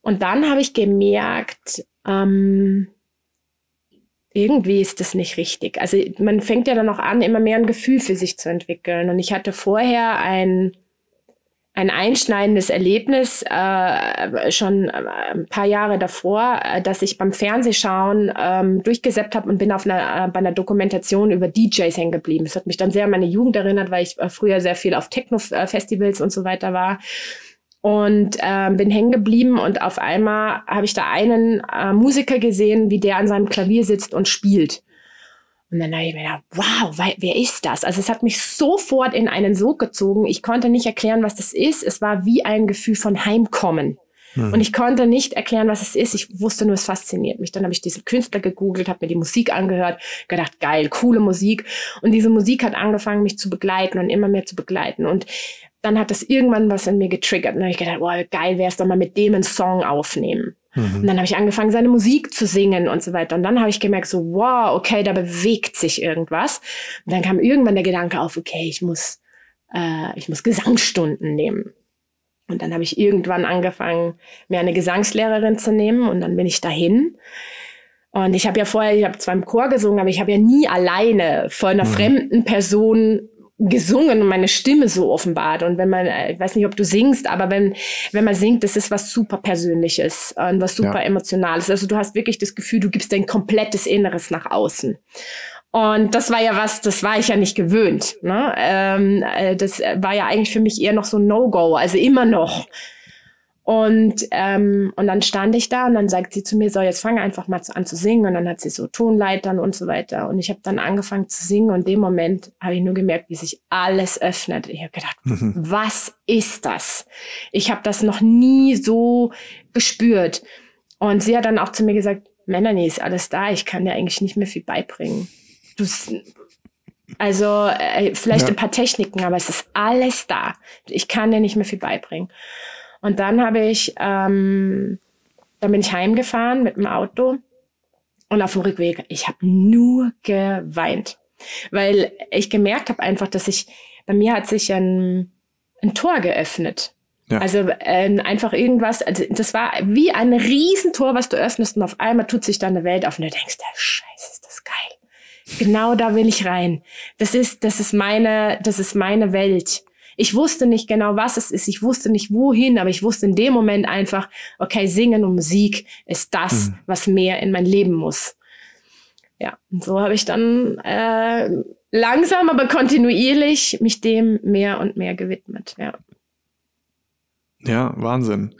Und dann habe ich gemerkt, ähm, irgendwie ist das nicht richtig. Also man fängt ja dann auch an, immer mehr ein Gefühl für sich zu entwickeln. Und ich hatte vorher ein, ein einschneidendes Erlebnis äh, schon äh, ein paar Jahre davor, äh, dass ich beim Fernsehschauen ähm, durchgesäppt habe und bin auf einer, äh, bei einer Dokumentation über DJs hängen geblieben. Das hat mich dann sehr an meine Jugend erinnert, weil ich früher sehr viel auf Techno-Festivals und so weiter war und äh, bin hängen geblieben und auf einmal habe ich da einen äh, Musiker gesehen, wie der an seinem Klavier sitzt und spielt. Und dann habe ich mir gedacht, wow, wer ist das? Also es hat mich sofort in einen Sog gezogen. Ich konnte nicht erklären, was das ist. Es war wie ein Gefühl von Heimkommen. Mhm. Und ich konnte nicht erklären, was es ist. Ich wusste nur, es fasziniert mich. Dann habe ich diesen Künstler gegoogelt, habe mir die Musik angehört, gedacht, geil, coole Musik. Und diese Musik hat angefangen, mich zu begleiten und immer mehr zu begleiten. Und dann hat das irgendwann was in mir getriggert. Und dann habe ich gedacht, wow, geil wäre es doch mal mit dem einen Song aufnehmen. Mhm. Und dann habe ich angefangen, seine Musik zu singen und so weiter. Und dann habe ich gemerkt, so, wow, okay, da bewegt sich irgendwas. Und dann kam irgendwann der Gedanke auf, okay, ich muss, äh, ich muss Gesangsstunden nehmen. Und dann habe ich irgendwann angefangen, mir eine Gesangslehrerin zu nehmen. Und dann bin ich dahin. Und ich habe ja vorher, ich habe zwar im Chor gesungen, aber ich habe ja nie alleine vor einer mhm. fremden Person gesungen und meine Stimme so offenbart. Und wenn man, äh, ich weiß nicht, ob du singst, aber wenn, wenn man singt, das ist was super Persönliches und was super ja. Emotionales. Also du hast wirklich das Gefühl, du gibst dein komplettes Inneres nach außen. Und das war ja was, das war ich ja nicht gewöhnt. Ne? Ähm, äh, das war ja eigentlich für mich eher noch so ein No-Go, also immer noch. Und, ähm, und dann stand ich da und dann sagt sie zu mir, so, jetzt fange einfach mal an zu singen. Und dann hat sie so Tonleitern und so weiter. Und ich habe dann angefangen zu singen und in dem Moment habe ich nur gemerkt, wie sich alles öffnet. Ich habe gedacht, mhm. was ist das? Ich habe das noch nie so gespürt. Und sie hat dann auch zu mir gesagt, Melanie, ist alles da, ich kann dir eigentlich nicht mehr viel beibringen. Du, also äh, vielleicht ja. ein paar Techniken, aber es ist alles da. Ich kann dir nicht mehr viel beibringen. Und dann habe ich, ähm, dann bin ich heimgefahren mit dem Auto und auf dem Rückweg, ich habe nur geweint, weil ich gemerkt habe einfach, dass ich, bei mir hat sich ein, ein Tor geöffnet. Ja. Also äh, einfach irgendwas, also das war wie ein Riesentor, was du öffnest und auf einmal tut sich da eine Welt auf und du denkst, der Scheiße, ist das geil. Genau da will ich rein. Das ist, das ist meine, das ist meine Welt. Ich wusste nicht genau, was es ist. Ich wusste nicht wohin, aber ich wusste in dem Moment einfach, okay, Singen und Musik ist das, mhm. was mehr in mein Leben muss. Ja, und so habe ich dann äh, langsam, aber kontinuierlich mich dem mehr und mehr gewidmet. Ja. Ja, Wahnsinn.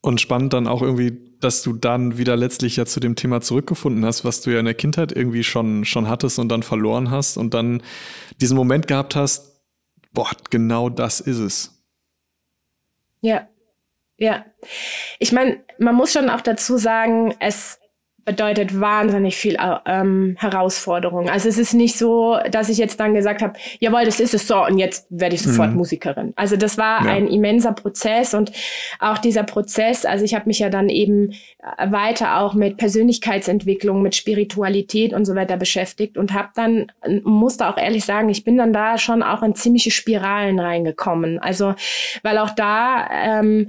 Und spannend dann auch irgendwie, dass du dann wieder letztlich ja zu dem Thema zurückgefunden hast, was du ja in der Kindheit irgendwie schon, schon hattest und dann verloren hast und dann diesen Moment gehabt hast, boah, genau das ist es. Ja, ja. Ich meine, man muss schon auch dazu sagen, es bedeutet wahnsinnig viel ähm, Herausforderung. Also es ist nicht so, dass ich jetzt dann gesagt habe, jawohl, das ist es so und jetzt werde ich sofort mhm. Musikerin. Also das war ja. ein immenser Prozess und auch dieser Prozess, also ich habe mich ja dann eben äh, weiter auch mit Persönlichkeitsentwicklung, mit Spiritualität und so weiter beschäftigt und habe dann, musste auch ehrlich sagen, ich bin dann da schon auch in ziemliche Spiralen reingekommen. Also weil auch da ähm,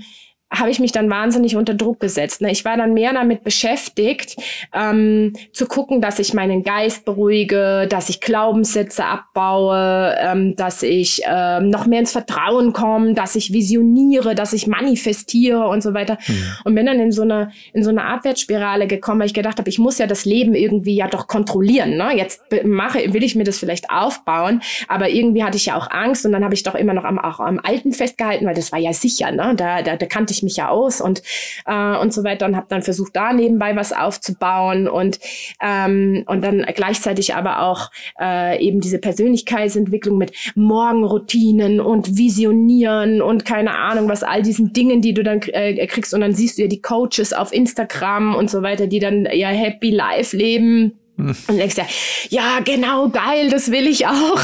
habe ich mich dann wahnsinnig unter Druck gesetzt. Ne? Ich war dann mehr damit beschäftigt, ähm, zu gucken, dass ich meinen Geist beruhige, dass ich Glaubenssätze abbaue, ähm, dass ich ähm, noch mehr ins Vertrauen komme, dass ich visioniere, dass ich manifestiere und so weiter. Mhm. Und bin dann in so eine in so eine Abwärtsspirale gekommen, weil ich gedacht habe, ich muss ja das Leben irgendwie ja doch kontrollieren. Ne? Jetzt mache will ich mir das vielleicht aufbauen, aber irgendwie hatte ich ja auch Angst und dann habe ich doch immer noch am auch am Alten festgehalten, weil das war ja sicher. Ne? Da, da, da kannte ich mich ja aus und, äh, und so weiter und habe dann versucht, da nebenbei was aufzubauen und, ähm, und dann gleichzeitig aber auch äh, eben diese Persönlichkeitsentwicklung mit Morgenroutinen und Visionieren und keine Ahnung, was all diesen Dingen, die du dann äh, kriegst und dann siehst du ja die Coaches auf Instagram und so weiter, die dann ja Happy Life leben und denkst ja, ja, genau, geil, das will ich auch.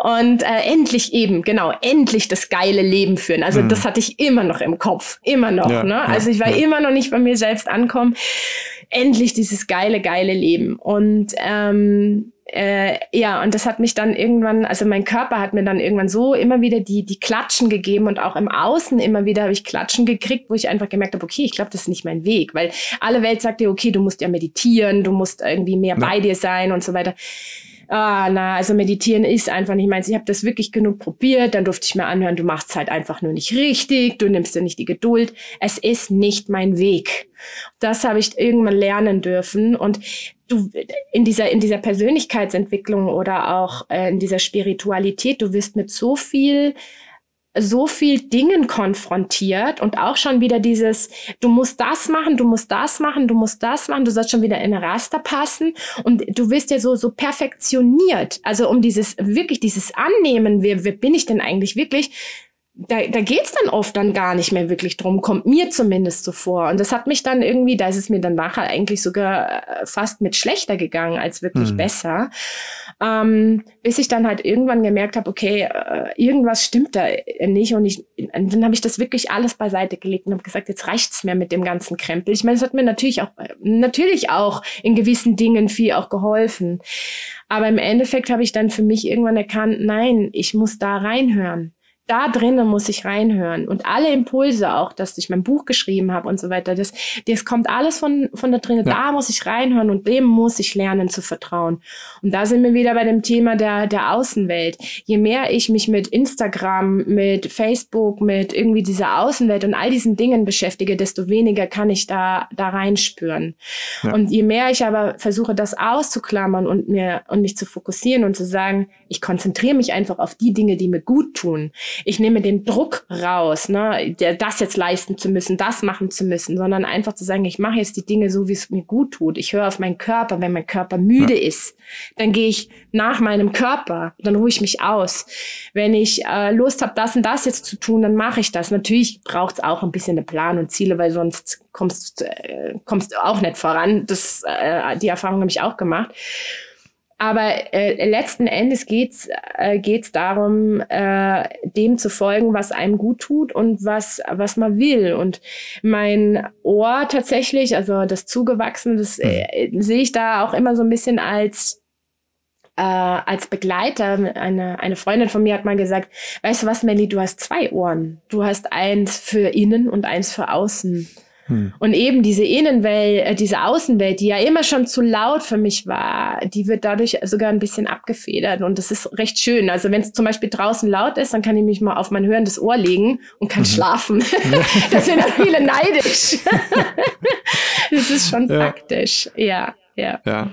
Und äh, endlich eben, genau, endlich das geile Leben führen. Also mhm. das hatte ich immer noch im Kopf, immer noch. Ja, ne? Also ich war ja. immer noch nicht bei mir selbst ankommen. Endlich dieses geile, geile Leben. Und ähm, äh, ja, und das hat mich dann irgendwann, also mein Körper hat mir dann irgendwann so immer wieder die, die Klatschen gegeben und auch im Außen immer wieder habe ich Klatschen gekriegt, wo ich einfach gemerkt habe, okay, ich glaube, das ist nicht mein Weg, weil alle Welt sagt dir, okay, du musst ja meditieren, du musst irgendwie mehr ja. bei dir sein und so weiter ah, na, also meditieren ist einfach nicht meins. Ich habe das wirklich genug probiert, dann durfte ich mir anhören, du machst halt einfach nur nicht richtig, du nimmst dir nicht die Geduld. Es ist nicht mein Weg. Das habe ich irgendwann lernen dürfen und du in dieser in dieser Persönlichkeitsentwicklung oder auch äh, in dieser Spiritualität, du wirst mit so viel so viel Dingen konfrontiert und auch schon wieder dieses, du musst das machen, du musst das machen, du musst das machen, du sollst schon wieder in Raster passen und du wirst ja so, so perfektioniert. Also um dieses, wirklich dieses Annehmen, wer, wer bin ich denn eigentlich wirklich? Da, da geht's dann oft dann gar nicht mehr wirklich drum, kommt mir zumindest so vor. Und das hat mich dann irgendwie, da ist es mir dann nachher eigentlich sogar äh, fast mit schlechter gegangen als wirklich mhm. besser. Ähm, bis ich dann halt irgendwann gemerkt habe, okay, äh, irgendwas stimmt da nicht. Und ich, und dann habe ich das wirklich alles beiseite gelegt und habe gesagt, jetzt reicht's mir mit dem ganzen Krempel. Ich meine, es hat mir natürlich auch, natürlich auch in gewissen Dingen viel auch geholfen. Aber im Endeffekt habe ich dann für mich irgendwann erkannt, nein, ich muss da reinhören da drinnen muss ich reinhören. Und alle Impulse auch, dass ich mein Buch geschrieben habe und so weiter, das, das kommt alles von, von da drinnen. Ja. Da muss ich reinhören und dem muss ich lernen zu vertrauen. Und da sind wir wieder bei dem Thema der, der Außenwelt. Je mehr ich mich mit Instagram, mit Facebook, mit irgendwie dieser Außenwelt und all diesen Dingen beschäftige, desto weniger kann ich da, da reinspüren. Ja. Und je mehr ich aber versuche, das auszuklammern und mir, und mich zu fokussieren und zu sagen, ich konzentriere mich einfach auf die Dinge, die mir gut tun, ich nehme den Druck raus, ne, das jetzt leisten zu müssen, das machen zu müssen, sondern einfach zu sagen, ich mache jetzt die Dinge so, wie es mir gut tut. Ich höre auf meinen Körper. Wenn mein Körper müde ja. ist, dann gehe ich nach meinem Körper, dann ruhe ich mich aus. Wenn ich äh, Lust habe, das und das jetzt zu tun, dann mache ich das. Natürlich braucht es auch ein bisschen einen Plan und Ziele, weil sonst kommst, äh, kommst du auch nicht voran. Das, äh, die Erfahrung habe ich auch gemacht. Aber äh, letzten Endes geht's äh, geht's darum, äh, dem zu folgen, was einem gut tut und was was man will. Und mein Ohr tatsächlich, also das zugewachsene, das äh, sehe ich da auch immer so ein bisschen als äh, als Begleiter. Eine eine Freundin von mir hat mal gesagt: Weißt du was, Melly, du hast zwei Ohren. Du hast eins für innen und eins für außen. Hm. Und eben diese Innenwelt, äh, diese Außenwelt, die ja immer schon zu laut für mich war, die wird dadurch sogar ein bisschen abgefedert. Und das ist recht schön. Also wenn es zum Beispiel draußen laut ist, dann kann ich mich mal auf mein hörendes Ohr legen und kann mhm. schlafen. das sind ja viele neidisch. das ist schon ja. praktisch. Ja, ja. Ja.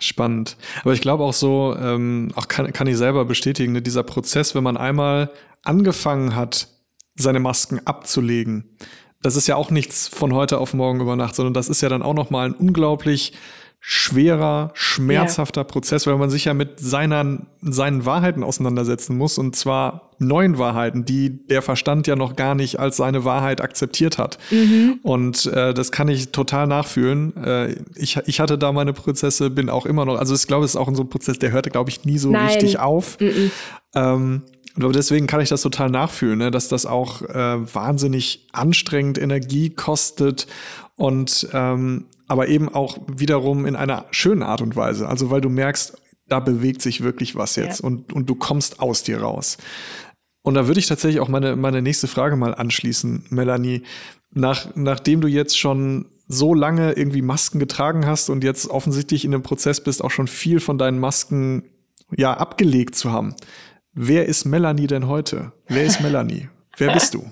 Spannend. Aber ich glaube auch so, ähm, auch kann, kann ich selber bestätigen, ne, dieser Prozess, wenn man einmal angefangen hat, seine Masken abzulegen, das ist ja auch nichts von heute auf morgen über Nacht, sondern das ist ja dann auch nochmal ein unglaublich schwerer, schmerzhafter ja. Prozess, weil man sich ja mit seiner, seinen Wahrheiten auseinandersetzen muss und zwar neuen Wahrheiten, die der Verstand ja noch gar nicht als seine Wahrheit akzeptiert hat. Mhm. Und äh, das kann ich total nachfühlen. Äh, ich, ich hatte da meine Prozesse, bin auch immer noch, also ich glaube, es ist auch so ein Prozess, der hörte, glaube ich, nie so Nein. richtig auf. Mhm. Ähm, aber deswegen kann ich das total nachfühlen, ne? dass das auch äh, wahnsinnig anstrengend Energie kostet und ähm, aber eben auch wiederum in einer schönen Art und Weise. Also weil du merkst, da bewegt sich wirklich was jetzt ja. und, und du kommst aus dir raus. Und da würde ich tatsächlich auch meine, meine nächste Frage mal anschließen, Melanie. Nach, nachdem du jetzt schon so lange irgendwie Masken getragen hast und jetzt offensichtlich in dem Prozess bist, auch schon viel von deinen Masken ja abgelegt zu haben. Wer ist Melanie denn heute? Wer ist Melanie? Wer bist du?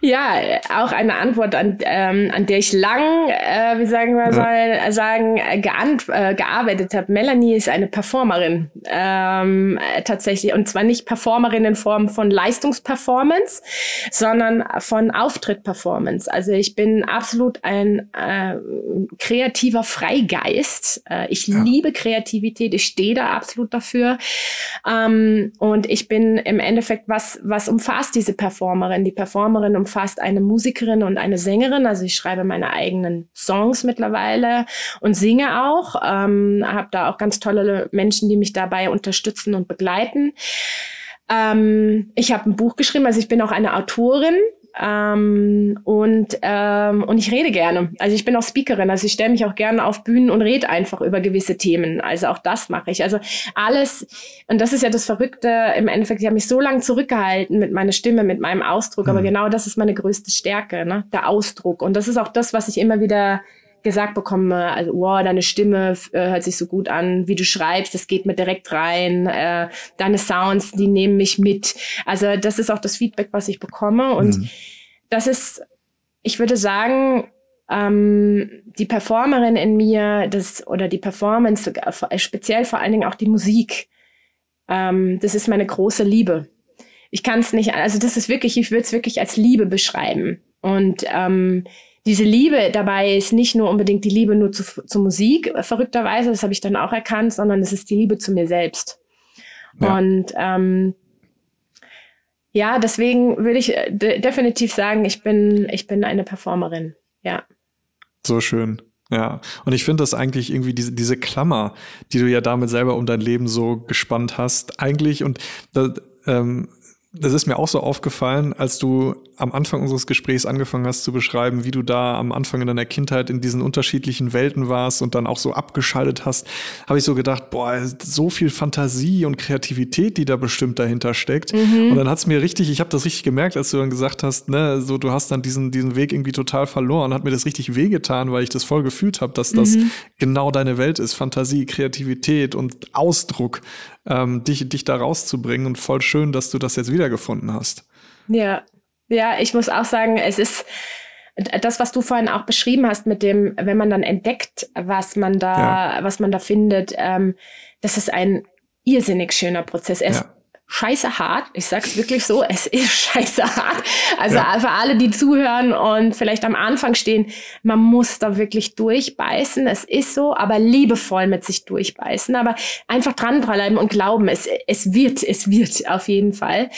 Ja, auch eine Antwort, an, ähm, an der ich lang, äh, wie sagen wir ja. sagen, äh, äh, gearbeitet habe. Melanie ist eine Performerin, ähm, äh, tatsächlich. Und zwar nicht Performerin in Form von Leistungsperformance, sondern von Auftrittperformance. Also ich bin absolut ein äh, kreativer Freigeist. Äh, ich ja. liebe Kreativität, ich stehe da absolut dafür. Ähm, und ich bin im Endeffekt, was, was umfasst diese Performerin? Die Performerin umfasst fast eine Musikerin und eine Sängerin. Also ich schreibe meine eigenen Songs mittlerweile und singe auch. Ähm, habe da auch ganz tolle Menschen, die mich dabei unterstützen und begleiten. Ähm, ich habe ein Buch geschrieben, also ich bin auch eine Autorin. Ähm, und, ähm, und ich rede gerne. Also ich bin auch Speakerin, also ich stelle mich auch gerne auf Bühnen und rede einfach über gewisse Themen. Also auch das mache ich. Also alles, und das ist ja das Verrückte im Endeffekt, ich habe mich so lange zurückgehalten mit meiner Stimme, mit meinem Ausdruck, mhm. aber genau das ist meine größte Stärke, ne? der Ausdruck. Und das ist auch das, was ich immer wieder gesagt bekomme, also wow, deine Stimme äh, hört sich so gut an, wie du schreibst, das geht mir direkt rein, äh, deine Sounds, die nehmen mich mit. Also das ist auch das Feedback, was ich bekomme und mhm. das ist, ich würde sagen, ähm, die Performerin in mir, das oder die Performance, äh, speziell vor allen Dingen auch die Musik, ähm, das ist meine große Liebe. Ich kann es nicht, also das ist wirklich, ich würde es wirklich als Liebe beschreiben und ähm, diese Liebe dabei ist nicht nur unbedingt die Liebe nur zu, zur Musik, verrückterweise, das habe ich dann auch erkannt, sondern es ist die Liebe zu mir selbst. Ja. Und ähm, ja, deswegen würde ich äh, de definitiv sagen, ich bin, ich bin eine Performerin. Ja. So schön. Ja, und ich finde das eigentlich irgendwie diese, diese Klammer, die du ja damit selber um dein Leben so gespannt hast, eigentlich und da, ähm, das ist mir auch so aufgefallen, als du am Anfang unseres Gesprächs angefangen hast zu beschreiben, wie du da am Anfang in deiner Kindheit in diesen unterschiedlichen Welten warst und dann auch so abgeschaltet hast, habe ich so gedacht, boah, so viel Fantasie und Kreativität, die da bestimmt dahinter steckt. Mhm. Und dann hat's mir richtig, ich habe das richtig gemerkt, als du dann gesagt hast, ne, so du hast dann diesen diesen Weg irgendwie total verloren, hat mir das richtig wehgetan, weil ich das voll gefühlt habe, dass das mhm. genau deine Welt ist, Fantasie, Kreativität und Ausdruck, ähm, dich dich da rauszubringen und voll schön, dass du das jetzt wiedergefunden hast. Ja, ja, ich muss auch sagen, es ist das, was du vorhin auch beschrieben hast, mit dem, wenn man dann entdeckt, was man da, ja. was man da findet, ähm, das ist ein irrsinnig schöner Prozess. Er ist scheiße hart. Ich sag's wirklich so, es ist scheiße hart. Also ja. für alle, die zuhören und vielleicht am Anfang stehen, man muss da wirklich durchbeißen. Es ist so, aber liebevoll mit sich durchbeißen. Aber einfach dranbleiben und glauben, es, es wird, es wird auf jeden Fall.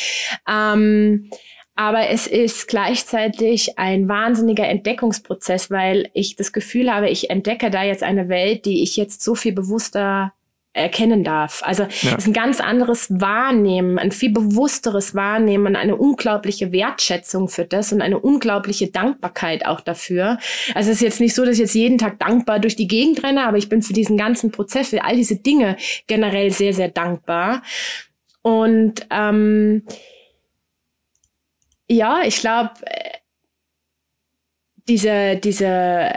Ähm, aber es ist gleichzeitig ein wahnsinniger Entdeckungsprozess, weil ich das Gefühl habe, ich entdecke da jetzt eine Welt, die ich jetzt so viel bewusster erkennen darf. Also ja. es ist ein ganz anderes Wahrnehmen, ein viel bewussteres Wahrnehmen, eine unglaubliche Wertschätzung für das und eine unglaubliche Dankbarkeit auch dafür. Also es ist jetzt nicht so, dass ich jetzt jeden Tag dankbar durch die Gegend renne, aber ich bin für diesen ganzen Prozess, für all diese Dinge generell sehr, sehr dankbar. Und ähm, ja, ich glaube, äh, diese, diese,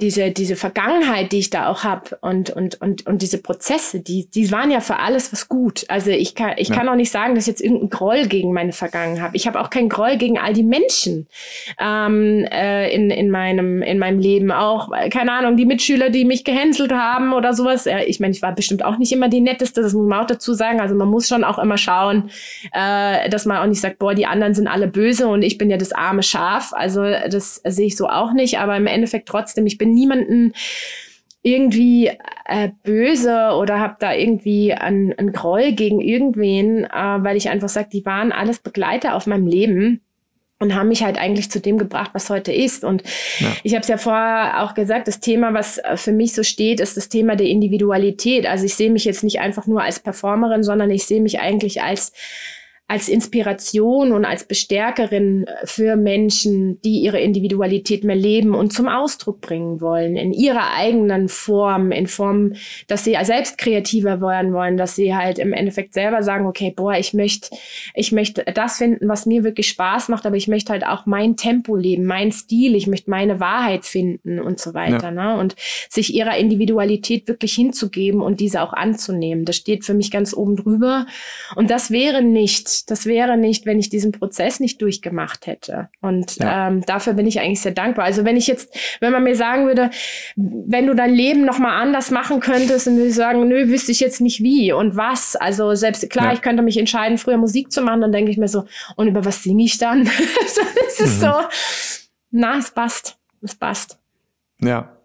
diese, diese Vergangenheit, die ich da auch habe und, und, und, und diese Prozesse, die, die waren ja für alles was gut. Also ich kann, ich ja. kann auch nicht sagen, dass ich jetzt irgendeinen Groll gegen meine Vergangenheit habe. Ich habe auch keinen Groll gegen all die Menschen ähm, äh, in, in, meinem, in meinem Leben. Auch, keine Ahnung, die Mitschüler, die mich gehänselt haben oder sowas. Ja, ich meine, ich war bestimmt auch nicht immer die Netteste, das muss man auch dazu sagen. Also man muss schon auch immer schauen, äh, dass man auch nicht sagt, boah, die anderen sind alle böse und ich bin ja das arme Schaf. Also das sehe ich so auch nicht. Aber im Endeffekt trotzdem trotzdem, ich bin niemanden irgendwie äh, böse oder habe da irgendwie einen, einen Groll gegen irgendwen, äh, weil ich einfach sage, die waren alles Begleiter auf meinem Leben und haben mich halt eigentlich zu dem gebracht, was heute ist. Und ja. ich habe es ja vorher auch gesagt, das Thema, was äh, für mich so steht, ist das Thema der Individualität. Also ich sehe mich jetzt nicht einfach nur als Performerin, sondern ich sehe mich eigentlich als als Inspiration und als Bestärkerin für Menschen, die ihre Individualität mehr leben und zum Ausdruck bringen wollen, in ihrer eigenen Form, in Form, dass sie selbst kreativer werden wollen, dass sie halt im Endeffekt selber sagen, okay, boah, ich möchte, ich möchte das finden, was mir wirklich Spaß macht, aber ich möchte halt auch mein Tempo leben, mein Stil, ich möchte meine Wahrheit finden und so weiter, ja. ne? Und sich ihrer Individualität wirklich hinzugeben und diese auch anzunehmen. Das steht für mich ganz oben drüber. Und das wäre nicht das wäre nicht, wenn ich diesen Prozess nicht durchgemacht hätte. Und ja. ähm, dafür bin ich eigentlich sehr dankbar. Also wenn ich jetzt, wenn man mir sagen würde, wenn du dein Leben noch mal anders machen könntest, dann würde ich sagen, nö, wüsste ich jetzt nicht wie und was. Also selbst klar, ja. ich könnte mich entscheiden, früher Musik zu machen, dann denke ich mir so, und über was singe ich dann? Es ist mhm. so, na, es passt, es passt. Ja.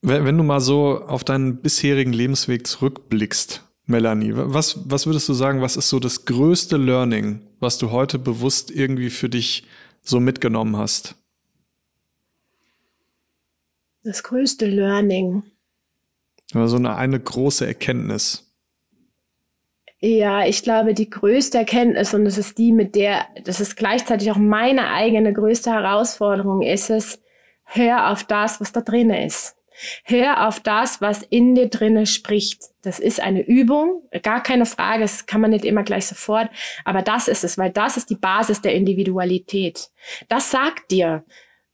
Wenn, wenn du mal so auf deinen bisherigen Lebensweg zurückblickst, Melanie, was, was würdest du sagen, was ist so das größte Learning, was du heute bewusst irgendwie für dich so mitgenommen hast? Das größte Learning. Oder so eine, eine große Erkenntnis. Ja, ich glaube, die größte Erkenntnis, und das ist die, mit der, das ist gleichzeitig auch meine eigene größte Herausforderung, ist es, hör auf das, was da drin ist. Hör auf das, was in dir drinne spricht. Das ist eine Übung, gar keine Frage, das kann man nicht immer gleich sofort, aber das ist es, weil das ist die Basis der Individualität. Das sagt dir,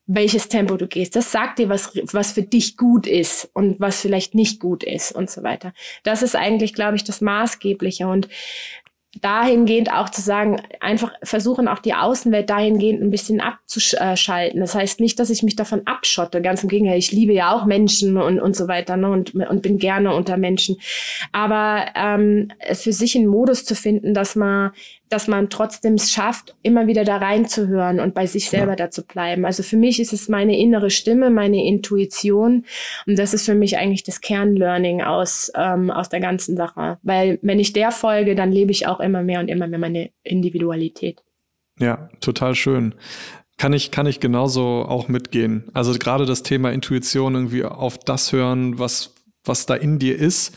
welches Tempo du gehst. Das sagt dir, was, was für dich gut ist und was vielleicht nicht gut ist und so weiter. Das ist eigentlich, glaube ich, das Maßgebliche. Und dahingehend auch zu sagen, einfach versuchen auch die Außenwelt dahingehend ein bisschen abzuschalten. Das heißt nicht, dass ich mich davon abschotte, ganz im Gegenteil, ich liebe ja auch Menschen und, und so weiter ne, und, und bin gerne unter Menschen. Aber ähm, für sich einen Modus zu finden, dass man dass man trotzdem es schafft, immer wieder da reinzuhören und bei sich selber ja. da zu bleiben. Also für mich ist es meine innere Stimme, meine Intuition und das ist für mich eigentlich das Kernlearning aus, ähm, aus der ganzen Sache. Weil wenn ich der folge, dann lebe ich auch immer mehr und immer mehr meine Individualität. Ja, total schön. Kann ich, kann ich genauso auch mitgehen. Also gerade das Thema Intuition irgendwie auf das hören, was, was da in dir ist.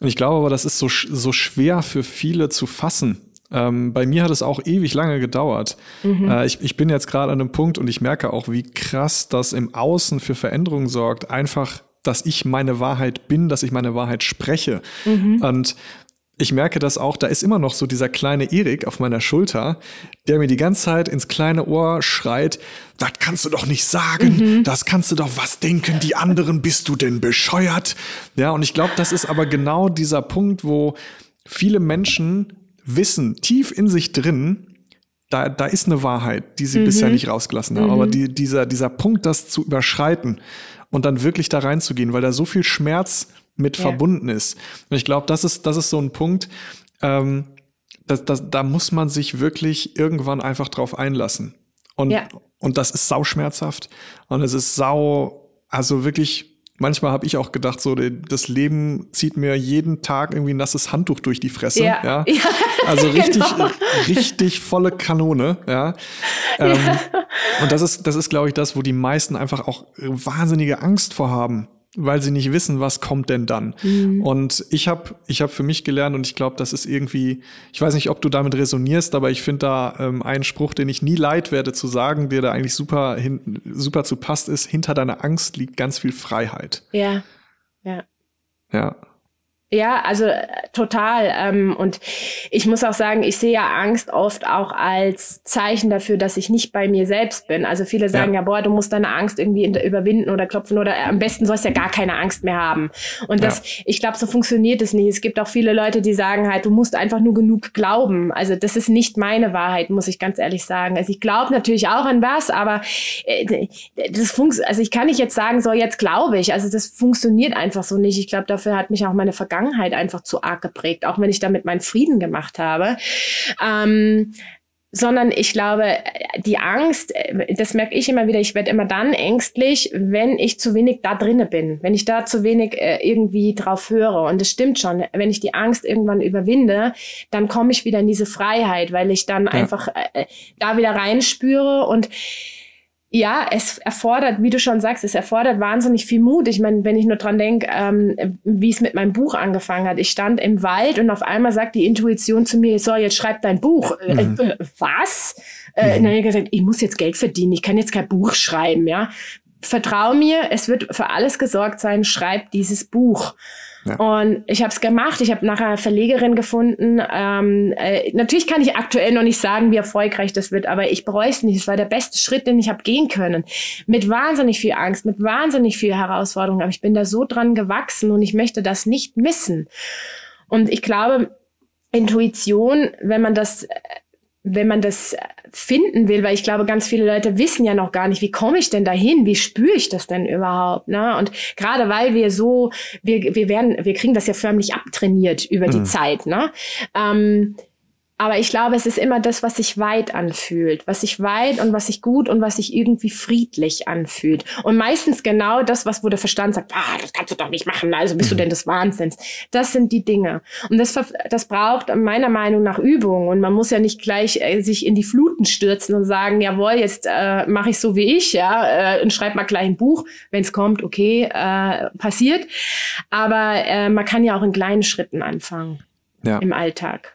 Und ich glaube aber, das ist so, so schwer für viele zu fassen. Ähm, bei mir hat es auch ewig lange gedauert. Mhm. Äh, ich, ich bin jetzt gerade an einem Punkt und ich merke auch, wie krass das im Außen für Veränderungen sorgt. Einfach, dass ich meine Wahrheit bin, dass ich meine Wahrheit spreche. Mhm. Und ich merke das auch, da ist immer noch so dieser kleine Erik auf meiner Schulter, der mir die ganze Zeit ins kleine Ohr schreit, das kannst du doch nicht sagen, mhm. das kannst du doch was denken, die anderen bist du denn bescheuert? Ja, und ich glaube, das ist aber genau dieser Punkt, wo viele Menschen wissen, tief in sich drin, da, da ist eine Wahrheit, die sie mhm. bisher nicht rausgelassen haben. Mhm. Aber die, dieser, dieser Punkt, das zu überschreiten und dann wirklich da reinzugehen, weil da so viel Schmerz mit ja. verbunden ist. Und ich glaube, das ist, das ist so ein Punkt, ähm, das, das, da muss man sich wirklich irgendwann einfach drauf einlassen. Und, ja. und das ist sau schmerzhaft. Und es ist sau, also wirklich manchmal habe ich auch gedacht, so das Leben zieht mir jeden Tag irgendwie ein nasses Handtuch durch die Fresse. Ja. ja? ja also richtig, genau. richtig volle Kanone. Ja. Ähm, ja. Und das ist, das ist, glaube ich, das, wo die meisten einfach auch wahnsinnige Angst vor haben weil sie nicht wissen, was kommt denn dann. Mhm. Und ich habe ich hab für mich gelernt und ich glaube, das ist irgendwie, ich weiß nicht, ob du damit resonierst, aber ich finde da ähm, einen Spruch, den ich nie leid werde zu sagen, der da eigentlich super, hin, super zu passt, ist, hinter deiner Angst liegt ganz viel Freiheit. Ja, ja. Ja. Ja, also äh, total. Ähm, und ich muss auch sagen, ich sehe ja Angst oft auch als Zeichen dafür, dass ich nicht bei mir selbst bin. Also viele sagen ja, ja boah, du musst deine Angst irgendwie überwinden oder klopfen oder am besten sollst du ja gar keine Angst mehr haben. Und das, ja. ich glaube, so funktioniert es nicht. Es gibt auch viele Leute, die sagen halt, du musst einfach nur genug glauben. Also das ist nicht meine Wahrheit, muss ich ganz ehrlich sagen. Also ich glaube natürlich auch an was, aber äh, das funktioniert, also ich kann nicht jetzt sagen, so jetzt glaube ich. Also das funktioniert einfach so nicht. Ich glaube, dafür hat mich auch meine Vergangenheit Vergangenheit einfach zu arg geprägt, auch wenn ich damit meinen Frieden gemacht habe. Ähm, sondern ich glaube, die Angst, das merke ich immer wieder, ich werde immer dann ängstlich, wenn ich zu wenig da drinne bin, wenn ich da zu wenig äh, irgendwie drauf höre. Und es stimmt schon, wenn ich die Angst irgendwann überwinde, dann komme ich wieder in diese Freiheit, weil ich dann ja. einfach äh, da wieder reinspüre und ja, es erfordert, wie du schon sagst, es erfordert wahnsinnig viel Mut. Ich meine, wenn ich nur dran denke, ähm, wie es mit meinem Buch angefangen hat. Ich stand im Wald und auf einmal sagt die Intuition zu mir, so, jetzt schreib dein Buch. Äh, mhm. Äh, was? Äh, mhm. Dann habe ich gesagt, ich muss jetzt Geld verdienen, ich kann jetzt kein Buch schreiben, ja. Vertrau mir, es wird für alles gesorgt sein, schreib dieses Buch. Ja. Und ich habe es gemacht. Ich habe nachher Verlegerin gefunden. Ähm, äh, natürlich kann ich aktuell noch nicht sagen, wie erfolgreich das wird, aber ich bereue es nicht. Es war der beste Schritt, den ich habe gehen können. Mit wahnsinnig viel Angst, mit wahnsinnig viel Herausforderung. Aber ich bin da so dran gewachsen und ich möchte das nicht missen. Und ich glaube, Intuition, wenn man das wenn man das finden will, weil ich glaube, ganz viele Leute wissen ja noch gar nicht, wie komme ich denn dahin? Wie spüre ich das denn überhaupt? Ne? Und gerade weil wir so, wir, wir werden, wir kriegen das ja förmlich abtrainiert über die mhm. Zeit. Ne? Ähm, aber ich glaube, es ist immer das, was sich weit anfühlt, was sich weit und was sich gut und was sich irgendwie friedlich anfühlt. Und meistens genau das, was wo der Verstand sagt, ah, das kannst du doch nicht machen, also bist du mhm. denn des Wahnsinns. Das sind die Dinge. Und das, das braucht meiner Meinung nach Übung. Und man muss ja nicht gleich äh, sich in die Fluten stürzen und sagen, jawohl, jetzt äh, mache ich so wie ich, ja, äh, und schreib mal gleich ein Buch, wenn es kommt, okay, äh, passiert. Aber äh, man kann ja auch in kleinen Schritten anfangen ja. im Alltag.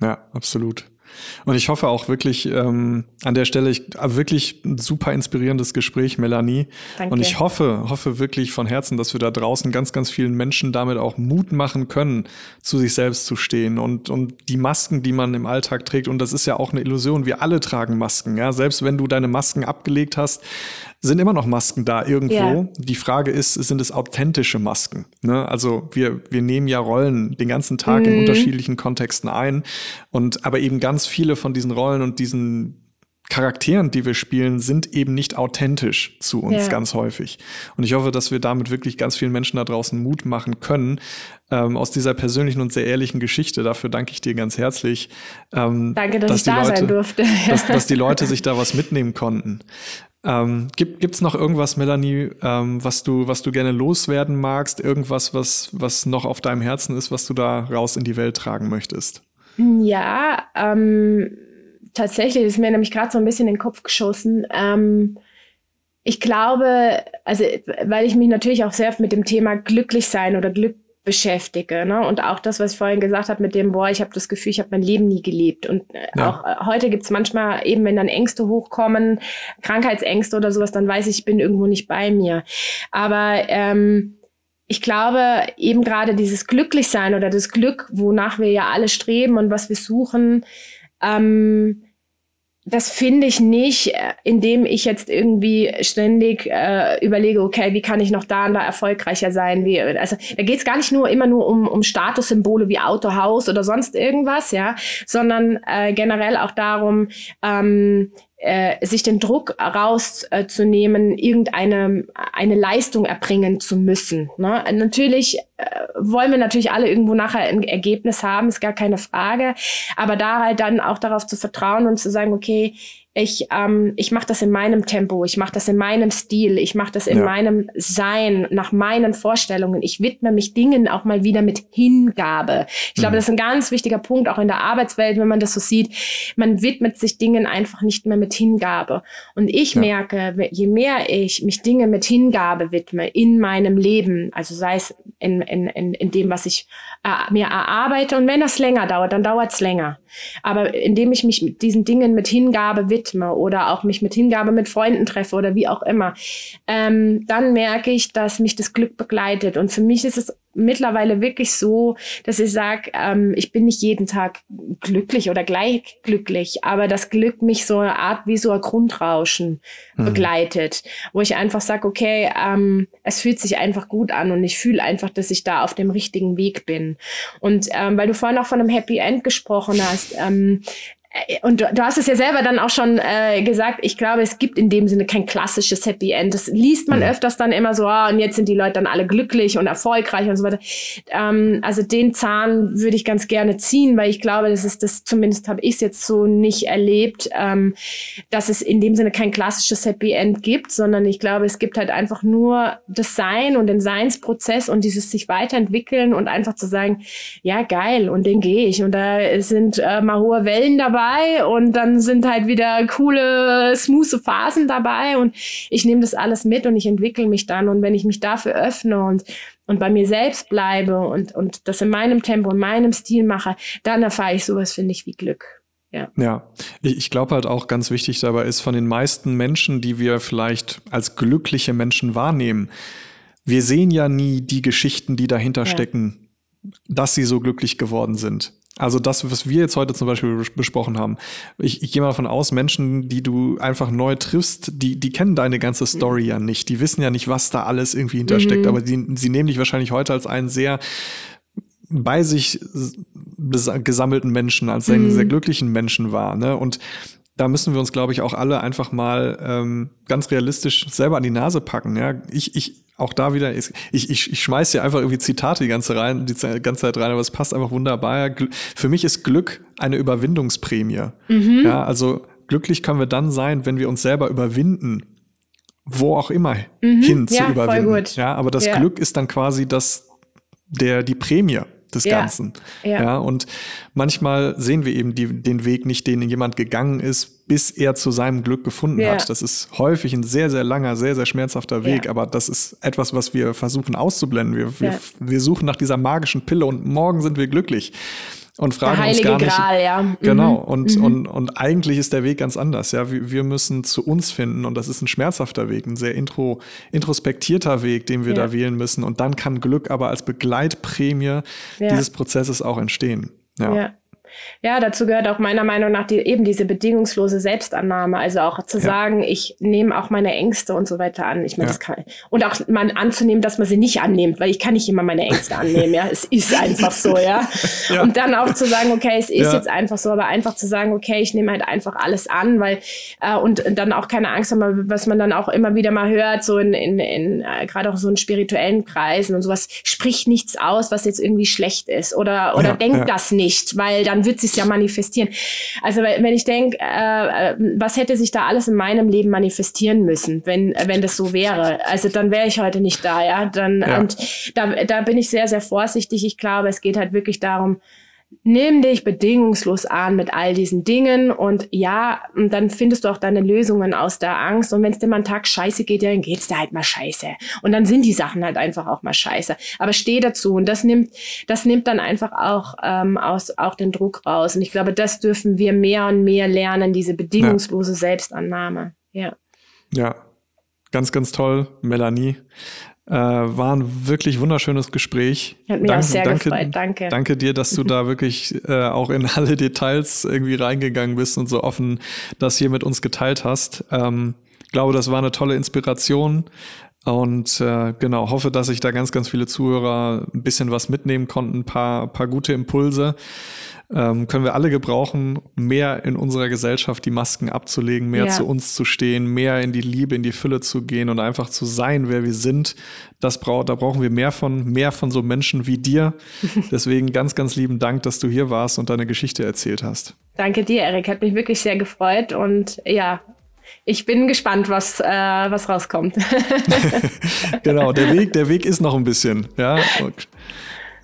Ja, absolut. Und ich hoffe auch wirklich ähm, an der Stelle, ich, äh, wirklich ein super inspirierendes Gespräch, Melanie. Danke. Und ich hoffe, hoffe wirklich von Herzen, dass wir da draußen ganz, ganz vielen Menschen damit auch Mut machen können, zu sich selbst zu stehen und, und die Masken, die man im Alltag trägt. Und das ist ja auch eine Illusion. Wir alle tragen Masken. Ja, selbst wenn du deine Masken abgelegt hast, sind immer noch Masken da irgendwo. Ja. Die Frage ist, sind es authentische Masken? Ne? Also wir, wir nehmen ja Rollen den ganzen Tag mhm. in unterschiedlichen Kontexten ein. Und aber eben ganz viele von diesen Rollen und diesen Charakteren, die wir spielen, sind eben nicht authentisch zu uns ja. ganz häufig. Und ich hoffe, dass wir damit wirklich ganz vielen Menschen da draußen Mut machen können, ähm, aus dieser persönlichen und sehr ehrlichen Geschichte. Dafür danke ich dir ganz herzlich. Ähm, danke, dass, dass ich da Leute, sein durfte. dass, dass die Leute sich da was mitnehmen konnten. Ähm, gibt es noch irgendwas, Melanie, ähm, was du was du gerne loswerden magst? Irgendwas, was was noch auf deinem Herzen ist, was du da raus in die Welt tragen möchtest? Ja, ähm, tatsächlich ist mir nämlich gerade so ein bisschen in den Kopf geschossen. Ähm, ich glaube, also weil ich mich natürlich auch sehr mit dem Thema glücklich sein oder Glück beschäftige. Ne? Und auch das, was ich vorhin gesagt habe mit dem, boah, ich habe das Gefühl, ich habe mein Leben nie gelebt. Und äh, ja. auch äh, heute gibt's manchmal eben, wenn dann Ängste hochkommen, Krankheitsängste oder sowas, dann weiß ich, ich bin irgendwo nicht bei mir. Aber ähm, ich glaube, eben gerade dieses Glücklichsein oder das Glück, wonach wir ja alle streben und was wir suchen, ähm, das finde ich nicht, äh, indem ich jetzt irgendwie ständig äh, überlege, okay, wie kann ich noch da und da erfolgreicher sein? Wie, also da geht es gar nicht nur immer nur um, um Statussymbole wie Auto, Haus oder sonst irgendwas, ja, sondern äh, generell auch darum, ähm, äh, sich den Druck rauszunehmen, irgendeine eine Leistung erbringen zu müssen. Ne? Natürlich äh, wollen wir natürlich alle irgendwo nachher ein Ergebnis haben, ist gar keine Frage. Aber da halt dann auch darauf zu vertrauen und zu sagen, okay, ich, ähm, ich mache das in meinem Tempo, ich mache das in meinem Stil, ich mache das in ja. meinem Sein, nach meinen Vorstellungen. Ich widme mich Dingen auch mal wieder mit Hingabe. Ich mhm. glaube, das ist ein ganz wichtiger Punkt, auch in der Arbeitswelt, wenn man das so sieht. Man widmet sich Dingen einfach nicht mehr mit Hingabe. Und ich ja. merke, je mehr ich mich Dinge mit Hingabe widme in meinem Leben, also sei es in, in, in, in dem, was ich äh, mir erarbeite, und wenn das länger dauert, dann dauert es länger. Aber indem ich mich mit diesen Dingen mit Hingabe widme oder auch mich mit Hingabe mit Freunden treffe oder wie auch immer, ähm, dann merke ich, dass mich das Glück begleitet. Und für mich ist es mittlerweile wirklich so, dass ich sage, ähm, ich bin nicht jeden Tag glücklich oder gleich glücklich, aber das Glück mich so eine Art wie so ein Grundrauschen mhm. begleitet, wo ich einfach sage, okay, ähm, es fühlt sich einfach gut an und ich fühle einfach, dass ich da auf dem richtigen Weg bin. Und ähm, weil du vorhin auch von einem Happy End gesprochen hast, ähm, äh, und du, du, hast es ja selber dann auch schon äh, gesagt, ich glaube, es gibt in dem Sinne kein klassisches Happy End. Das liest man ja. öfters dann immer so, ah, und jetzt sind die Leute dann alle glücklich und erfolgreich und so weiter. Ähm, also den Zahn würde ich ganz gerne ziehen, weil ich glaube, das ist das, zumindest habe ich es jetzt so nicht erlebt, ähm, dass es in dem Sinne kein klassisches Happy End gibt, sondern ich glaube, es gibt halt einfach nur das Sein und den Seinsprozess und dieses sich weiterentwickeln und einfach zu sagen, ja, geil, und den gehe ich. Und da sind äh, mal hohe Wellen dabei und dann sind halt wieder coole, smooth Phasen dabei und ich nehme das alles mit und ich entwickle mich dann. Und wenn ich mich dafür öffne und und bei mir selbst bleibe und, und das in meinem Tempo, in meinem Stil mache, dann erfahre ich sowas, finde ich, wie Glück. Ja, ja. ich, ich glaube halt auch ganz wichtig dabei ist, von den meisten Menschen, die wir vielleicht als glückliche Menschen wahrnehmen, wir sehen ja nie die Geschichten, die dahinter ja. stecken, dass sie so glücklich geworden sind. Also das, was wir jetzt heute zum Beispiel besprochen haben. Ich, ich gehe mal davon aus, Menschen, die du einfach neu triffst, die, die kennen deine ganze Story mhm. ja nicht. Die wissen ja nicht, was da alles irgendwie hintersteckt. Mhm. Aber die, sie nehmen dich wahrscheinlich heute als einen sehr bei sich gesammelten Menschen, als einen mhm. sehr glücklichen Menschen wahr. Ne? Und da müssen wir uns, glaube ich, auch alle einfach mal ähm, ganz realistisch selber an die Nase packen. Ja, ich, ich, auch da wieder, ich, ich, ich schmeiß hier einfach irgendwie Zitate die ganze, rein, die ganze Zeit rein, aber es passt einfach wunderbar. Für mich ist Glück eine Überwindungsprämie. Mhm. Ja, also glücklich können wir dann sein, wenn wir uns selber überwinden, wo auch immer mhm. hin zu ja, überwinden. Ja, aber das ja. Glück ist dann quasi das, der, die Prämie des ja. Ganzen. Ja. ja. Und manchmal sehen wir eben die, den Weg nicht, den jemand gegangen ist, bis er zu seinem Glück gefunden ja. hat. Das ist häufig ein sehr, sehr langer, sehr, sehr schmerzhafter Weg, aber das ist etwas, was wir versuchen auszublenden. Wir, wir, wir suchen nach dieser magischen Pille und morgen sind wir glücklich und fragen uns gar nicht. Gral, ja. Mhm. Genau. Und, mhm. und, und eigentlich ist der Weg ganz anders. Ja, wir, wir müssen zu uns finden und das ist ein schmerzhafter Weg, ein sehr intro, introspektierter Weg, den wir ja. da wählen müssen. Und dann kann Glück aber als Begleitprämie ja. dieses Prozesses auch entstehen. ja. ja. Ja, dazu gehört auch meiner Meinung nach die, eben diese bedingungslose Selbstannahme. Also auch zu ja. sagen, ich nehme auch meine Ängste und so weiter an. Ich meine, ja. das kann, und auch mal anzunehmen, dass man sie nicht annimmt, weil ich kann nicht immer meine Ängste annehmen. Ja, es ist einfach so, ja? ja. Und dann auch zu sagen, okay, es ist jetzt einfach so, aber einfach zu sagen, okay, ich nehme halt einfach alles an, weil, äh, und dann auch keine Angst haben, was man dann auch immer wieder mal hört, so in, in, in äh, gerade auch so in spirituellen Kreisen und sowas, sprich nichts aus, was jetzt irgendwie schlecht ist oder, oder denk das nicht, weil dann wird sich ja manifestieren. Also wenn ich denke, äh, äh, was hätte sich da alles in meinem Leben manifestieren müssen, wenn wenn das so wäre? Also dann wäre ich heute nicht da, ja. Dann ja. und da da bin ich sehr sehr vorsichtig. Ich glaube, es geht halt wirklich darum, nimm dich bedingungslos an mit all diesen Dingen und ja, und dann findest du auch deine Lösungen aus der Angst. Und wenn es dir mal einen Tag scheiße geht, dann geht's dir halt mal scheiße. Und dann sind die Sachen halt einfach auch mal scheiße. Aber steh dazu und das nimmt, das nimmt dann einfach auch ähm, aus auch den Druck raus. Und ich glaube, das dürfen wir mehr und mehr lernen, diese bedingungslose ja. Selbstannahme. Ja. Ja, ganz, ganz toll, Melanie. Äh, war ein wirklich wunderschönes Gespräch. Hat mich danke, auch sehr danke, gefreut, danke. Danke dir, dass du da wirklich äh, auch in alle Details irgendwie reingegangen bist und so offen das hier mit uns geteilt hast. Ähm, glaube, das war eine tolle Inspiration. Und äh, genau, hoffe, dass sich da ganz, ganz viele Zuhörer ein bisschen was mitnehmen konnten, ein paar, paar gute Impulse ähm, können wir alle gebrauchen, mehr in unserer Gesellschaft die Masken abzulegen, mehr ja. zu uns zu stehen, mehr in die Liebe, in die Fülle zu gehen und einfach zu sein, wer wir sind. Das braucht, da brauchen wir mehr von, mehr von so Menschen wie dir. Deswegen ganz, ganz lieben Dank, dass du hier warst und deine Geschichte erzählt hast. Danke dir, Erik. Hat mich wirklich sehr gefreut und ja, ich bin gespannt, was, äh, was rauskommt. genau, der Weg, der Weg ist noch ein bisschen, ja. Und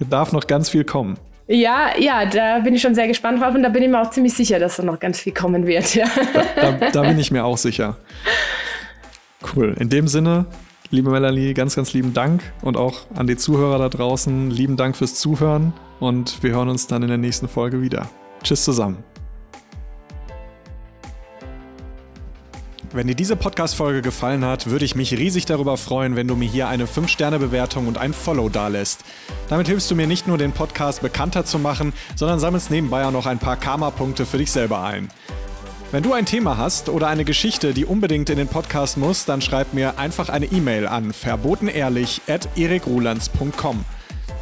darf noch ganz viel kommen. Ja, ja, da bin ich schon sehr gespannt drauf und da bin ich mir auch ziemlich sicher, dass da noch ganz viel kommen wird. Ja. Da, da, da bin ich mir auch sicher. Cool. In dem Sinne, liebe Melanie, ganz, ganz lieben Dank und auch an die Zuhörer da draußen, lieben Dank fürs Zuhören und wir hören uns dann in der nächsten Folge wieder. Tschüss zusammen. Wenn dir diese Podcast-Folge gefallen hat, würde ich mich riesig darüber freuen, wenn du mir hier eine 5-Sterne-Bewertung und ein Follow dalässt. Damit hilfst du mir nicht nur, den Podcast bekannter zu machen, sondern sammelst nebenbei auch noch ein paar Karma-Punkte für dich selber ein. Wenn du ein Thema hast oder eine Geschichte, die unbedingt in den Podcast muss, dann schreib mir einfach eine E-Mail an verbotenehrlich.erikrulands.com.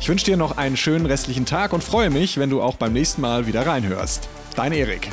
Ich wünsche dir noch einen schönen restlichen Tag und freue mich, wenn du auch beim nächsten Mal wieder reinhörst. Dein Erik.